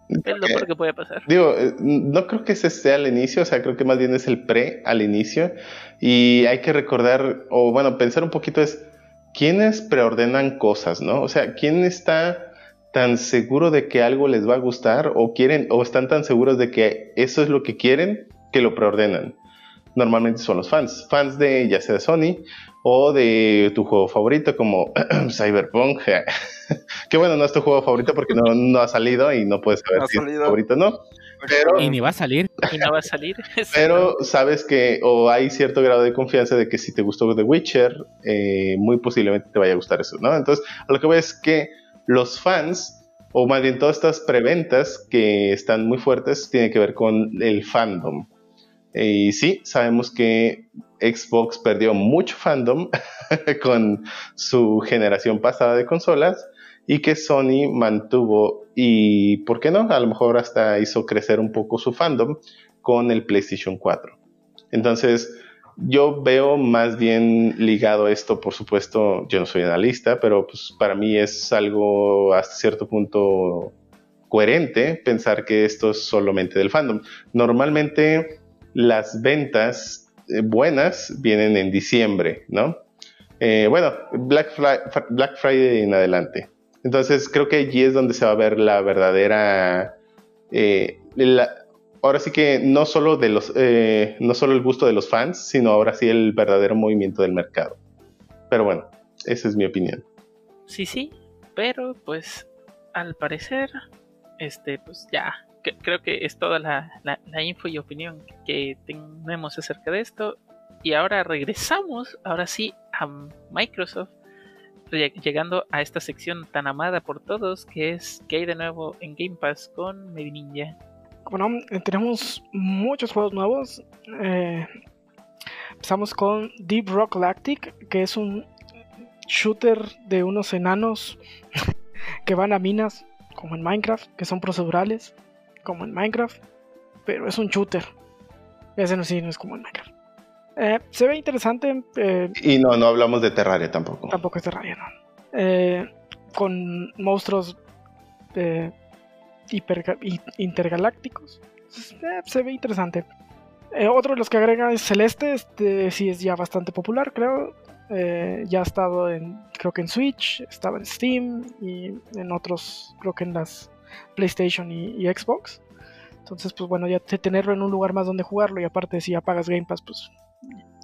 Es lo peor que puede pasar. Digo, eh, no creo que ese sea el inicio, o sea, creo que más bien es el pre al inicio. Y hay que recordar, o bueno, pensar un poquito es, ¿quiénes preordenan cosas, no? O sea, ¿quién está tan seguro de que algo les va a gustar o quieren, o están tan seguros de que eso es lo que quieren que lo preordenan? Normalmente son los fans, fans de ya sea de Sony o de tu juego favorito como Cyberpunk. que bueno, no es tu juego favorito porque no, ha salido y no puedes saber si es tu favorito no. Pero, y ni va a salir. Y no va a salir. pero sabes que, o hay cierto grado de confianza de que si te gustó The Witcher, eh, muy posiblemente te vaya a gustar eso, ¿no? Entonces, a lo que veo es que los fans, o más bien todas estas preventas que están muy fuertes, tienen que ver con el fandom. Y sí, sabemos que Xbox perdió mucho fandom con su generación pasada de consolas y que Sony mantuvo y, ¿por qué no? A lo mejor hasta hizo crecer un poco su fandom con el PlayStation 4. Entonces, yo veo más bien ligado esto, por supuesto, yo no soy analista, pero pues para mí es algo hasta cierto punto coherente pensar que esto es solamente del fandom. Normalmente las ventas eh, buenas vienen en diciembre, ¿no? Eh, bueno, Black, Friday en adelante. Entonces creo que allí es donde se va a ver la verdadera... Eh, ahora sí que no solo, de los, no solo el gusto de los fans, sino ahora sí el verdadero movimiento del mercado. Pero bueno, esa es mi opinión. Sí, sí, pero pues al parecer, este, pues ya creo que es toda la, info y opinión que tenemos acerca de esto. Y ahora regresamos, ahora sí, a Microsoft, llegando a esta sección tan amada por todos, que es que hay de nuevo en Game Pass con Made Ninja. Bueno, eh, tenemos muchos juegos nuevos. Eh, empezamos con Deep Rock Galactic, que es un shooter de unos enanos que van a minas, como en Minecraft, que son procedurales como en Minecraft, pero es un shooter. Ese no, sí, no es como en Minecraft. Eh, se ve interesante. Eh, y no, no hablamos de Terraria tampoco. Tampoco es Terraria, no. Eh, con monstruos intergalácticos. se ve interesante. Otro de los que agrega es Celeste, este sí es ya bastante popular, creo. Ya ha estado en, creo que en Switch, estaba en Steam y en otros, creo que en las PlayStation y, y Xbox. Entonces, pues bueno, ya te- tenerlo en un lugar más donde jugarlo y aparte si ya pagas Game Pass, pues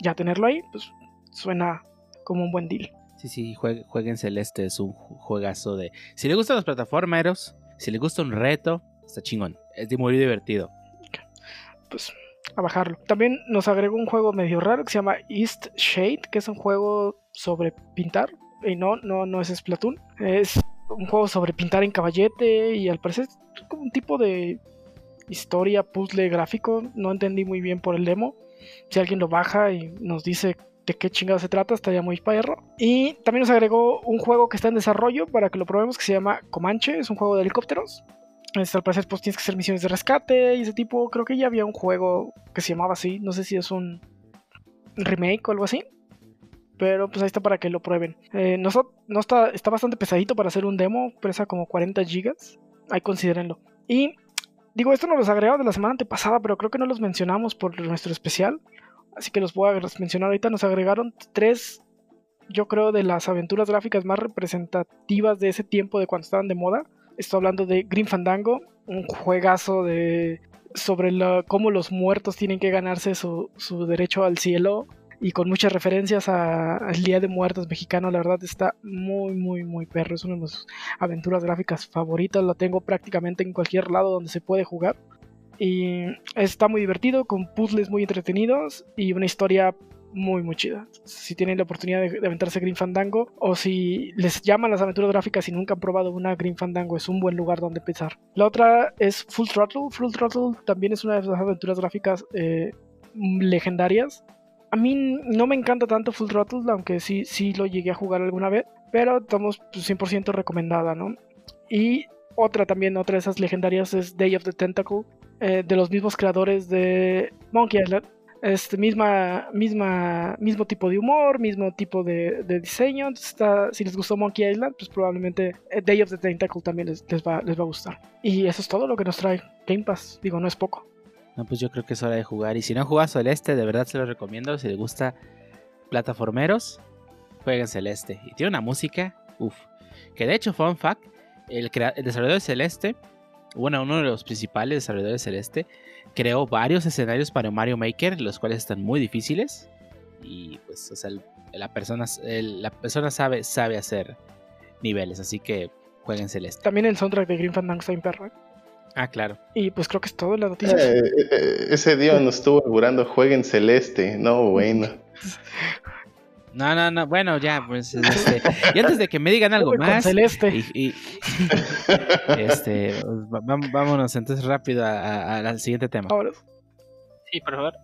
ya tenerlo ahí, pues suena como un buen deal. Sí, sí, jue- jueguen Celeste, es un ju- juegazo de... Si les gustan los plataformeros, si les gusta un reto, está chingón. Es de muy divertido. pues a bajarlo. También nos agregó un juego medio raro que se llama East Shade, que es un juego sobre pintar. Y no, no, no es Splatoon. Es un juego sobre pintar en caballete y al parecer es como un tipo de historia, puzzle gráfico. No entendí muy bien por el demo. Si alguien lo baja y nos dice de qué chingado se trata, estaría muy perro. Y también nos agregó un juego que está en desarrollo para que lo probemos que se llama Comanche. Es un juego de helicópteros. Este, al parecer pues tienes que hacer misiones de rescate y ese tipo. Creo que ya había un juego que se llamaba así. No sé si es un remake o algo así. Pero pues ahí está para que lo prueben. Eh, no, está, está bastante pesadito para hacer un demo. Pesa como 40 gigas. Ahí considérenlo. Y digo, esto nos los agregamos de la semana antepasada, pero creo que no los mencionamos por nuestro especial. Así que los voy a mencionar ahorita. Nos agregaron tres, yo creo, de las aventuras gráficas más representativas de ese tiempo de cuando estaban de moda. Estoy hablando de Green Fandango, un juegazo de sobre la- cómo los muertos tienen que ganarse su, su derecho al cielo y con muchas referencias al Día de Muertos mexicano. La verdad está muy, muy, muy perro. Es una de mis aventuras gráficas favoritas. Lo tengo prácticamente en cualquier lado donde se puede jugar. Y está muy divertido, con puzzles muy entretenidos y una historia muy, muy chida. Si tienen la oportunidad de, de aventarse Green Fandango o si les llaman las aventuras gráficas y nunca han probado una Green Fandango, es un buen lugar donde empezar. La otra es Full Throttle. Full Throttle también es una de las aventuras gráficas eh, legendarias. A mí no me encanta tanto Full Throttle, aunque sí, sí lo llegué a jugar alguna vez, pero estamos pues, 100% recomendada, ¿no? Y otra también, otra de esas legendarias es Day of the Tentacle, eh, de los mismos creadores de Monkey Island. Este, misma, misma, mismo tipo de humor, mismo tipo de, de diseño. Está, si les gustó Monkey Island, pues probablemente eh, Day of the Tentacle también les, les va, les va a gustar. Y eso es todo lo que nos trae Game Pass. Digo, no es poco. No, pues yo creo que es hora de jugar. Y si no juegas Celeste, de verdad se lo recomiendo. Si les gusta plataformeros, jueguen Celeste. Y tiene una música, uff. Que de hecho, fun fact, el, desarrollador de Celeste, bueno, uno de los principales desarrolladores de Celeste, creó varios escenarios para Mario Maker, los cuales están muy difíciles. Y pues, o sea, la persona, el- la persona sabe, sabe hacer niveles, así que jueguen Celeste. También el soundtrack de Green Fandango está en. Ah, claro. Y pues creo que es todo en las noticias. Eh, eh, ese día nos estuvo augurando jueguen celeste. No, bueno. No, no, no. Bueno, ya, pues. Este, y antes de que me digan algo más. Celeste. Y, y- este, va- vámonos entonces rápido a- a- a- al siguiente tema. Sí, por favor.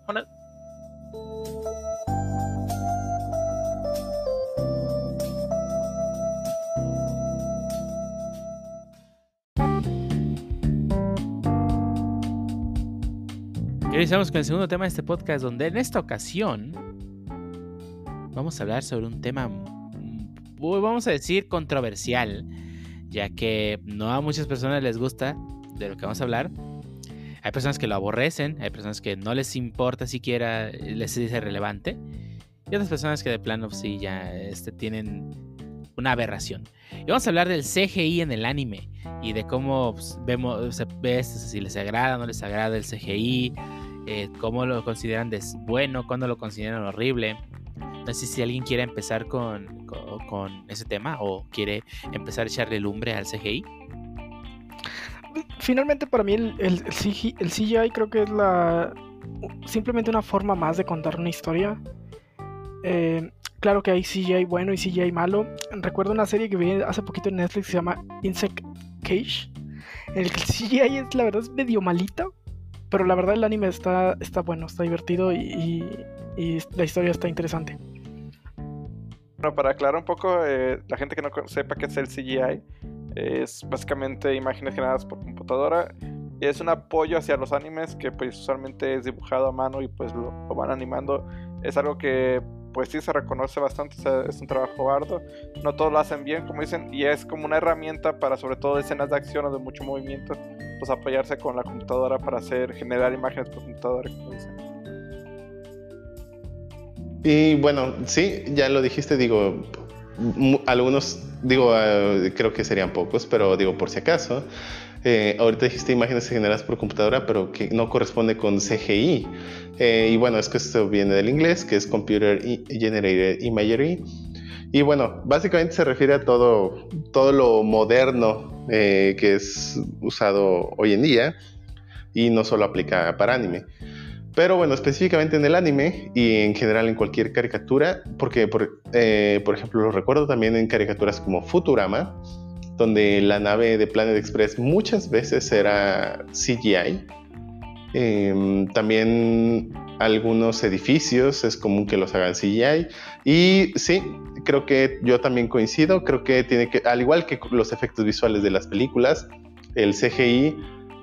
Iniciamos con el segundo tema de este podcast, donde en esta ocasión vamos a hablar sobre un tema, mm, vamos a decir, controversial, ya que no a muchas personas les gusta de lo que vamos a hablar. Hay personas que lo aborrecen, hay personas que no les importa siquiera, les dice relevante, y otras personas que de plano sí ya este, tienen una aberración. Y vamos a hablar del CGI en el anime y de cómo pues, vemos, se ve si les agrada no les agrada el CGI, eh, cómo lo consideran bueno, cuándo lo consideran horrible. No sé si alguien quiere empezar con, con, ese tema o quiere empezar a echarle lumbre al CGI. finalmente para mí el, CGI, creo que es la simplemente una forma más de contar una historia. Eh, claro que hay CGI bueno y CGI malo. Recuerdo una serie que vi hace poquito en Netflix que se llama Insect Cage. El el CGI es la verdad es medio malita. Pero la verdad el anime está, está bueno, está divertido y, la historia está interesante. Bueno, para aclarar un poco, eh, la gente que no sepa qué es el CGI, es básicamente imágenes generadas por computadora. Y es un apoyo hacia los animes que pues usualmente es dibujado a mano y pues lo van animando. Es algo que pues sí se reconoce bastante, es un trabajo arduo. No todos lo hacen bien, como dicen, y es como una herramienta para sobre todo escenas de acción o de mucho movimiento, pues apoyarse con la computadora para hacer, generar imágenes por computadora, como dicen. Y bueno, sí, ya lo dijiste, digo, algunos, digo, ah, creo que serían pocos, pero digo, por si acaso. Eh, ahorita dijiste imágenes generadas por computadora, pero que no corresponde con CGI. Eh, y bueno, es que esto viene del inglés, que es Computer Generated Imagery. Y bueno, básicamente se refiere a todo, todo lo moderno eh, que es usado hoy en día y no solo aplica para anime. Pero bueno, específicamente en el anime y en general en cualquier caricatura, porque por, por ejemplo lo recuerdo también en caricaturas como Futurama, donde la nave de Planet Express muchas veces era CGI. Em, también algunos edificios es común que los hagan CGI. Y sí, creo que yo también coincido. Creo que tiene que, al igual que los efectos visuales de las películas, el CGI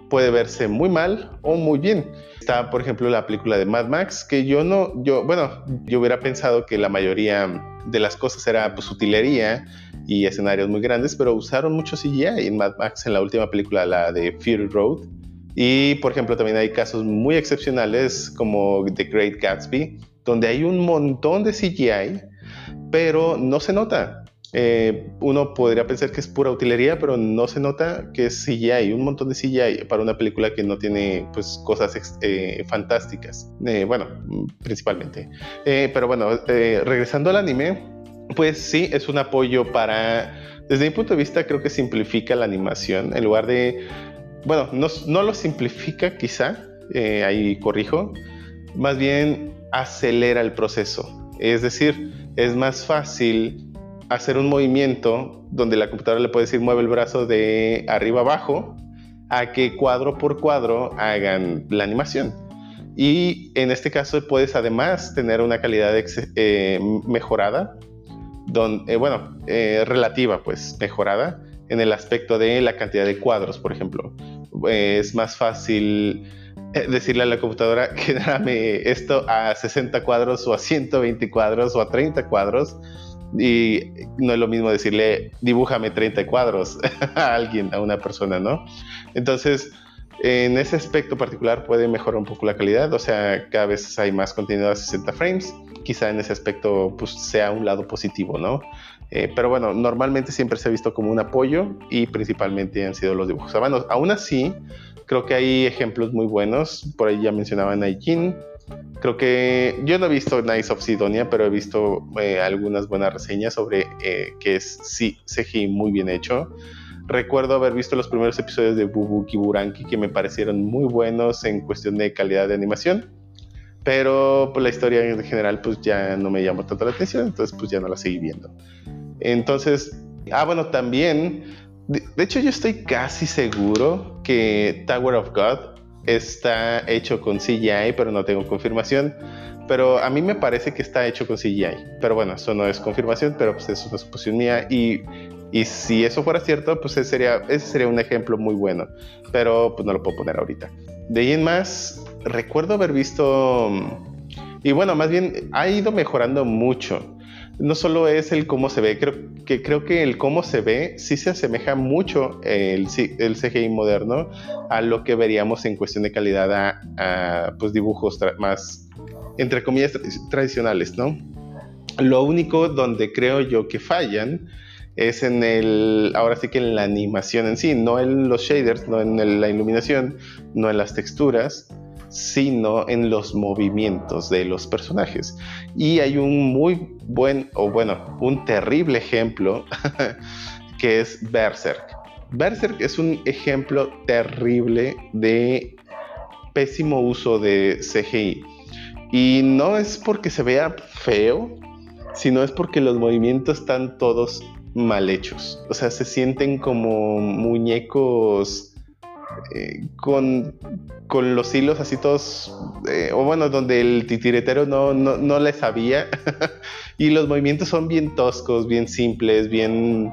puede verse muy mal o muy bien. Está, por ejemplo, la película de Mad Max, que yo no, yo, bueno, yo hubiera pensado que la mayoría de las cosas era pues utilería y escenarios muy grandes, pero usaron mucho CGI en Mad Max en la última película, la de Fury Road. Y, por ejemplo, también hay casos muy excepcionales como The Great Gatsby, donde hay un montón de CGI, pero no se nota. Eh, uno podría pensar que es pura utilería, pero no se nota que es CGI, un montón de CGI para una película que no tiene pues, cosas eh, fantásticas. Eh, bueno, principalmente. pero bueno, regresando al anime, pues sí, es un apoyo para, desde mi punto de vista, creo que simplifica la animación en lugar de, bueno, no, no lo simplifica quizá, ahí corrijo, más bien acelera el proceso. Es decir, es más fácil hacer un movimiento donde la computadora le puede decir mueve el brazo de arriba abajo a que cuadro por cuadro hagan la animación. Y en este caso puedes además tener una calidad eh, mejorada, donde, eh, bueno, eh, relativa pues mejorada en el aspecto de la cantidad de cuadros, por ejemplo. es más fácil decirle a la computadora dame esto a 60 cuadros o a 120 cuadros o a 30 cuadros y no es lo mismo decirle, dibújame 30 cuadros a alguien, a una persona, ¿no? Entonces, en ese aspecto particular puede mejorar un poco la calidad, o sea, cada vez hay más contenido a 60 frames, quizá en ese aspecto pues sea un lado positivo, ¿no? Eh, pero bueno, normalmente siempre se ha visto como un apoyo y principalmente han sido los dibujos a mano. Aún así, creo que hay ejemplos muy buenos, por ahí ya mencionaban a Creo que yo no he visto Nice of Sidonia, pero he visto eh, algunas buenas reseñas sobre eh, que es sí, CGI muy bien hecho. Recuerdo haber visto los primeros episodios de Bubu Kiburanki que me parecieron muy buenos en cuestión de calidad de animación, pero pues, la historia en general pues ya no me llamó tanto la atención, entonces pues ya no la seguí viendo. Entonces, ah bueno, también, de hecho yo estoy casi seguro que Tower of God está hecho con CGI, pero no tengo confirmación. Pero a mí me parece que está hecho con CGI. Pero bueno, eso no es confirmación, pero pues es una suposición mía. Y, y si eso fuera cierto, pues ese sería, ese sería un ejemplo muy bueno. Pero pues no lo puedo poner ahorita. De ahí en más, recuerdo haber visto... Y bueno, más bien ha ido mejorando mucho no solo es el cómo se ve, creo que, creo que el cómo se ve sí se asemeja mucho el, el CGI moderno a lo que veríamos en cuestión de calidad a, pues dibujos más, entre comillas, tradicionales, ¿no? Lo único donde creo yo que fallan es en el, ahora sí que en la animación en sí, no en los shaders, no en la iluminación, no en las texturas, sino en los movimientos de los personajes. Y hay un muy buen, o bueno, un terrible ejemplo que es Berserk. Berserk es un ejemplo terrible de pésimo uso de CGI. Y no es porque se vea feo, sino es porque los movimientos están todos mal hechos. O sea, se sienten como muñecos eh, con, con, los hilos así todos, eh, o bueno, donde el titiretero no, no, no le sabía. y los movimientos son bien toscos, bien simples, bien...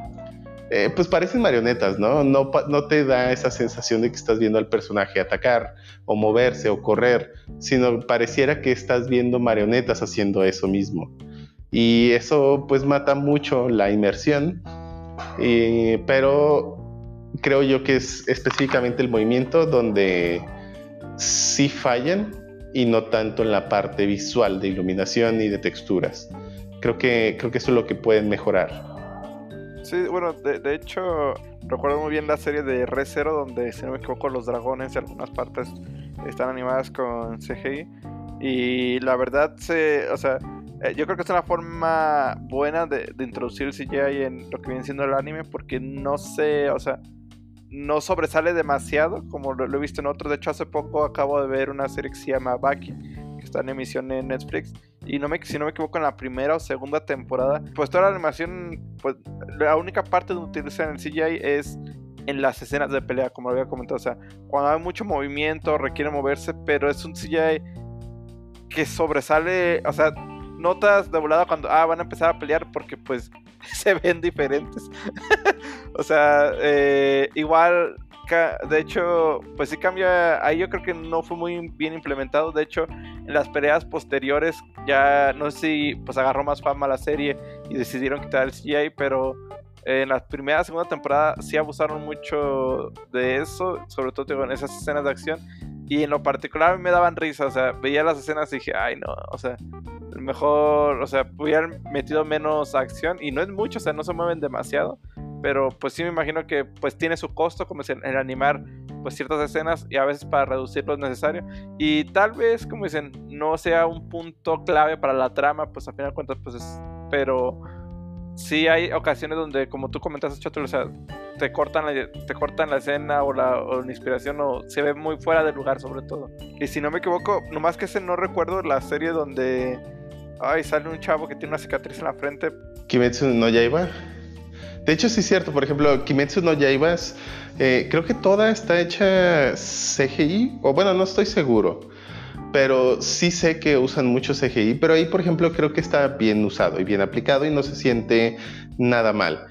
Eh, pues parecen marionetas, ¿no? ¿no? No te da esa sensación de que estás viendo al personaje atacar o moverse o correr, sino pareciera que estás viendo marionetas haciendo eso mismo. Y eso pues mata mucho la inmersión. pero creo yo que es específicamente el movimiento donde sí fallan y no tanto en la parte visual de iluminación y de texturas. Creo que, creo que eso es lo que pueden mejorar. Sí, bueno, de, hecho, recuerdo muy bien la serie de Re Zero, donde, si no me equivoco, los dragones de algunas partes están animadas con CGI. Y la verdad, se, o sea, eh, yo creo que es una forma buena de, introducir el CGI en lo que viene siendo el anime, porque no sé, o sea, no sobresale demasiado, como lo, lo he visto en otros. De hecho, hace poco acabo de ver una serie que se llama Baki, que está en emisión en Netflix. Y no me, si no me equivoco, en la primera o segunda temporada, pues toda la animación, pues la única parte donde utilizan el CGI es en las escenas de pelea, como lo había comentado. O sea, cuando hay mucho movimiento, requiere moverse, pero es un CGI que sobresale, o sea, notas de volada cuando ah, van a empezar a pelear porque pues se ven diferentes. o sea, eh, igual, de hecho, pues sí cambia, ahí yo creo que no fue muy bien implementado. De hecho, en las peleas posteriores ya no sé si pues agarró más fama la serie y decidieron quitar el CGI, pero en la primera segunda temporada sí abusaron mucho de eso, sobre todo en esas escenas de acción. Y en lo particular me daban risa, o sea, veía las escenas y dije, ay no, o sea, mejor, o sea, hubieran metido menos acción y no es mucho, o sea, no se mueven demasiado, pero pues sí me imagino que pues tiene su costo como es el, animar pues ciertas escenas y a veces para reducir lo necesario y tal vez como dicen no sea un punto clave para la trama, pues a final de cuentas pues es, pero sí hay ocasiones donde, como tú comentaste, Chato, o sea, te cortan la, te cortan la escena o la, o la, inspiración o se ve muy fuera de lugar sobre todo. Y si no me equivoco, nomás que ese no recuerdo la serie donde ay, sale un chavo que tiene una cicatriz en la frente. Kimetsu no Yaiba. De hecho, sí es cierto, por ejemplo, Kimetsu no Yaibas, eh, creo que toda está hecha CGI, o bueno, no estoy seguro pero sí sé que usan mucho CGI, pero ahí por ejemplo creo que está bien usado y bien aplicado y no se siente nada mal.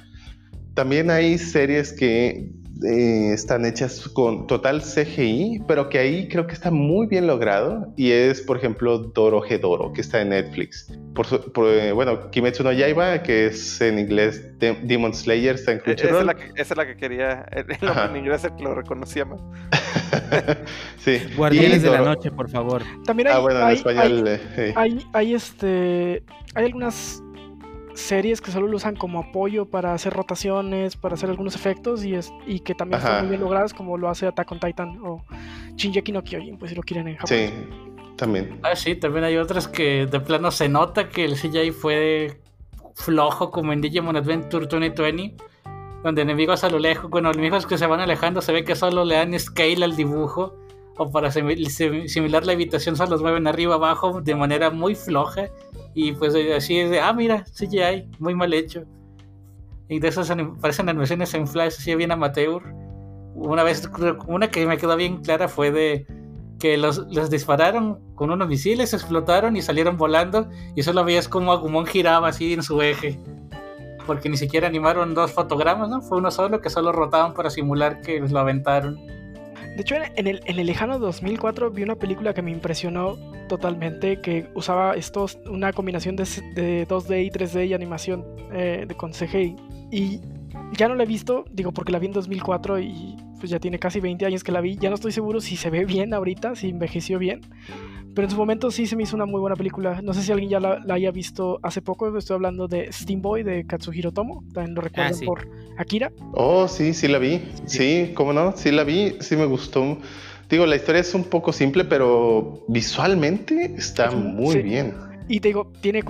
También hay series que eh, están hechas con total CGI, pero que ahí creo que está muy bien logrado y es por ejemplo Doro Doro, que está en Netflix. Por, por, eh, bueno, Kimetsu no Yaiba, que es en inglés De Demon Slayer, está en Crunchyroll. Esa es la que, esa es la que quería, el, el en inglés es el que lo reconocía más. sí. Guardianes de la noche, por favor. También hay, ah, bueno, en hay, español. hay, eh, hay, hay, este, hay algunas series que solo lo usan como apoyo para hacer rotaciones, para hacer algunos efectos y, es, y que también Ajá. están muy bien logradas como lo hace Attack on Titan o Shinjeki no Kyojin, pues si lo quieren en Japón. Sí, también. Ah, sí, también hay otras que de plano se nota que el CGI fue flojo como en Digimon Adventure 2020 donde enemigos a lo lejos, bueno, enemigos que se van alejando se ve que solo le dan scale al dibujo o para simular la habitación solo los mueven arriba abajo de manera muy floja y pues así es de, ah mira, CGI, muy mal hecho y de esas anim parecen animaciones en flash así bien amateur una vez, una que me quedó bien clara fue de que los, los dispararon con unos misiles, explotaron y salieron volando y solo veías como Agumon giraba así en su eje porque ni siquiera animaron dos fotogramas, ¿no? Fue uno solo que solo rotaban para simular que lo aventaron. De hecho, en el, lejano 2004 vi una película que me impresionó totalmente, que usaba una combinación de, de 2D y 3D y animación eh, de, con CGI. Y ya no la he visto, digo, porque la vi en 2004 y pues ya tiene casi 20 años que la vi. Ya no estoy seguro si se ve bien ahorita, si envejeció bien. Pero en su momento sí se me hizo una muy buena película. No sé si alguien ya la, la haya visto hace poco. Estoy hablando de Steam Boy de Katsuhiro Tomo. También lo recuerdan ah, sí. por Akira. Oh, sí, sí la vi. Sí, cómo no. Sí la vi. Sí me gustó. Digo, la historia es un poco simple, pero visualmente está muy sí. bien. Y te digo, tiene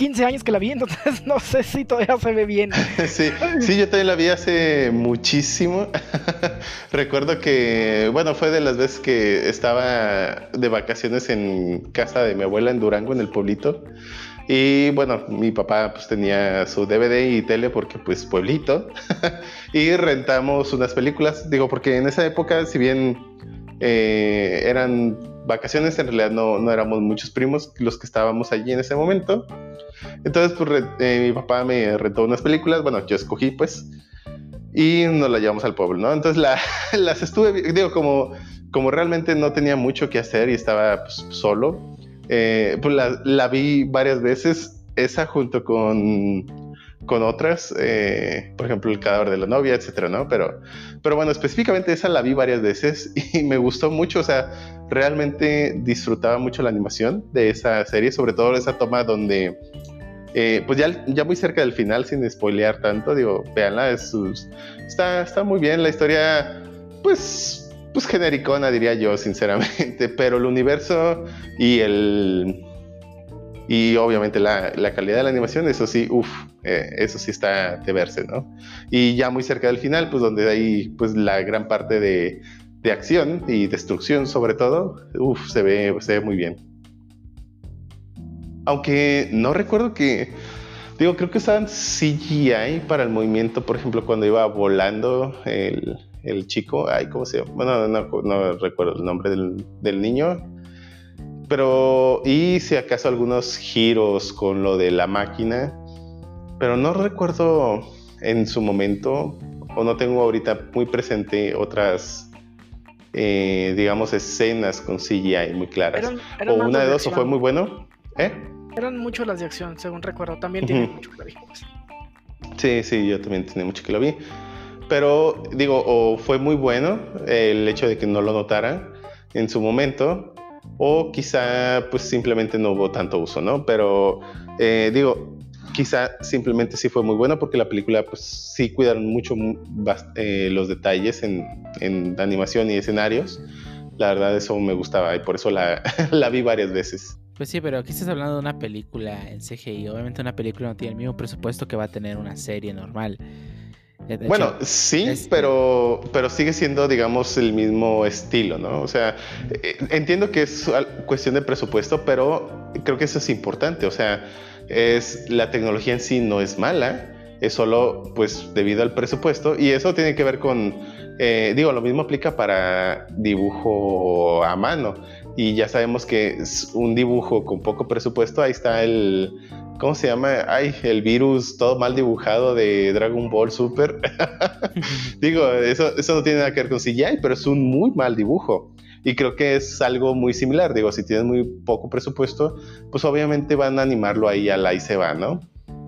15 años que la vi, entonces no sé si todavía se ve bien. sí, sí, yo también la vi hace muchísimo. Recuerdo que, bueno, fue de las veces que estaba de vacaciones en casa de mi abuela en Durango, en el pueblito. Y bueno, mi papá pues tenía su DVD y tele porque pues pueblito. y rentamos unas películas, digo, porque en esa época, si bien eh, eran vacaciones, en realidad no, no, éramos muchos primos los que estábamos allí en ese momento. Entonces, pues eh, mi papá me rentó unas películas, bueno, yo escogí pues, y nos las llevamos al pueblo, ¿no? Entonces la, las estuve, digo, como, como realmente no tenía mucho que hacer y estaba pues, solo, eh, pues la, la, vi varias veces, esa junto con, con otras, eh, por ejemplo, el cadáver de la novia, etcétera, ¿no? Pero, pero bueno, específicamente esa la vi varias veces y me gustó mucho, o sea, realmente disfrutaba mucho la animación de esa serie, sobre todo esa toma donde, eh, pues ya, ya muy cerca del final, sin spoilear tanto, digo, véanla, es está, está muy bien la historia, pues pues genericona diría yo sinceramente, pero el universo y el y obviamente la, calidad de la animación, eso sí, uff, eh, eso sí está de verse, ¿no? Y ya muy cerca del final, pues donde hay pues la gran parte de, de acción y destrucción sobre todo, uff, se ve, se ve muy bien. Aunque no recuerdo que, digo, creo que usaban CGI para el movimiento, por ejemplo, cuando iba volando el, el chico, ay, ¿cómo se llama? Bueno, no, recuerdo el nombre del, del, niño. Pero, y si acaso algunos giros con lo de la máquina, pero no recuerdo en su momento, o no tengo ahorita muy presente otras, eh, digamos, escenas con CGI muy claras. o una de dos, o fue muy bueno. ¿Eh? Eran mucho las de acción, según recuerdo. También tiene mucho que lo vi. Pues. Sí, sí, yo también tenía mucho que lo vi pero digo, o fue muy bueno el hecho de que no lo notaran en su momento, o quizá pues simplemente no hubo tanto uso, ¿no? Pero eh, digo, quizá simplemente sí fue muy bueno porque la película pues sí cuidaron mucho eh, los detalles en, en, animación y escenarios. La verdad eso me gustaba y por eso la, la vi varias veces. Pues sí, pero aquí estás hablando de una película en CGI. Obviamente una película no tiene el mismo presupuesto que va a tener una serie normal bueno, sí, pero, pero sigue siendo, digamos, el mismo estilo, ¿no? O sea, eh, entiendo que es cuestión de presupuesto, pero creo que eso es importante. O sea, es la tecnología en sí no es mala, es solo, pues, debido al presupuesto y eso tiene que ver con, eh, digo, lo mismo aplica para dibujo a mano y ya sabemos que es un dibujo con poco presupuesto, ahí está el ¿Cómo se llama? Ay, el virus todo mal dibujado de Dragon Ball Super. Digo, eso, eso no tiene nada que ver con CGI, pero es un muy mal dibujo. Y creo que es algo muy similar. Digo, si tienes muy poco presupuesto, pues obviamente van a animarlo ahí a la y se va, ¿no?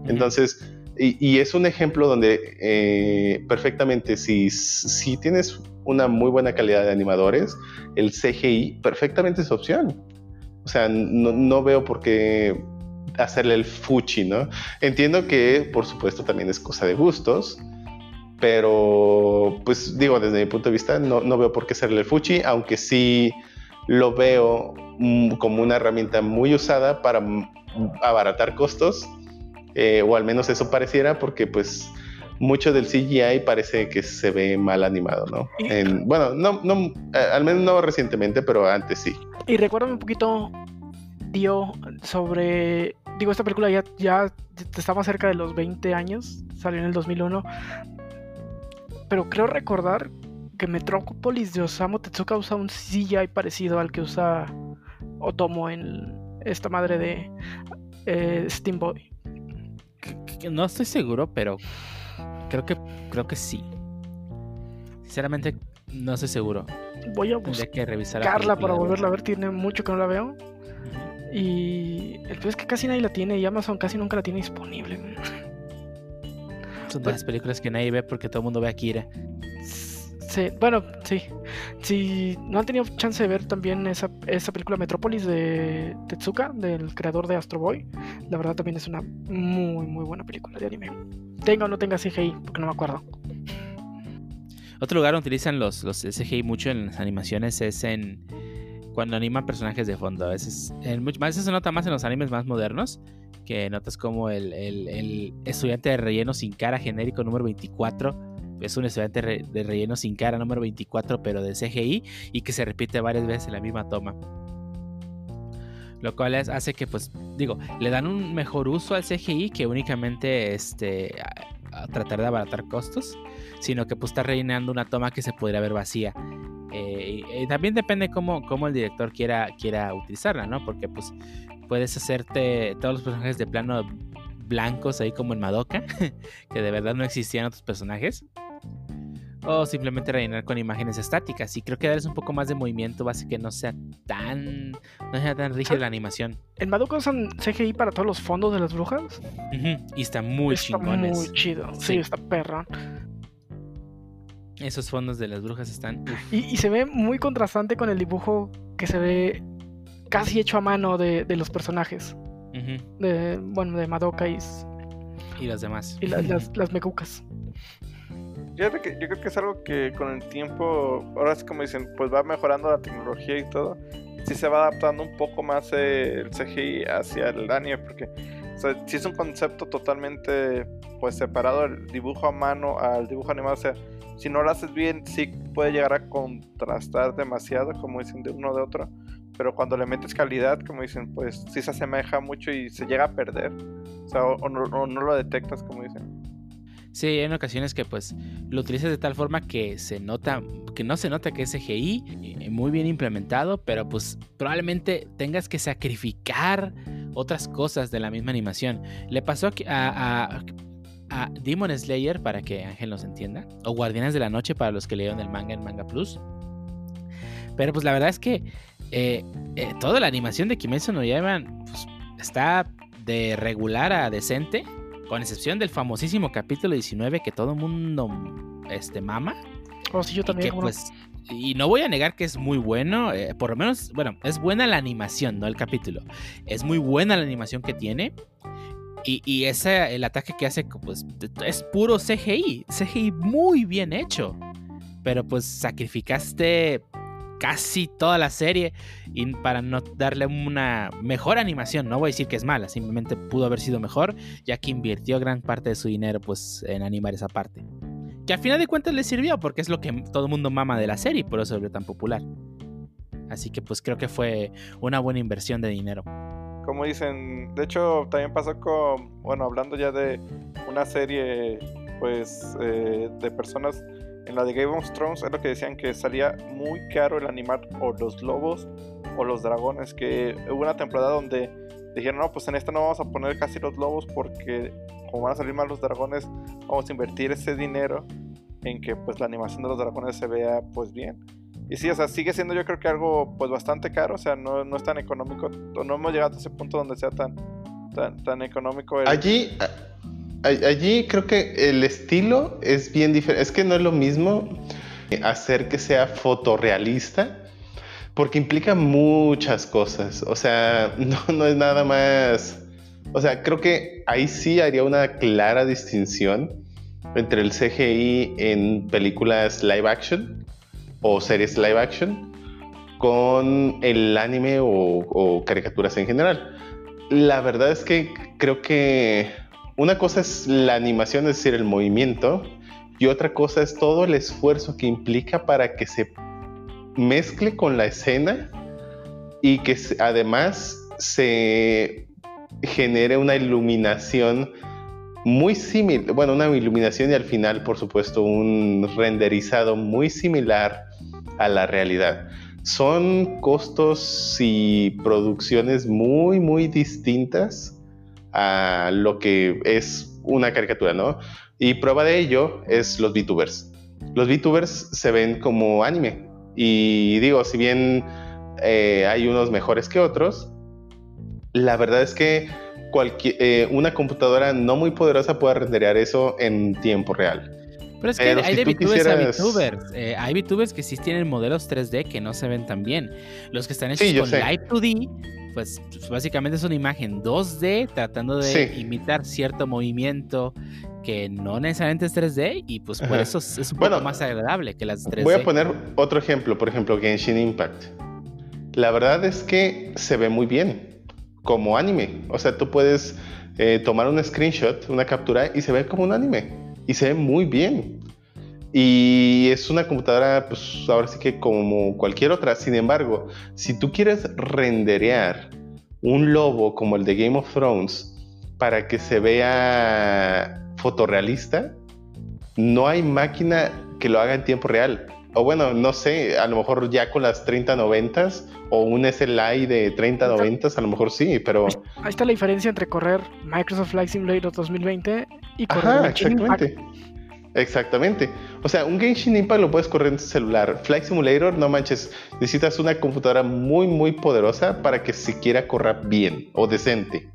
Entonces, y, es un ejemplo donde eh, perfectamente, si, si tienes una muy buena calidad de animadores, el CGI perfectamente es opción. O sea, no, no veo por qué hacerle el fuchi, ¿no? Entiendo que, por supuesto, también es cosa de gustos, pero, pues digo, desde mi punto de vista, no, no veo por qué hacerle el fuchi, aunque sí lo veo mm, como una herramienta muy usada para abaratar costos, eh, o al menos eso pareciera, porque pues mucho del CGI parece que se ve mal animado, ¿no? bueno, no, no, eh, al menos no recientemente, pero antes sí. Y recuérdame un poquito, Dio, sobre digo, esta película ya, ya estaba cerca de los 20 años, salió en el 2001, pero creo recordar que Metropolis de Osamu Tezuka usa un CGI parecido al que usa Otomo en esta madre de eh, Steam Boy. No estoy seguro, pero creo que creo que sí. Sinceramente, no estoy seguro. Voy a buscarla para volverla a ver. Tiene mucho que no la veo. Y el peor es que casi nadie la tiene y Amazon casi nunca la tiene disponible. Son de las películas que nadie ve porque todo el mundo ve a Kira. Sí, bueno, sí. Si no han tenido chance de ver también esa, esa película Metrópolis de Tetsuka, del creador de Astro Boy, la verdad también es una muy, muy buena película de anime. Tenga o no tenga CGI, porque no me acuerdo. Otro lugar donde utilizan los, los CGI mucho en las animaciones es en cuando animan personajes de fondo. A veces, más se nota más en los animes más modernos, que notas como el, estudiante de relleno sin cara genérico número 24 es un estudiante de relleno sin cara número 24, pero de CGI, y que se repite varias veces en la misma toma. Lo cual hace que, pues, digo, le dan un mejor uso al CGI que únicamente este, a, tratar de abaratar costos, sino que pues está rellenando una toma que se podría ver vacía. Eh, y, también depende cómo, cómo, el director quiera, quiera utilizarla, ¿no? Porque pues puedes hacerte todos los personajes de plano blancos ahí como en Madoka, que de verdad no existían otros personajes. o simplemente rellenar con imágenes estáticas. Y creo que darles un poco más de movimiento hace que no sea tan, no sea tan rígida la animación. ¿En Madoka usan CGI para todos los fondos de las brujas? Y está muy está chingones. muy chido. Sí, Sí. está perra. Esos fondos de las brujas están. Y, y se ve muy contrastante con el dibujo que se ve casi hecho a mano de, de los personajes. De, bueno, de Madoka y, Y los demás. y la- las, las mekukas. Fíjate que yo creo que es algo que con el tiempo, ahora sí como dicen, pues va mejorando la tecnología y todo. Sí se va adaptando un poco más eh, el CGI hacia el anime, porque o sea, sí es un concepto totalmente pues separado el dibujo a mano al dibujo animado. O sea, si no lo haces bien, sí puede llegar a contrastar demasiado, como dicen, de uno de otro. Pero cuando le metes calidad, como dicen, pues sí se asemeja mucho y se llega a perder. O sea, o, no, lo detectas, como dicen. Sí, en ocasiones que pues lo utilizas de tal forma que se nota, que no se nota que es CGI, eh, muy bien implementado, pero pues probablemente tengas que sacrificar otras cosas de la misma animación. Le pasó a, a Demon Slayer, para que Ángel nos entienda, o Guardianes de la Noche para los que leyeron el manga en Manga Plus. Pero pues la verdad es que eh, eh, toda la animación de Kimetsu no Yaiban pues, está de regular a decente con excepción del famosísimo capítulo 19 que todo mundo este, mama. O si yo y también. que, ¿cómo no? pues, y no voy a negar que es muy bueno, eh, por lo menos, bueno, es buena la animación, no el capítulo. Es muy buena la animación que tiene. Y, ese, el ataque que hace, pues, es puro CGI. CGI muy bien hecho. Pero pues sacrificaste casi toda la serie para no darle una mejor animación. No voy a decir que es mala, simplemente pudo haber sido mejor, ya que invirtió gran parte de su dinero pues en animar esa parte. Que al final de cuentas le sirvió porque es lo que todo el mundo mama de la serie por eso se volvió tan popular. Así que pues creo que fue una buena inversión de dinero. Como dicen, de hecho también pasó con, bueno, hablando ya de una serie, pues, eh, de personas en la de Game of Thrones, es lo que decían que salía muy caro el animar o los lobos o los dragones, que hubo una temporada donde dijeron, no, pues en esta no vamos a poner casi los lobos porque como van a salir mal los dragones, vamos a invertir ese dinero en que pues la animación de los dragones se vea pues bien. Y sí, o sea, sigue siendo yo creo que algo pues bastante caro, o sea, no, no es tan económico, no hemos llegado a ese punto donde sea tan, tan, tan económico. Allí, allí creo que el estilo es bien diferente. Es que no es lo mismo hacer que sea fotorrealista, porque implica muchas cosas. O sea, no, no es nada más. O sea, creo que ahí sí haría una clara distinción entre el CGI en películas live action o series live action con el anime o, caricaturas en general. La verdad es que creo que una cosa es la animación, es decir, el movimiento, y otra cosa es todo el esfuerzo que implica para que se mezcle con la escena y que además se genere una iluminación muy similar, bueno, una iluminación y al final, por supuesto, un renderizado muy similar a la realidad. Son costos y producciones muy, muy distintas a lo que es una caricatura, ¿no? Y prueba de ello es los VTubers. Los VTubers se ven como anime. Y digo, si bien eh, hay unos mejores que otros, la verdad es que cualquier, eh, una computadora no muy poderosa puede renderear eso en tiempo real. Pero es que hay de VTubers a VTubers. Eh, hay VTubers que sí tienen modelos 3D que no se ven tan bien. Los que están hechos Sí, con sé. Live 2D, pues, pues, básicamente es una imagen 2D tratando de Sí. imitar cierto movimiento que no necesariamente es 3D y pues por Ajá. eso es es un Bueno, poco más agradable que las 3D. Voy a poner otro ejemplo, por ejemplo, Genshin Impact. La verdad es que se ve muy bien como anime. O sea, tú puedes eh, tomar un screenshot, una captura y se ve como un anime. Y se ve muy bien. Y es una computadora, pues ahora sí que como cualquier otra. Sin embargo, si tú quieres renderear un lobo como el de Game of Thrones para que se vea fotorrealista, no hay máquina que lo haga en tiempo real. O bueno, no sé, a lo mejor ya con las 3090s o un SLI de 3090s, a lo mejor sí, pero... Ahí está la diferencia entre correr Microsoft Flight Simulator 2020 y correr Ajá, exactamente. Exactamente. O sea, un Genshin Impact lo puedes correr en tu celular. Flight Simulator, no manches, necesitas una computadora muy, muy poderosa para que siquiera corra bien o decente.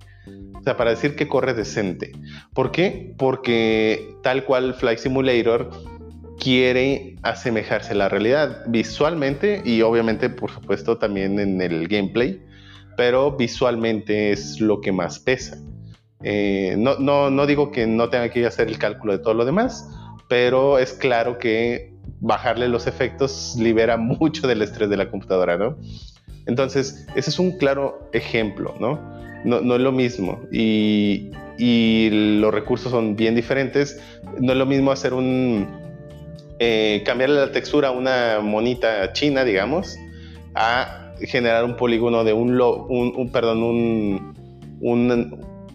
O sea, para decir que corre decente. ¿Por qué? Porque tal cual Flight Simulator quiere asemejarse a la realidad visualmente y obviamente, por supuesto, también en el gameplay, pero visualmente es lo que más pesa. Eh, no, no, no digo que no tenga que hacer el cálculo de todo lo demás, pero es claro que bajarle los efectos libera mucho del estrés de la computadora, ¿no? Entonces, ese es un claro ejemplo, ¿no? No, no es lo mismo y, y, los recursos son bien diferentes. No es lo mismo hacer un... Eh, cambiarle la textura a una monita china, digamos, a generar un polígono de un, lo, un, perdón, un,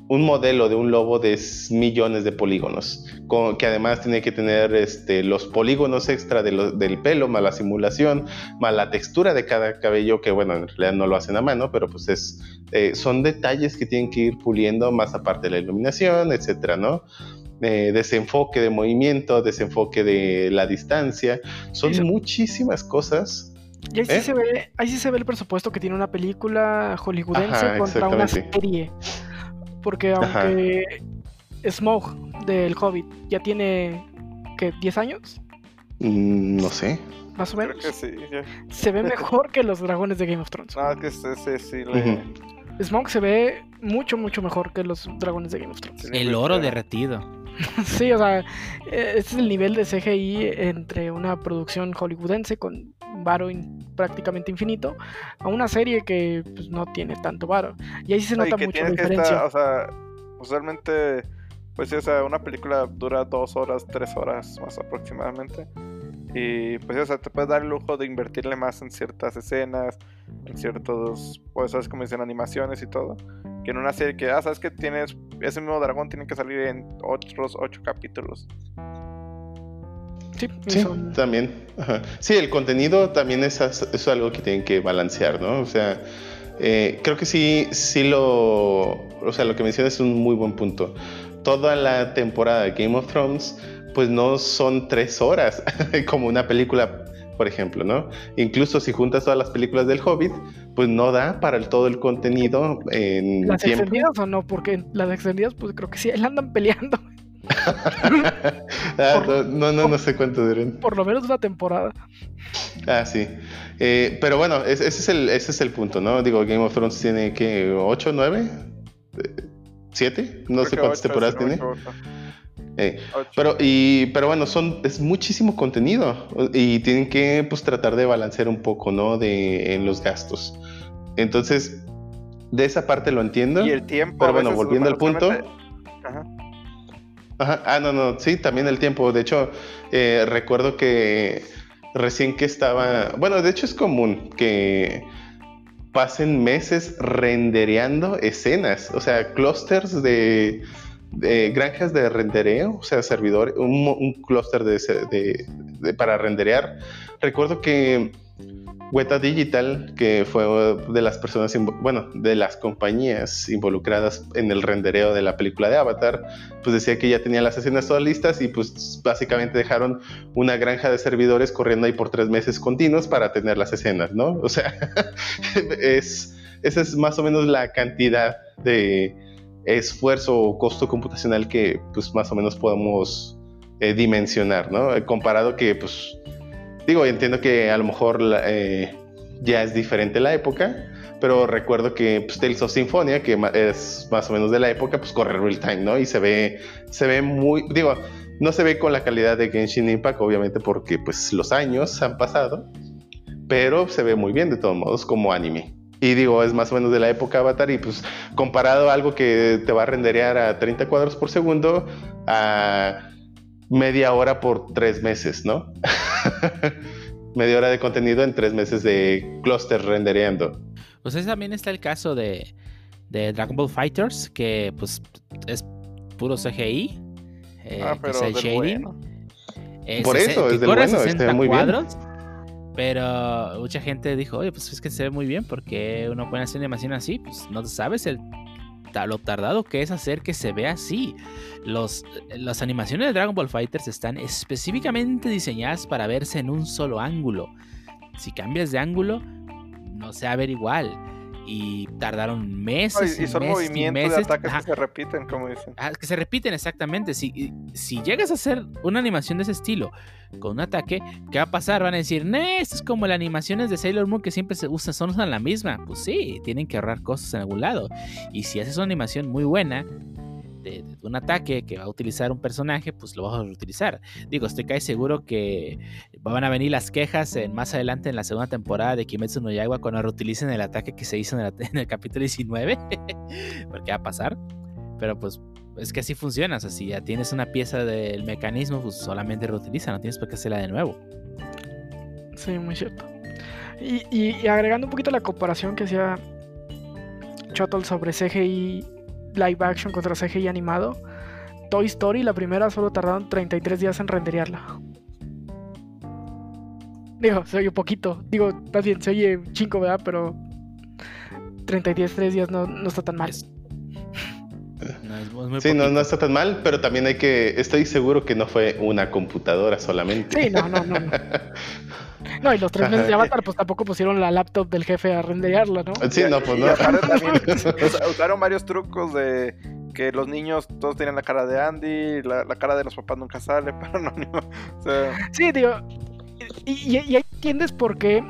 un modelo de un lobo de millones de polígonos, que además tiene que tener este, los polígonos extra del pelo, más la simulación, más la textura de cada cabello, que bueno, en realidad no lo hacen a mano, pero pues es, eh, son detalles que tienen que ir puliendo más aparte de la iluminación, etcétera, ¿no? Eh, desenfoque de movimiento, desenfoque de la distancia, son muchísimas cosas y ahí, sí ¿Eh? se ve, ahí sí se ve el presupuesto que tiene una película hollywoodense contra una serie. Porque aunque Smoke del Hobbit ya tiene, ¿qué? ¿10 años? Mm, no sé. Más o menos. Se ve mejor que los dragones de Game of Thrones. No, que ese sí le... Smoke se ve mucho, mucho mejor que los dragones de Game of Thrones. El oro derretido. sí, o sea, ese es el nivel de CGI entre una producción hollywoodense con varo prácticamente infinito a una serie que pues, no tiene tanto varo. Y ahí sí se nota mucho la diferencia. o sea, usualmente, pues sí, o sea, una película dura dos horas, tres horas más aproximadamente. Y pues, o sea, te puedes dar el lujo de invertirle más en ciertas escenas, en ciertos, pues, sabes como dicen, animaciones y todo. Que en una serie que, ah, sabes que tienes, ese mismo dragón tiene que salir en otros ocho capítulos. Sí, también. Sí, el contenido también es, es, algo que tienen que balancear, ¿no? O sea, eh, creo que sí, sí lo. O sea, lo que mencionas es un muy buen punto. Toda la temporada de Game of Thrones, pues no son tres horas, como una película, por ejemplo, ¿no? Incluso si juntas todas las películas del Hobbit, pues no da para el, todo el contenido en ¿Las extendidas o no? Porque las extendidas, pues creo que sí, ahí andan peleando. Ah, no, no, no, sé cuánto duren. Por lo menos una temporada. Ah, sí. Eh, pero bueno, ese, es el, ese es el punto, ¿no? Digo, Game of Thrones tiene que 8, 9, 7, no sé cuántas temporadas tiene. Eh, pero, y, pero bueno, son, es muchísimo contenido y tienen que pues, tratar de balancear un poco, ¿no? De, en los gastos. Entonces, de esa parte lo entiendo. Y el tiempo. Pero bueno, volviendo al punto. Ajá. Ah, no, no, sí, también el tiempo. De hecho, eh, recuerdo que recién que estaba, bueno, de hecho es común que pasen meses rendereando escenas, o sea, clusters de, granjas de rendereo, o sea, servidor, un, clúster de, para renderear. Recuerdo que Weta Digital, que fue de las personas, bueno, de las compañías involucradas en el rendereo de la película de Avatar, pues decía que ya tenía las escenas todas listas y pues básicamente dejaron una granja de servidores corriendo ahí por tres meses continuos para tener las escenas, ¿no? O sea, es, esa es más o menos la cantidad de esfuerzo o costo computacional que pues más o menos podemos eh, dimensionar, ¿no? Comparado que pues Digo, entiendo que a lo mejor eh, ya es diferente la época, pero recuerdo que pues, Tales of Symphonia, que es más o menos de la época, pues corre real time, ¿no? Y se ve, se ve muy, digo, no se ve con la calidad de Genshin Impact, obviamente porque pues los años han pasado, pero se ve muy bien de todos modos como anime. Y digo, es más o menos de la época Avatar y pues comparado a algo que te va a renderear a 30 cuadros por segundo, a media hora por tres meses, ¿no? media hora de contenido en tres meses de cluster rendereando. Pues ese también está el caso de, de Dragon Ball Fighters, que pues es puro CGI. Eh, ah, pero es el shading. Por eso, es del bueno, está muy cuadros, bien. Pero mucha gente dijo, oye, pues es que se ve muy bien porque uno puede hacer animación así, pues no sabes el lo tardado que es hacer que se vea así. Los, las animaciones de Dragon Ball Fighters están específicamente diseñadas para verse en un solo ángulo. Si cambias de ángulo, no se va a ver igual. Y tardaron meses. y, y son meses movimientos de meses. ataques Ajá. que se repiten, como dicen. Ah, que se repiten exactamente. Si, si llegas a hacer una animación de ese estilo con un ataque, ¿qué va a pasar? Van a decir, no, esto es como las animaciones de Sailor Moon que siempre se usan, son usan la misma. Pues sí, tienen que ahorrar cosas en algún lado. Y si haces una animación muy buena de, de un ataque que va a utilizar un personaje, pues lo vas a reutilizar. Digo, estoy casi seguro que van a venir las quejas en, más adelante en la segunda temporada de Kimetsu no Yaiba cuando reutilicen el ataque que se hizo en el, en el capítulo 19. Porque va a pasar. Pero pues es que así funciona. O sea, si ya tienes una pieza del mecanismo, pues solamente reutiliza, no tienes por qué hacerla de nuevo. Sí, muy cierto. Y, y- y agregando un poquito la comparación que hacía Chotol sobre CGI live action contra CGI animado, Toy Story, la primera, solo tardaron 33 días en renderearla. Digo, se oye poquito. Digo, más bien, se oye chingo, ¿verdad? Pero 33 días no, no está tan mal. Es- No, Sí, no, no está tan mal, pero también hay que. Estoy seguro que no fue una computadora solamente. Sí, no, no, no. No, No, y los tres meses de. Avatar, pues tampoco pusieron la laptop del jefe a renderearla, ¿no? Sí, no, pues no. también us- usaron varios trucos de que los niños todos tenían la cara de Andy, la, la cara de los papás nunca sale, pero no, ni- o sea, Sí, digo, y, y- y ahí entiendes por qué,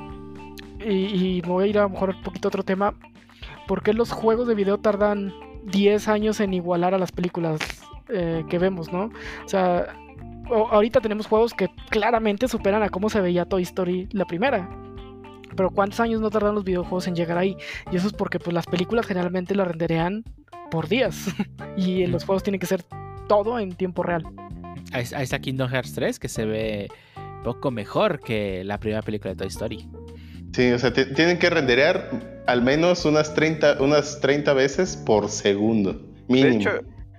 y, y me voy a ir a lo mejor un poquito a otro tema, por qué los juegos de video tardan 10 años en igualar a las películas eh, que vemos, ¿no? O sea, ahorita tenemos juegos que claramente superan a cómo se veía Toy Story la primera. Pero ¿cuántos años no tardan los videojuegos en llegar ahí? Y eso es porque pues las películas generalmente las renderean por días. y en los juegos tiene que ser todo en tiempo real. Ahí, está Kingdom Hearts 3, que se ve poco mejor que la primera película de Toy Story. Sí, o sea, ti- tienen que renderear al menos unas 30, unas 30 veces por segundo. de Mínimo. hecho,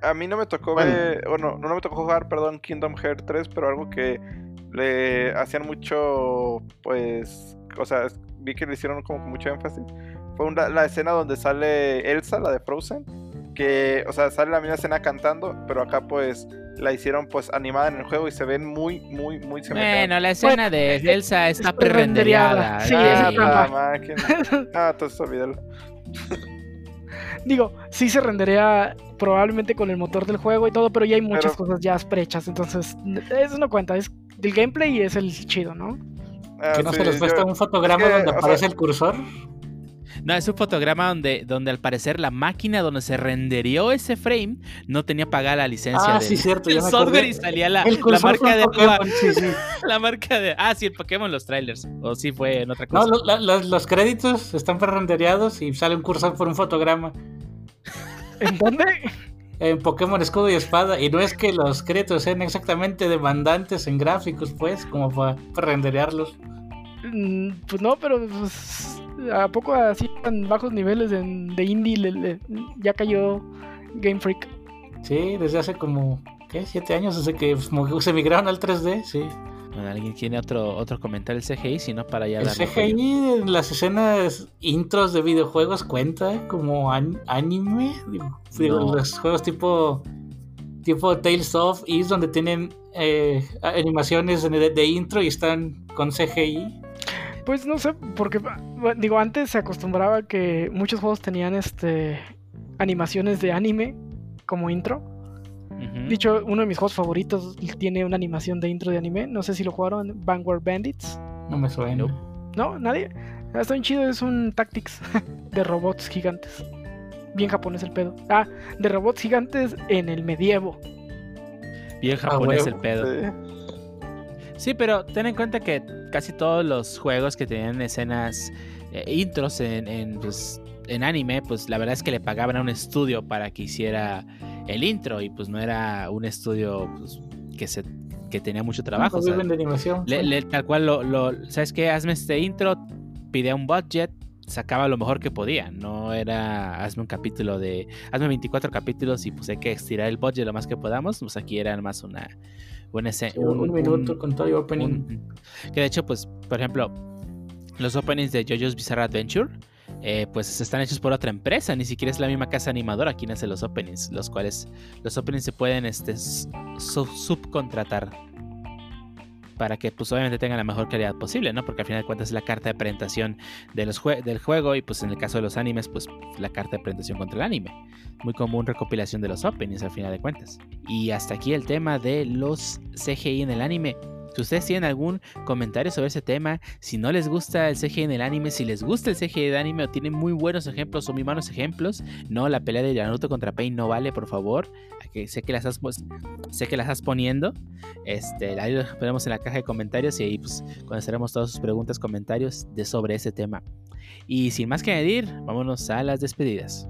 a mí no me tocó Bueno. ver, bueno, no me tocó jugar, perdón, Kingdom Hearts 3, pero algo que le hacían mucho, pues, o sea, vi que le hicieron como con mucho énfasis, fue una- la escena donde sale Elsa, la de Frozen, que, o sea, sale la misma escena cantando, pero acá pues la hicieron pues animada en el juego y se ven muy, muy, muy semejantes. Bueno, la escena de Elsa está está rendereada. pre-rendereada. Sí, ah, sí. máquina. Ah, entonces olvídalo. Digo, sí se rendería probablemente con el motor del juego y todo, pero ya hay muchas Pero- cosas ya prehechas, entonces eso no cuenta, es del gameplay y es el chido, ¿no? Ah, Que no sí, se les muestra yo- un fotograma es que, donde sea- aparece el cursor. No, es un fotograma donde, donde al parecer la máquina donde se renderió ese frame no tenía pagada la licencia Ah, del, sí, cierto. me software y salía la, El la marca de Pokémon, Boa- sí, sí. la marca de ah sí el Pokémon los trailers o sí fue en otra No, cosa lo- la- los, los créditos están pre-rendereados y sale un cursor por un fotograma ¿En dónde? en Pokémon Escudo y Espada. Y no es que los créditos sean exactamente demandantes en gráficos, pues, como para renderearlos. Mm, Pues no, pero pues, a poco así tan bajos niveles en- de indie le- le- ya cayó Game Freak. Sí, desde hace como, ¿qué? Siete años desde que pues, que se migraron al 3D, sí. Bueno, alguien tiene otro otro comentario del CGI si no para ya El. CGI en las escenas intros de videojuegos cuenta como an- anime. Digo, digo, No. los juegos tipo tipo Tales of Is donde tienen eh, animaciones de, de intro y están con CGI. Pues no sé, porque bueno, digo, antes se acostumbraba que muchos juegos tenían este animaciones de anime como intro. Dicho, uno de mis juegos favoritos tiene una animación de intro de anime. No sé si lo jugaron, Vanguard Bandits. No me suena. No, nadie. Ah, Está bien chido, es un Tactics de robots gigantes. Bien japonés el pedo. Ah, de robots gigantes en el medievo. bien Ah, japonés el pedo Sí. Sí, pero ten en cuenta que casi todos los juegos que tenían escenas eh, intros en, en, pues, en anime, pues la verdad es que le pagaban a un estudio para que hiciera el intro y pues no era un estudio pues, que se que tenía mucho trabajo. No de animación. le- le- tal cual lo, lo- ¿sabes qué? Hazme este intro, pide un budget, sacaba lo mejor que podía. No era hazme un capítulo de, hazme 24 capítulos y pues hay que estirar el budget lo más que podamos. Pues aquí era más una, un, minuto con todo el opening. un- que de hecho, pues, por ejemplo, los openings de JoJo's Bizarre Adventure eh, pues están hechos por otra empresa, ni siquiera es la misma casa animadora quien hace los openings, los cuales los openings se pueden este, subcontratar para que pues obviamente tengan la mejor calidad posible, ¿no? Porque al final de cuentas es la carta de presentación del juego y pues en el caso de los animes pues la carta de presentación contra el anime. Muy común recopilación de los openings al final de cuentas. Y hasta aquí el tema de los CGI en el anime. Si ustedes tienen algún comentario sobre ese tema, si no les gusta el CGI en el anime, si les gusta el CGI de anime o tienen muy buenos ejemplos o muy malos ejemplos, no, la pelea de Naruto contra Pain no vale, por favor. Que sé que las estás, pues, sé que las estás poniendo. Este, ahí ponemos en la caja de comentarios y ahí pues conoceremos todas sus preguntas, comentarios de sobre ese tema. Y sin más que añadir, vámonos a las despedidas.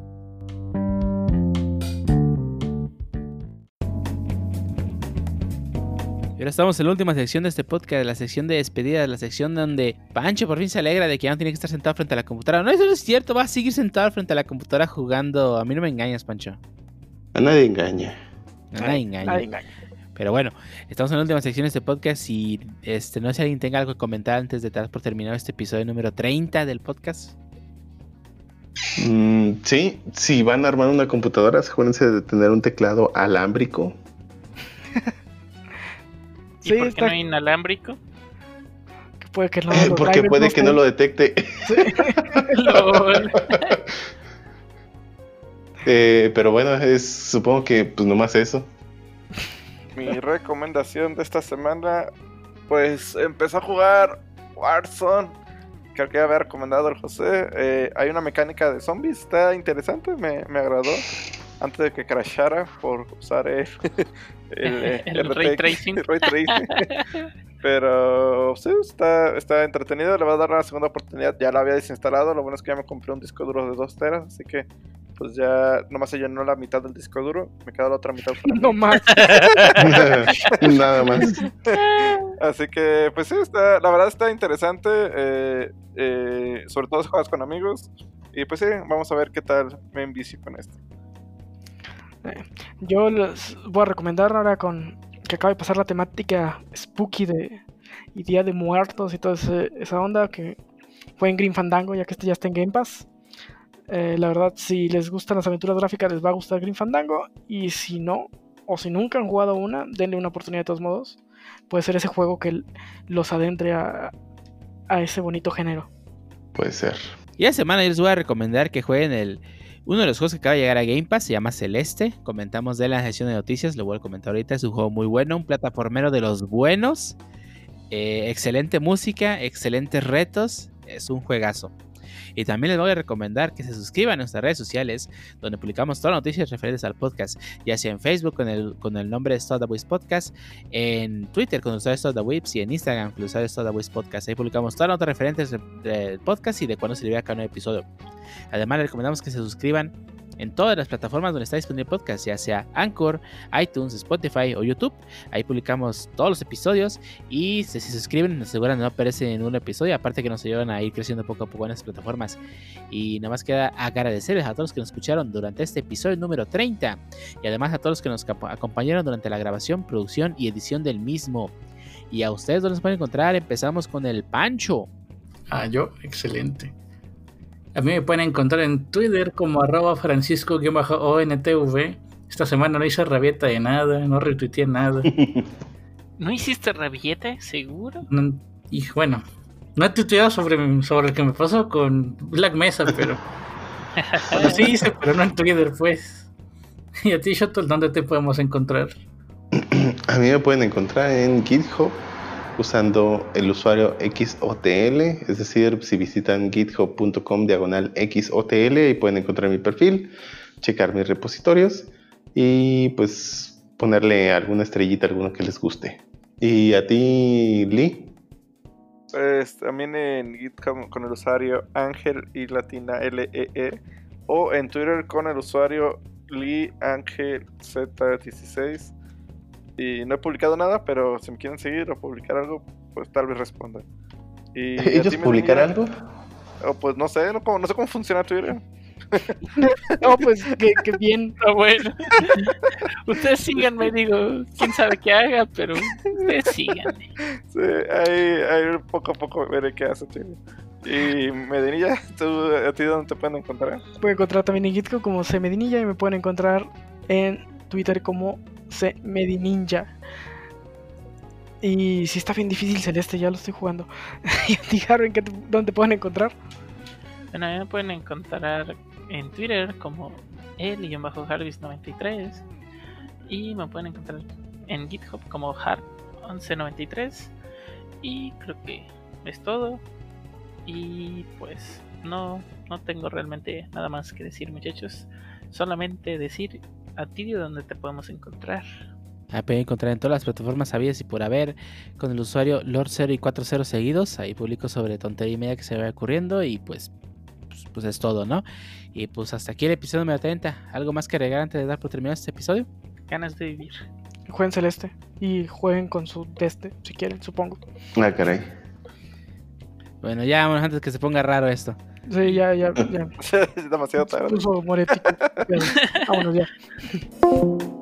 ahora estamos en la última sección de este podcast, la sección de despedida, la sección donde Pancho por fin se alegra de que ya no tiene que estar sentado frente a la computadora. No, eso no es cierto, va a seguir sentado frente a la computadora jugando. A mí no me engañas, Pancho. A nadie engaña. A nadie engaña. Pero bueno, estamos en la última sección de este podcast y este, no sé si alguien tenga algo que comentar antes de dar por terminado este episodio número 30 del podcast. Mm, sí, si van a armar una computadora, asegúrense de tener un teclado alámbrico ¿Y por qué no hay inalámbrico? puede que no Porque puede que no lo detecte. Eh, pero bueno, es supongo que pues nomás eso. Mi recomendación de esta semana, pues empezó a jugar Warzone. Creo que había recomendado el José. Eh, hay una mecánica de zombies, está interesante, me, me agradó antes de que crashara por usar el, el, ray tracing. Pero sí, está, está entretenido. Le voy a dar una segunda oportunidad. Ya la había desinstalado. Lo bueno es que ya me compré un disco duro de 2 teras. Así que, pues ya nomás se llenó la mitad del disco duro. Me queda la otra mitad. no más. Nada más. Así que, pues sí, está, la verdad está interesante. Eh, eh, sobre todo si juegas con amigos. Y pues sí, vamos a ver qué tal me envicio con esto. Yo les voy a recomendar ahora con que acaba de pasar la temática spooky de y Día de Muertos y toda esa onda que fue en Green Fandango, ya que este ya está en Game Pass. Eh, la verdad, si les gustan las aventuras gráficas, les va a gustar Green Fandango. Y si no, o si nunca han jugado una, denle una oportunidad de todos modos. Puede ser ese juego que los adentre a, a ese bonito género. Puede ser. Y esta semana yo les voy a recomendar que jueguen el uno de los juegos que acaba de llegar a Game Pass se llama Celeste. Comentamos de la sesión de noticias, lo voy a comentar ahorita. Es un juego muy bueno, un plataformero de los buenos. Eh, excelente música, excelentes retos. Es un juegazo. Y también les voy a recomendar que se suscriban a nuestras redes sociales, donde publicamos todas las noticias referentes al podcast, ya sea en Facebook con el, con el nombre de Stop Podcast, en Twitter con el usuario Stop y en Instagram con el usuario Stop Podcast. Ahí publicamos todas las notas referentes del podcast y de cuándo se libera cada nuevo episodio. Además, les recomendamos que se suscriban en todas las plataformas donde está disponible el podcast, ya sea Anchor, iTunes, Spotify o YouTube. Ahí publicamos todos los episodios y si se suscriben nos aseguran no perderse en un episodio, aparte que nos ayudan a ir creciendo poco a poco en las plataformas. Y nada más queda agradecerles a todos los que nos escucharon durante este episodio número 30 y además a todos los que nos acompañaron durante la grabación, producción y edición del mismo. Y a ustedes donde nos pueden encontrar, empezamos con el Pancho. Ah, yo, excelente. A mí me pueden encontrar en Twitter como arroba francisco-ontv. Esta semana no hice rabieta de nada, no retuiteé nada. ¿No hiciste rabieta? ¿Seguro? y bueno, no he tuiteado sobre, sobre lo que me pasó con Black Mesa, pero... bueno, sí hice, pero no en Twitter, pues. ¿Y a ti, Shotol, dónde te podemos encontrar? A mí me pueden encontrar en GitHub usando el usuario XOTL, es decir, si visitan github.com diagonal XOTL y pueden encontrar mi perfil, checar mis repositorios y pues ponerle alguna estrellita, alguno que les guste. ¿Y a ti, Lee? Pues también en GitHub con el usuario Ángel y Latina LEE -E, o en Twitter con el usuario Lee Ángel Z16 y no he publicado nada, pero si me quieren seguir o publicar algo, pues tal vez respondan. Y ¿Ellos publicar algo? O pues no sé, no, no sé cómo funciona Twitter. no, pues que, bien. Ah, bueno. ustedes síganme, digo, quién sabe qué haga, pero ustedes síganme. Sí, ahí, ahí poco a poco veré qué hace Twitter. Y Medinilla, ¿tú, ¿a ti dónde te pueden encontrar? Me pueden encontrar también en Gitco como C Medinilla y me pueden encontrar en Twitter como C Medininja. Y si está bien difícil Celeste, ya lo estoy jugando. y a ti, Harvey, ¿qué te- ¿dónde pueden encontrar? Bueno, me pueden encontrar en Twitter como el-harvis93 y me pueden encontrar en GitHub como har1193 y creo que es todo y pues no, no tengo realmente nada más que decir muchachos solamente decir a ti de dónde te podemos encontrar La pueden encontrar en todas las plataformas sabidas y por haber con el usuario Lord0 y 40 seguidos. Ahí publico sobre tontería y media que se va ocurriendo y pues, pues, pues es todo, ¿no? Y pues hasta aquí el episodio número 30. ¿Algo más que agregar antes de dar por terminado este episodio? ganas de vivir Jueguen Celeste. Y jueguen con su Deste, si quieren, supongo. Ah, caray. Bueno, ya vámonos antes que se ponga raro esto. Sí, ya, ya, ya. es demasiado tarde. puso morético. Pero, vámonos ya.